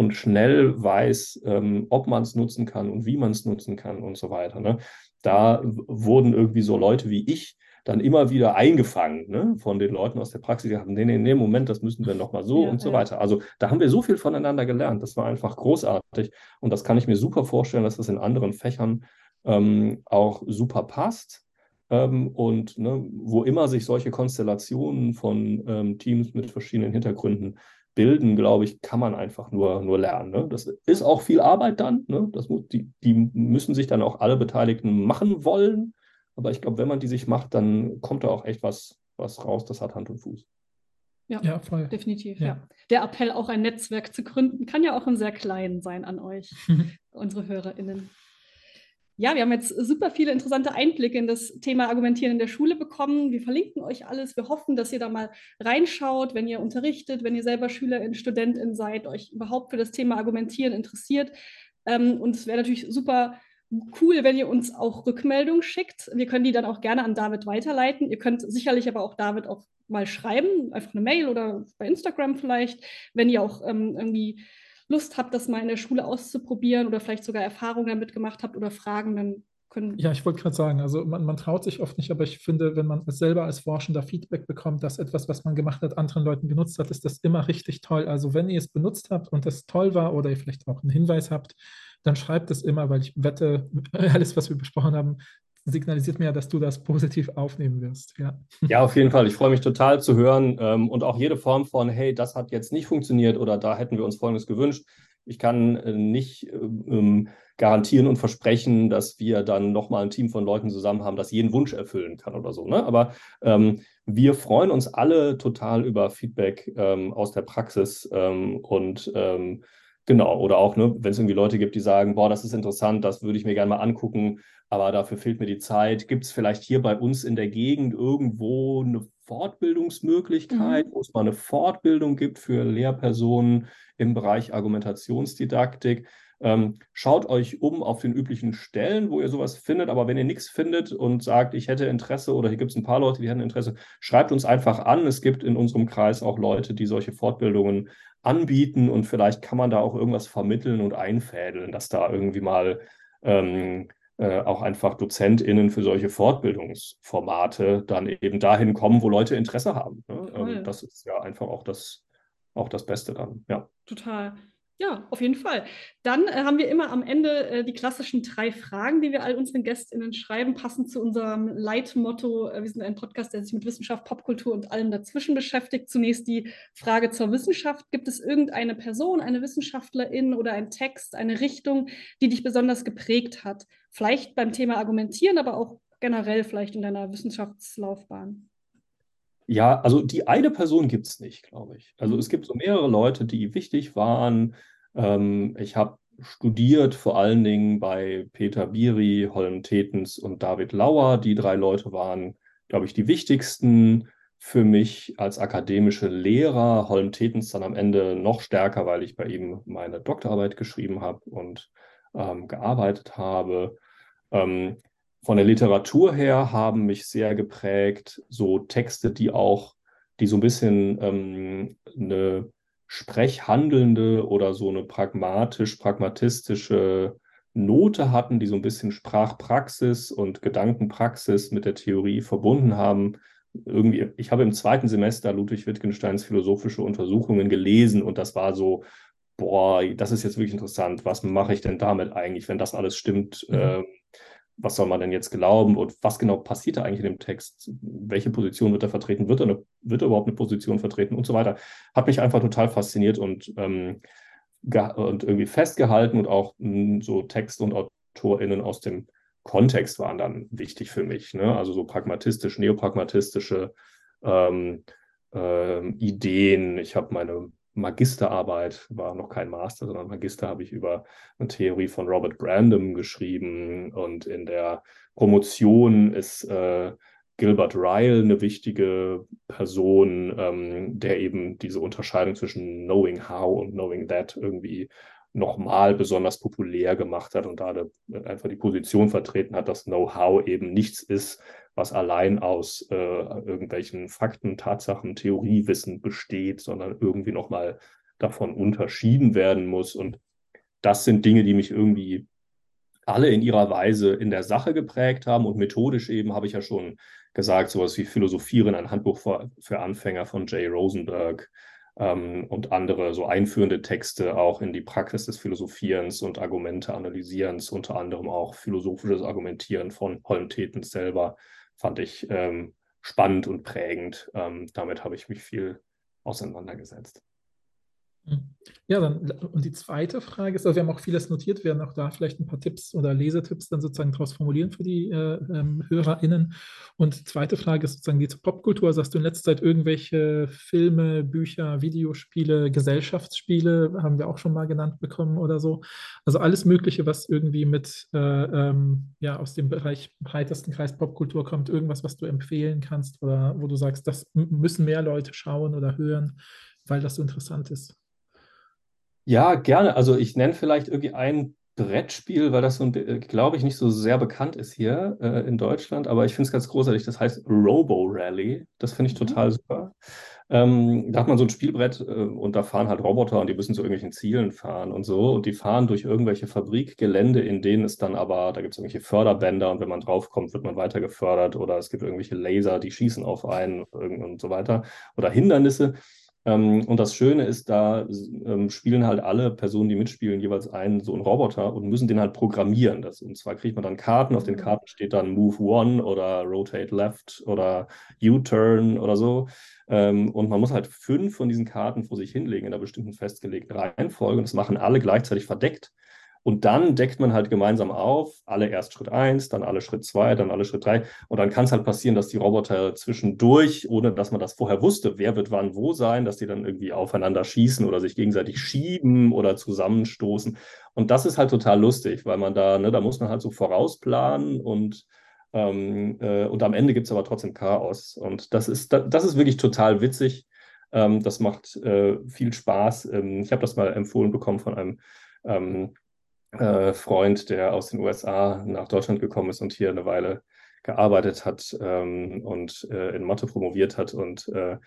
und schnell weiß, ähm, ob man es nutzen kann und wie man es nutzen kann und so weiter. Ne? Da wurden irgendwie so Leute wie ich dann immer wieder eingefangen ne? von den Leuten aus der Praxis, die haben, nee, nee, nee, Moment, das müssen wir nochmal so ja, und so ja. weiter. Also da haben wir so viel voneinander gelernt. Das war einfach großartig. Und das kann ich mir super vorstellen, dass das in anderen Fächern ähm, auch super passt. Ähm, und ne, wo immer sich solche Konstellationen von ähm, Teams mit verschiedenen Hintergründen bilden, glaube ich, kann man einfach nur, nur lernen. Ne? Das ist auch viel Arbeit dann. Ne? Das muss, die, die müssen sich dann auch alle Beteiligten machen wollen. Aber ich glaube, wenn man die sich macht, dann kommt da auch echt was, was raus, das hat Hand und Fuß. Ja, ja voll. definitiv. Ja. ja. Der Appell, auch ein Netzwerk zu gründen, kann ja auch im sehr kleinen sein an euch, unsere HörerInnen. Ja, wir haben jetzt super viele interessante Einblicke in das Thema Argumentieren in der Schule bekommen. Wir verlinken euch alles. Wir hoffen, dass ihr da mal reinschaut, wenn ihr unterrichtet, wenn ihr selber Schülerin, Studentin seid, euch überhaupt für das Thema Argumentieren interessiert. Ähm, und es wäre natürlich super cool, wenn ihr uns auch Rückmeldungen schickt. Wir können die dann auch gerne an David weiterleiten. Ihr könnt sicherlich aber auch David auch mal schreiben, einfach eine Mail oder bei Instagram vielleicht, wenn ihr auch ähm, irgendwie Lust habt, das mal in der Schule auszuprobieren oder vielleicht sogar Erfahrungen damit gemacht habt oder Fragen, dann können. Ja, ich wollte gerade sagen, also man, man, traut sich oft nicht, aber ich finde, wenn man selber als Forschender Feedback bekommt, dass etwas, was man gemacht hat, anderen Leuten genutzt hat, ist das immer richtig toll. Also wenn ihr es benutzt habt und das toll war oder ihr vielleicht auch einen Hinweis habt, dann schreibt es immer, weil ich wette, alles, was wir besprochen haben, signalisiert mir, dass du das positiv aufnehmen wirst. Ja, ja auf jeden Fall. Ich freue mich total zu hören ähm, und auch jede Form von, hey, das hat jetzt nicht funktioniert oder da hätten wir uns Folgendes gewünscht. Ich kann äh, nicht ähm, garantieren und versprechen, dass wir dann nochmal ein Team von Leuten zusammen haben, das jeden Wunsch erfüllen kann oder so. Ne? Aber ähm, wir freuen uns alle total über Feedback ähm, aus der Praxis ähm, und ähm, Genau, oder auch, ne, wenn es irgendwie Leute gibt, die sagen, boah, das ist interessant, das würde ich mir gerne mal angucken, aber dafür fehlt mir die Zeit. Gibt es vielleicht hier bei uns in der Gegend irgendwo eine Fortbildungsmöglichkeit, mhm. wo es mal eine Fortbildung gibt für Lehrpersonen im Bereich Argumentationsdidaktik? Ähm, schaut euch um auf den üblichen Stellen, wo ihr sowas findet. Aber wenn ihr nichts findet und sagt, ich hätte Interesse oder hier gibt es ein paar Leute, die hätten Interesse, schreibt uns einfach an. Es gibt in unserem Kreis auch Leute, die solche Fortbildungen anbieten und vielleicht kann man da auch irgendwas vermitteln und einfädeln, dass da irgendwie mal ähm, äh, auch einfach DozentInnen für solche Fortbildungsformate dann eben dahin kommen, wo Leute Interesse haben. Ne? Ähm, das ist ja einfach auch das, auch das Beste dann. Ja. Total. Ja, auf jeden Fall. Dann äh, haben wir immer am Ende äh, die klassischen drei Fragen, die wir all unseren GästInnen schreiben, passend zu unserem Leitmotto. Äh, wir sind ein Podcast, der sich mit Wissenschaft, Popkultur und allem dazwischen beschäftigt. Zunächst die Frage zur Wissenschaft. Gibt es irgendeine Person, eine Wissenschaftlerin oder ein Text, eine Richtung, die dich besonders geprägt hat? Vielleicht beim Thema Argumentieren, aber auch generell vielleicht in deiner Wissenschaftslaufbahn. Ja, also die eine Person gibt es nicht, glaube ich. Also mhm. es gibt so mehrere Leute, die wichtig waren. Ähm, ich habe studiert vor allen Dingen bei Peter Biri, Holm Tetens und David Lauer. Die drei Leute waren, glaube ich, die wichtigsten für mich als akademische Lehrer. Holm Tetens dann am Ende noch stärker, weil ich bei ihm meine Doktorarbeit geschrieben habe und ähm, gearbeitet habe. Ähm, von der Literatur her haben mich sehr geprägt so Texte, die auch, die so ein bisschen ähm, eine sprechhandelnde oder so eine pragmatisch-pragmatistische Note hatten, die so ein bisschen Sprachpraxis und Gedankenpraxis mit der Theorie verbunden haben. Irgendwie, ich habe im zweiten Semester Ludwig Wittgensteins philosophische Untersuchungen gelesen und das war so, boah, das ist jetzt wirklich interessant. Was mache ich denn damit eigentlich, wenn das alles stimmt? Mhm. Äh, was soll man denn jetzt glauben und was genau passiert da eigentlich in dem Text? Welche Position wird er vertreten? Wird er, eine, wird er überhaupt eine Position vertreten und so weiter? Hat mich einfach total fasziniert und, ähm, und irgendwie festgehalten und auch mh, hm, so Text- und AutorInnen aus dem Kontext waren dann wichtig für mich. Ne? Also so pragmatistisch, neopragmatistische ähm, äh, Ideen. Ich habe meine Magisterarbeit, war noch kein Master, sondern Magister habe ich über eine Theorie von Robert Brandom geschrieben und in der Promotion ist äh, Gilbert Ryle eine wichtige Person, ähm, der eben diese Unterscheidung zwischen Knowing How und Knowing That irgendwie nochmal besonders populär gemacht hat und da einfach die Position vertreten hat, dass Know-how eben nichts ist, was allein aus äh, irgendwelchen Fakten, Tatsachen, Theoriewissen besteht, sondern irgendwie nochmal davon unterschieden werden muss. Und das sind Dinge, die mich irgendwie alle in ihrer Weise in der Sache geprägt haben und methodisch eben habe ich ja schon gesagt, sowas wie Philosophieren, ein Handbuch für, für Anfänger von Jay Rosenberg ähm, und andere so einführende Texte auch in die Praxis des Philosophierens und Argumente analysierens, unter anderem auch philosophisches Argumentieren von Holm-Tetens selber fand ich ähm, spannend und prägend. Ähm, damit habe ich mich viel auseinandergesetzt. Ja, dann, und die zweite Frage ist, also wir haben auch vieles notiert, werden auch da vielleicht ein paar Tipps oder Lesetipps dann sozusagen daraus formulieren für die äh, ähm, HörerInnen. Und die zweite Frage ist sozusagen die zur Popkultur. Also hast du in letzter Zeit irgendwelche Filme, Bücher, Videospiele, Gesellschaftsspiele, haben wir auch schon mal genannt bekommen oder so. Also alles Mögliche, was irgendwie mit, äh, ähm, ja, aus dem Bereich breitesten Kreis Popkultur kommt, irgendwas, was du empfehlen kannst oder wo du sagst, das müssen mehr Leute schauen oder hören, weil das so interessant ist. Ja, gerne. Also ich nenne vielleicht irgendwie ein Brettspiel, weil das so, äh, glaube ich, nicht so sehr bekannt ist hier äh, in Deutschland, aber ich finde es ganz großartig. Das heißt Robo Rally. Das finde ich mhm. total super. Ähm, da hat man so ein Spielbrett äh, und da fahren halt Roboter und die müssen zu irgendwelchen Zielen fahren und so. Und die fahren durch irgendwelche Fabrikgelände, in denen es dann aber, da gibt es irgendwelche Förderbänder und wenn man draufkommt, wird man weiter gefördert oder es gibt irgendwelche Laser, die schießen auf einen und so weiter oder Hindernisse. Ähm, und das Schöne ist, da ähm, spielen halt alle Personen, die mitspielen, jeweils einen so einen Roboter und müssen den halt programmieren. Das, und zwar kriegt man dann Karten, auf den mhm. Karten steht dann Move One oder Rotate Left oder U-Turn oder so. Ähm, und man muss halt fünf von diesen Karten vor sich hinlegen in einer bestimmten festgelegten Reihenfolge. Und das machen alle gleichzeitig verdeckt. Und dann deckt man halt gemeinsam auf, alle erst Schritt 1, dann alle Schritt 2, dann alle Schritt 3. Und dann kann es halt passieren, dass die Roboter zwischendurch, ohne dass man das vorher wusste, wer wird wann wo sein, dass die dann irgendwie aufeinander schießen oder sich gegenseitig schieben oder zusammenstoßen. Und das ist halt total lustig, weil man da, ne, da muss man halt so vorausplanen und ähm, äh, und am Ende gibt es aber trotzdem Chaos. Und das ist, das, das ist wirklich total witzig. Ähm, das macht äh, viel Spaß. Ähm, ich habe das mal empfohlen bekommen von einem ähm, äh, Freund, der aus den USA nach Deutschland gekommen ist und hier eine Weile gearbeitet hat ähm, und äh, in Mathe promoviert hat. Und äh,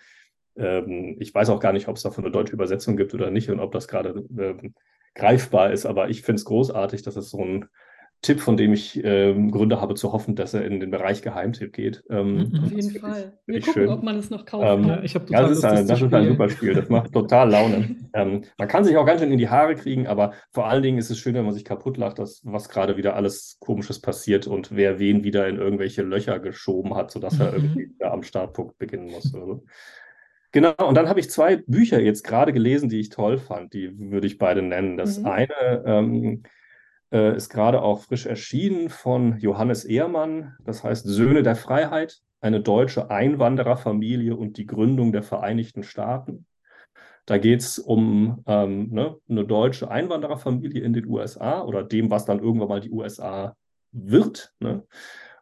ähm, ich weiß auch gar nicht, ob es davon eine deutsche Übersetzung gibt oder nicht und ob das gerade ähm, greifbar ist. Aber ich finde es großartig, dass es so ein Tipp, von dem ich ähm, Gründe habe zu hoffen, dass er in den Bereich Geheimtipp geht. Ähm, mhm. Auf jeden Fall. Wir gucken, schön. ob man es noch kaufen ähm, kann. Ich ja, das ist, ein, das ist ein super Spiel. Das macht total Laune. ähm, man kann sich auch ganz schön in die Haare kriegen, aber vor allen Dingen ist es schön, wenn man sich kaputt lacht, dass, was gerade wieder alles Komisches passiert und wer wen wieder in irgendwelche Löcher geschoben hat, sodass er mhm. irgendwie wieder am Startpunkt beginnen muss. Also. Genau, und dann habe ich zwei Bücher jetzt gerade gelesen, die ich toll fand. Die würde ich beide nennen. Das mhm. eine ähm, äh, ist gerade auch frisch erschienen von Johannes Ehrmann. Das heißt Söhne der Freiheit, eine deutsche Einwandererfamilie und die Gründung der Vereinigten Staaten. Da geht es um ähm, ne, eine deutsche Einwandererfamilie in den USA oder dem, was dann irgendwann mal die USA wird. Ne?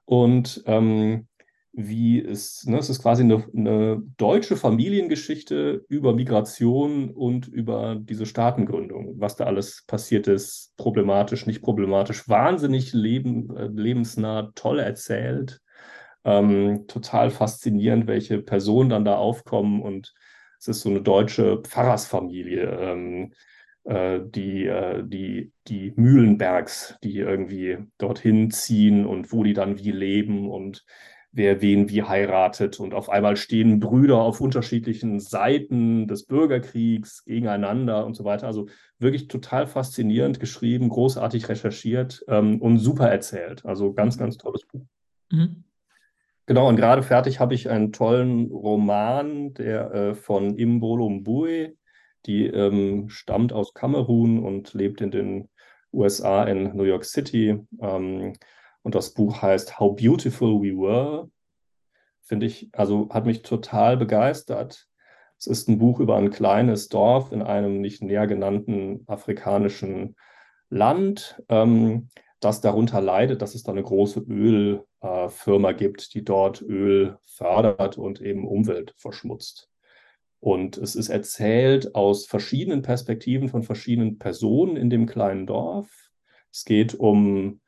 Und ähm, wie es, ne, es ist quasi eine, eine, deutsche Familiengeschichte über Migration und über diese Staatengründung, was da alles passiert ist, problematisch, nicht problematisch, wahnsinnig leben, äh, lebensnah, toll erzählt, ähm, total faszinierend, welche Personen dann da aufkommen. Und Es ist so eine deutsche Pfarrersfamilie, ähm, äh, die, äh, die, die Mühlenbergs, die irgendwie dorthin ziehen und wo die dann wie leben. Und wer wen wie heiratet. Und auf einmal stehen Brüder auf unterschiedlichen Seiten des Bürgerkriegs gegeneinander und so weiter. Also wirklich total faszinierend geschrieben, großartig recherchiert ähm, und super erzählt. Also ganz, ganz tolles Buch. Mhm. Genau, und gerade fertig habe ich einen tollen Roman, der äh, von Imbolo Mbue, die ähm, stammt aus Kamerun und lebt in den USA in New York City. Ähm, und das Buch heißt How Beautiful We Were. Finde ich, also hat mich total begeistert. Es ist ein Buch über ein kleines Dorf in einem nicht näher genannten afrikanischen Land, ähm, das darunter leidet, dass es da eine große Ölfirma äh, gibt, die dort Öl fördert und eben Umwelt verschmutzt. Und es ist erzählt aus verschiedenen Perspektiven von verschiedenen Personen in dem kleinen Dorf. Es geht um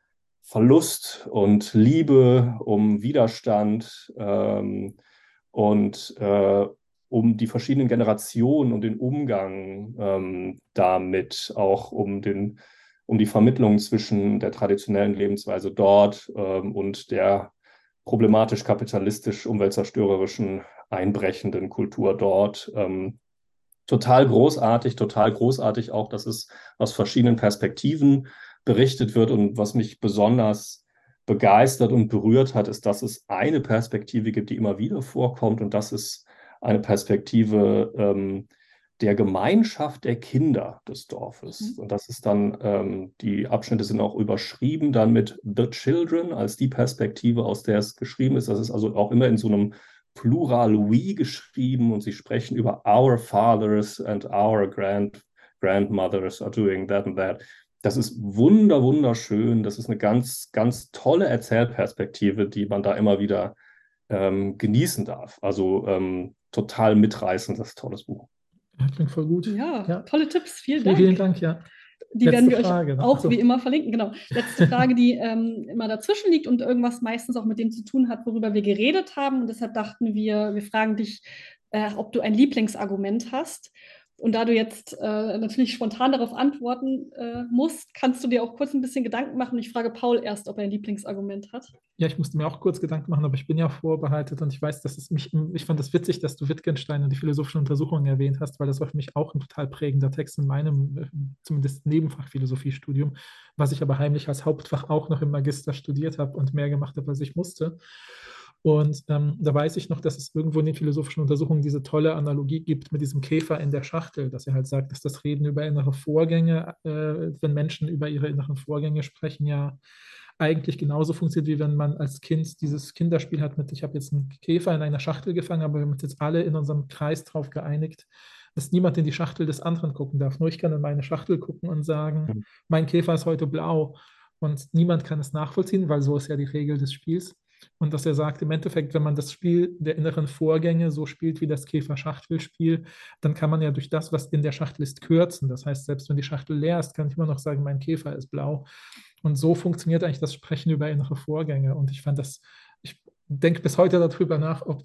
Verlust und Liebe, um Widerstand ähm, und äh, um die verschiedenen Generationen und den Umgang ähm, damit, auch um, den, um die Vermittlung zwischen der traditionellen Lebensweise dort ähm, und der problematisch kapitalistisch umweltzerstörerischen einbrechenden Kultur dort. Ähm, total großartig, total großartig auch, dass es aus verschiedenen Perspektiven berichtet wird. Und was mich besonders begeistert und berührt hat, ist, dass es eine Perspektive gibt, die immer wieder vorkommt. Und das ist eine Perspektive ähm, der Gemeinschaft der Kinder des Dorfes. Mhm. Und das ist dann, ähm, die Abschnitte sind auch überschrieben dann mit The Children als die Perspektive, aus der es geschrieben ist. Das ist also auch immer in so einem Plural we geschrieben und sie sprechen über our fathers and our grand, grandmothers are doing that and that. Das ist wunder, wunderschön. Das ist eine ganz, ganz tolle Erzählperspektive, die man da immer wieder ähm, genießen darf. Also ähm, total mitreißend, das ist ein tolles Buch. Ja, klingt voll gut. Ja, ja. tolle Tipps. Vielen Dank. Vielen Dank, ja. Die Letzte werden wir Frage, euch auch so. wie immer verlinken. Genau. Letzte Frage, die ähm, immer dazwischen liegt und irgendwas meistens auch mit dem zu tun hat, worüber wir geredet haben. Und deshalb dachten wir, wir fragen dich, äh, ob du ein Lieblingsargument hast. Und da du jetzt äh, natürlich spontan darauf antworten äh, musst, kannst du dir auch kurz ein bisschen Gedanken machen. Ich frage Paul erst, ob er ein Lieblingsargument hat. Ja, ich musste mir auch kurz Gedanken machen, aber ich bin ja vorbereitet und ich weiß, dass es mich, ich fand das witzig, dass du Wittgenstein und die philosophischen Untersuchungen erwähnt hast, weil das war für mich auch ein total prägender Text in meinem, äh, zumindest Nebenfach Philosophiestudium, was ich aber heimlich als Hauptfach auch noch im Magister studiert habe und mehr gemacht habe, als ich musste. Und ähm, da weiß ich noch, dass es irgendwo in den philosophischen Untersuchungen diese tolle Analogie gibt mit diesem Käfer in der Schachtel, dass er halt sagt, dass das Reden über innere Vorgänge, äh, wenn Menschen über ihre inneren Vorgänge sprechen, ja eigentlich genauso funktioniert, wie wenn man als Kind dieses Kinderspiel hat mit, ich habe jetzt einen Käfer in einer Schachtel gefangen, aber wir haben uns jetzt alle in unserem Kreis darauf geeinigt, dass niemand in die Schachtel des anderen gucken darf. Nur ich kann in meine Schachtel gucken und sagen, mhm. mein Käfer ist heute blau. Und niemand kann es nachvollziehen, weil so ist ja die Regel des Spiels. Und dass er sagt, im Endeffekt, wenn man das Spiel der inneren Vorgänge so spielt wie das Käfer-Schachtel-Spiel, dann kann man ja durch das, was in der Schachtel ist, kürzen. Das heißt, selbst wenn die Schachtel leer ist, kann ich immer noch sagen, mein Käfer ist blau. Und so funktioniert eigentlich das Sprechen über innere Vorgänge. Und ich fand das, ich denke bis heute darüber nach, ob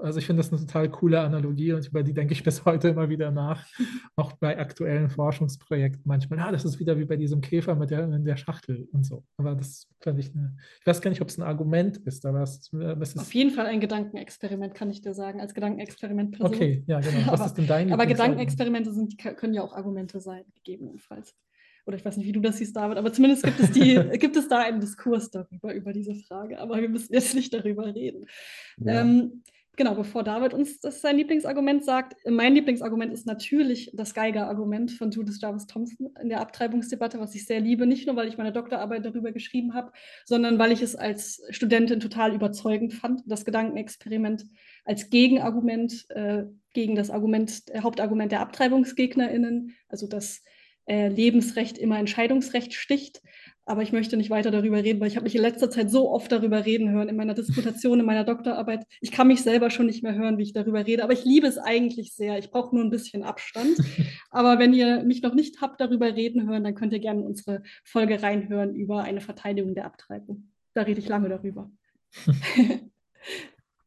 also ich finde das eine total coole Analogie und über die denke ich bis heute immer wieder nach, auch bei aktuellen Forschungsprojekten manchmal. Ah, das ist wieder wie bei diesem Käfer mit der, in der Schachtel und so. Aber das fand ich eine, ich weiß gar nicht, ob es ein Argument ist, aber es, es ist. Auf jeden Fall ein Gedankenexperiment, kann ich dir sagen, als Gedankenexperiment Person. Okay, ja, genau. Was aber, ist denn dein Aber Gedankenexperimente sind, können ja auch Argumente sein, gegebenenfalls oder ich weiß nicht, wie du das siehst, David, aber zumindest gibt es, die, gibt es da einen Diskurs darüber, über diese Frage. Aber wir müssen jetzt nicht darüber reden. Ja. Ähm, Genau, bevor David uns das sein Lieblingsargument sagt, mein Lieblingsargument ist natürlich das Geiger-Argument von Judith Jarvis Thompson in der Abtreibungsdebatte, was ich sehr liebe, nicht nur, weil ich meine Doktorarbeit darüber geschrieben habe, sondern weil ich es als Studentin total überzeugend fand, das Gedankenexperiment als Gegenargument äh, gegen das Argument, äh, Hauptargument der AbtreibungsgegnerInnen, also das äh, Lebensrecht immer Entscheidungsrecht sticht. Aber ich möchte nicht weiter darüber reden, weil ich habe mich in letzter Zeit so oft darüber reden hören, in meiner Disputation, in meiner Doktorarbeit. Ich kann mich selber schon nicht mehr hören, wie ich darüber rede, aber ich liebe es eigentlich sehr. Ich brauche nur ein bisschen Abstand. aber wenn ihr mich noch nicht habt darüber reden hören, dann könnt ihr gerne unsere Folge reinhören über eine Verteidigung der Abtreibung. Da rede ich lange darüber.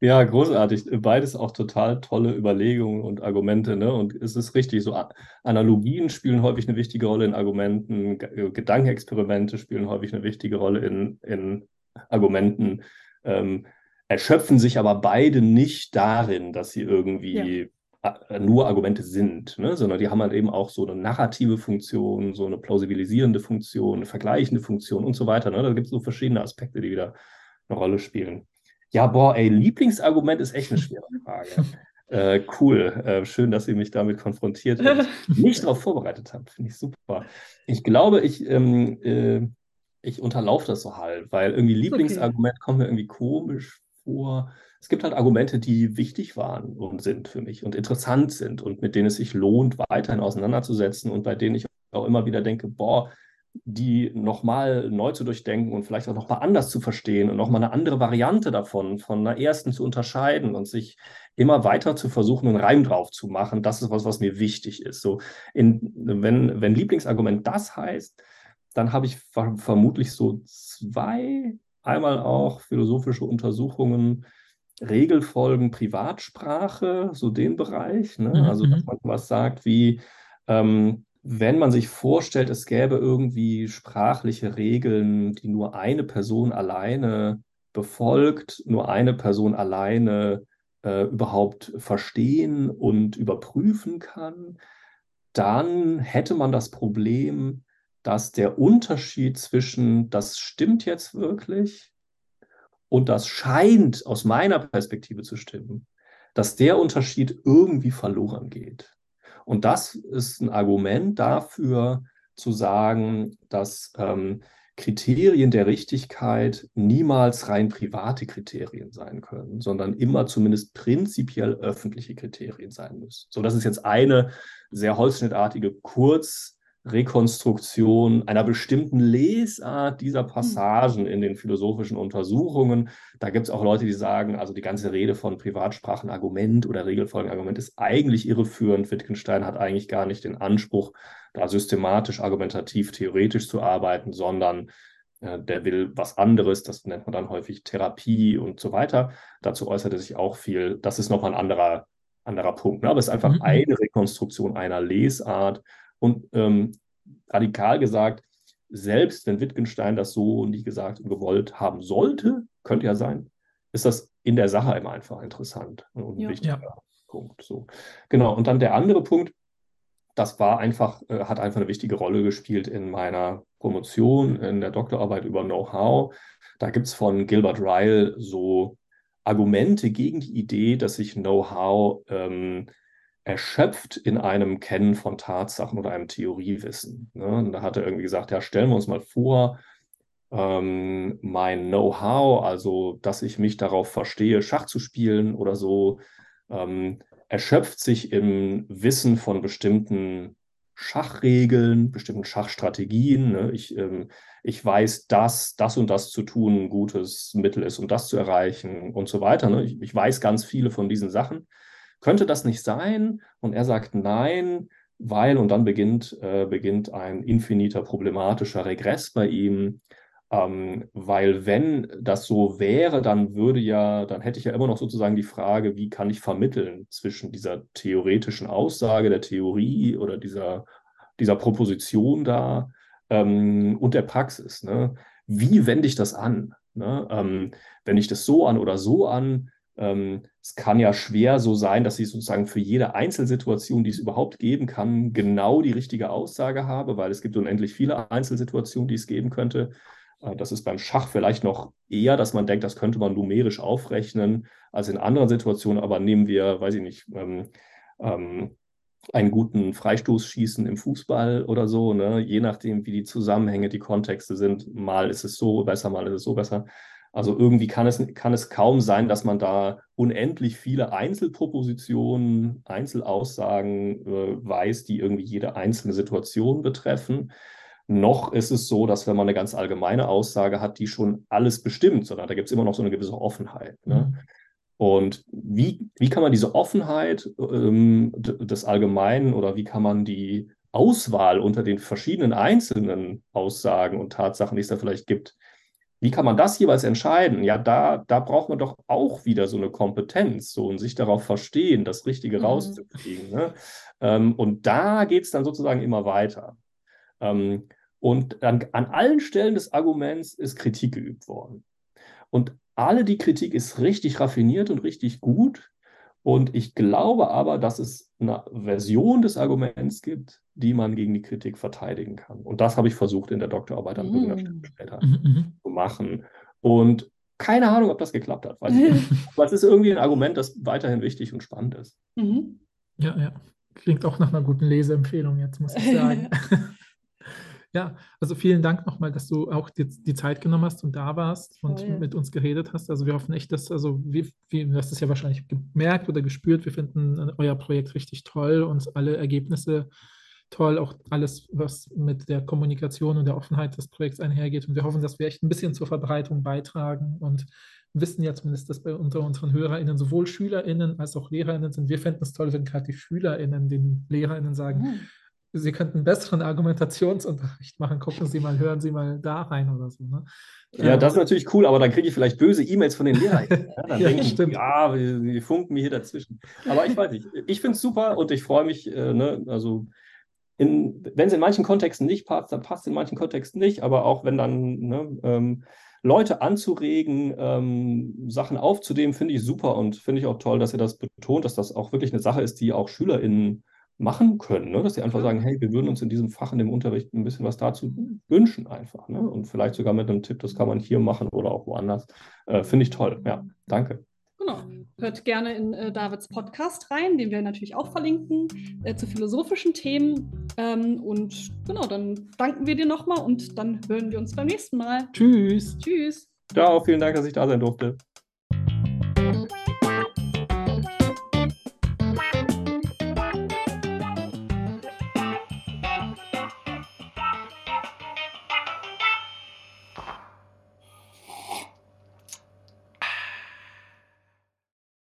Ja, großartig. Beides auch total tolle Überlegungen und Argumente. Ne? Und es ist richtig, so Analogien spielen häufig eine wichtige Rolle in Argumenten, Gedankenexperimente spielen häufig eine wichtige Rolle in, in Argumenten, ähm, erschöpfen sich aber beide nicht darin, dass sie irgendwie ja. nur Argumente sind, ne? sondern die haben halt eben auch so eine narrative Funktion, so eine plausibilisierende Funktion, eine vergleichende Funktion und so weiter. Ne? Da gibt es so verschiedene Aspekte, die wieder eine Rolle spielen. Ja, boah, ey, Lieblingsargument ist echt eine schwere Frage. Äh, cool, äh, schön, dass ihr mich damit konfrontiert habt. Nicht darauf vorbereitet habt, finde ich super. Ich glaube, ich, ähm, äh, ich unterlaufe das so halt, weil irgendwie Lieblingsargument okay. kommt mir irgendwie komisch vor. Es gibt halt Argumente, die wichtig waren und sind für mich und interessant sind und mit denen es sich lohnt, weiterhin auseinanderzusetzen und bei denen ich auch immer wieder denke, boah, die nochmal neu zu durchdenken und vielleicht auch nochmal anders zu verstehen und nochmal eine andere Variante davon, von einer ersten zu unterscheiden und sich immer weiter zu versuchen, einen Reim drauf zu machen. Das ist was, was mir wichtig ist. So in, wenn, wenn Lieblingsargument das heißt, dann habe ich ver vermutlich so zwei, einmal auch philosophische Untersuchungen, Regelfolgen, Privatsprache, so den Bereich. Ne? Mhm. Also, dass mhm. man was sagt wie, ähm, wenn man sich vorstellt, es gäbe irgendwie sprachliche Regeln, die nur eine Person alleine befolgt, nur eine Person alleine äh, überhaupt verstehen und überprüfen kann, dann hätte man das Problem, dass der Unterschied zwischen das stimmt jetzt wirklich und das scheint aus meiner Perspektive zu stimmen, dass der Unterschied irgendwie verloren geht. Und das ist ein Argument dafür zu sagen, dass ähm, Kriterien der Richtigkeit niemals rein private Kriterien sein können, sondern immer zumindest prinzipiell öffentliche Kriterien sein müssen. So, das ist jetzt eine sehr holzschnittartige Kurz- Rekonstruktion einer bestimmten Lesart dieser hm. Passagen in den philosophischen Untersuchungen. Da gibt es auch Leute, die sagen, also die ganze Rede von Privatsprachenargument oder Regelfolgenargument ist eigentlich irreführend. Wittgenstein hat eigentlich gar nicht den Anspruch, da systematisch, argumentativ, theoretisch zu arbeiten, sondern äh, der will was anderes. Das nennt man dann häufig Therapie und so weiter. Dazu äußert er sich auch viel. Das ist nochmal ein anderer, anderer Punkt. Ne? Aber es ist einfach mhm. eine Rekonstruktion einer Lesart und ähm, radikal gesagt, selbst wenn Wittgenstein das so nie gesagt und gewollt haben sollte, könnte ja sein, ist das in der Sache immer einfach interessant und ein ja. wichtiger ja. Punkt. So. Genau. Und dann der andere Punkt, das war einfach, äh, hat einfach eine wichtige Rolle gespielt in meiner Promotion, in der Doktorarbeit über Know-how. Da gibt es von Gilbert Ryle so Argumente gegen die Idee, dass sich Know-how ähm, erschöpft in einem Kennen von Tatsachen oder einem Theoriewissen. Ne? Und da hat er irgendwie gesagt, ja, stellen wir uns mal vor, ähm, mein Know-how, also dass ich mich darauf verstehe, Schach zu spielen oder so, ähm, erschöpft sich im Wissen von bestimmten Schachregeln, bestimmten Schachstrategien. Ne? Ich, ähm, ich weiß, dass das und das zu tun ein gutes Mittel ist, um das zu erreichen und so weiter. Ne? Ich, ich weiß ganz viele von diesen Sachen könnte das nicht sein? Und er sagt nein, weil, und dann beginnt, äh, beginnt ein infiniter problematischer Regress bei ihm, ähm, weil wenn das so wäre, dann würde ja, dann hätte ich ja immer noch sozusagen die Frage, wie kann ich vermitteln zwischen dieser theoretischen Aussage, der Theorie oder dieser, dieser Proposition da ähm, und der Praxis. Ne? Wie wende ich das an? Ne? Ähm, wende ich das so an oder so an? Ähm, es kann ja schwer so sein, dass ich sozusagen für jede Einzelsituation, die es überhaupt geben kann, genau die richtige Aussage habe, weil es gibt unendlich viele Einzelsituationen, die es geben könnte. Äh, das ist beim Schach vielleicht noch eher, dass man denkt, das könnte man numerisch aufrechnen als in anderen Situationen. Aber nehmen wir, weiß ich nicht, ähm, ähm, einen guten Freistoßschießen im Fußball oder so, ne? je nachdem, wie die Zusammenhänge, die Kontexte sind. Mal ist es so besser, mal ist es so besser. Also irgendwie kann es, kann es kaum sein, dass man da unendlich viele Einzelpropositionen, Einzelaussagen äh, weiß, die irgendwie jede einzelne Situation betreffen. Noch ist es so, dass wenn man eine ganz allgemeine Aussage hat, die schon alles bestimmt, sondern da gibt es immer noch so eine gewisse Offenheit. Ne? Mhm. Und wie, wie kann man diese Offenheit ähm, des Allgemeinen oder wie kann man die Auswahl unter den verschiedenen einzelnen Aussagen und Tatsachen, die es da vielleicht gibt, wie kann man das jeweils entscheiden? Ja, da, da braucht man doch auch wieder so eine Kompetenz so, und sich darauf verstehen, das Richtige mhm. rauszukriegen. Ne? Ähm, und da geht es dann sozusagen immer weiter. Ähm, und an, an allen Stellen des Arguments ist Kritik geübt worden. Und alle die Kritik ist richtig raffiniert und richtig gut. Und ich glaube aber, dass es eine Version des Arguments gibt, die man gegen die Kritik verteidigen kann. Und das habe ich versucht in der Doktorarbeit an irgendeiner Stelle mm. später mhm, mhm. zu machen. Und keine Ahnung, ob das geklappt hat. Weiß ich nicht. Aber es ist irgendwie ein Argument, das weiterhin wichtig und spannend ist. Mhm. Ja, ja. Klingt auch nach einer guten Leseempfehlung jetzt, muss ich sagen. Ja, also vielen Dank nochmal, dass du auch die, die, Zeit genommen hast und da warst und oh, ja. mit uns geredet hast. Also wir hoffen echt, dass, also wie, wie, du hast es ja wahrscheinlich gemerkt oder gespürt, wir finden euer Projekt richtig toll und alle Ergebnisse toll, auch alles, was mit der Kommunikation und der Offenheit des Projekts einhergeht. Und wir hoffen, dass wir echt ein bisschen zur Verbreitung beitragen und wissen ja zumindest, dass bei unter unseren HörerInnen sowohl SchülerInnen als auch LehrerInnen sind. Wir fänden es toll, wenn gerade die SchülerInnen den LehrerInnen sagen, mhm Sie könnten einen besseren Argumentationsunterricht machen. Gucken Sie mal, hören Sie mal da rein oder so. Ne? Ja, das ist natürlich cool, aber dann kriege ich vielleicht böse E-Mails von den Lehrern. Ja, dann ja, denken stimmt. ja, die funken mir hier dazwischen. Aber ich weiß nicht, ich finde es super und ich freue mich, äh, ne, also wenn es in manchen Kontexten nicht passt, dann passt es in manchen Kontexten nicht, aber auch wenn dann ne, ähm, Leute anzuregen, ähm, Sachen aufzunehmen, finde ich super und finde ich auch toll, dass ihr das betont, dass das auch wirklich eine Sache ist, die auch SchülerInnen machen können, ne? dass sie einfach sagen, hey, wir würden uns in diesem Fach, in dem Unterricht ein bisschen was dazu wünschen einfach. Ne? Und vielleicht sogar mit einem Tipp, das kann man hier machen oder auch woanders. Äh, Finde ich toll. Ja, danke. Genau. Hört gerne in äh, Davids Podcast rein, den wir natürlich auch verlinken, äh, zu philosophischen Themen. Ähm, und genau, dann danken wir dir nochmal und dann hören wir uns beim nächsten Mal. Tschüss. Tschüss. Ciao, vielen Dank, dass ich da sein durfte.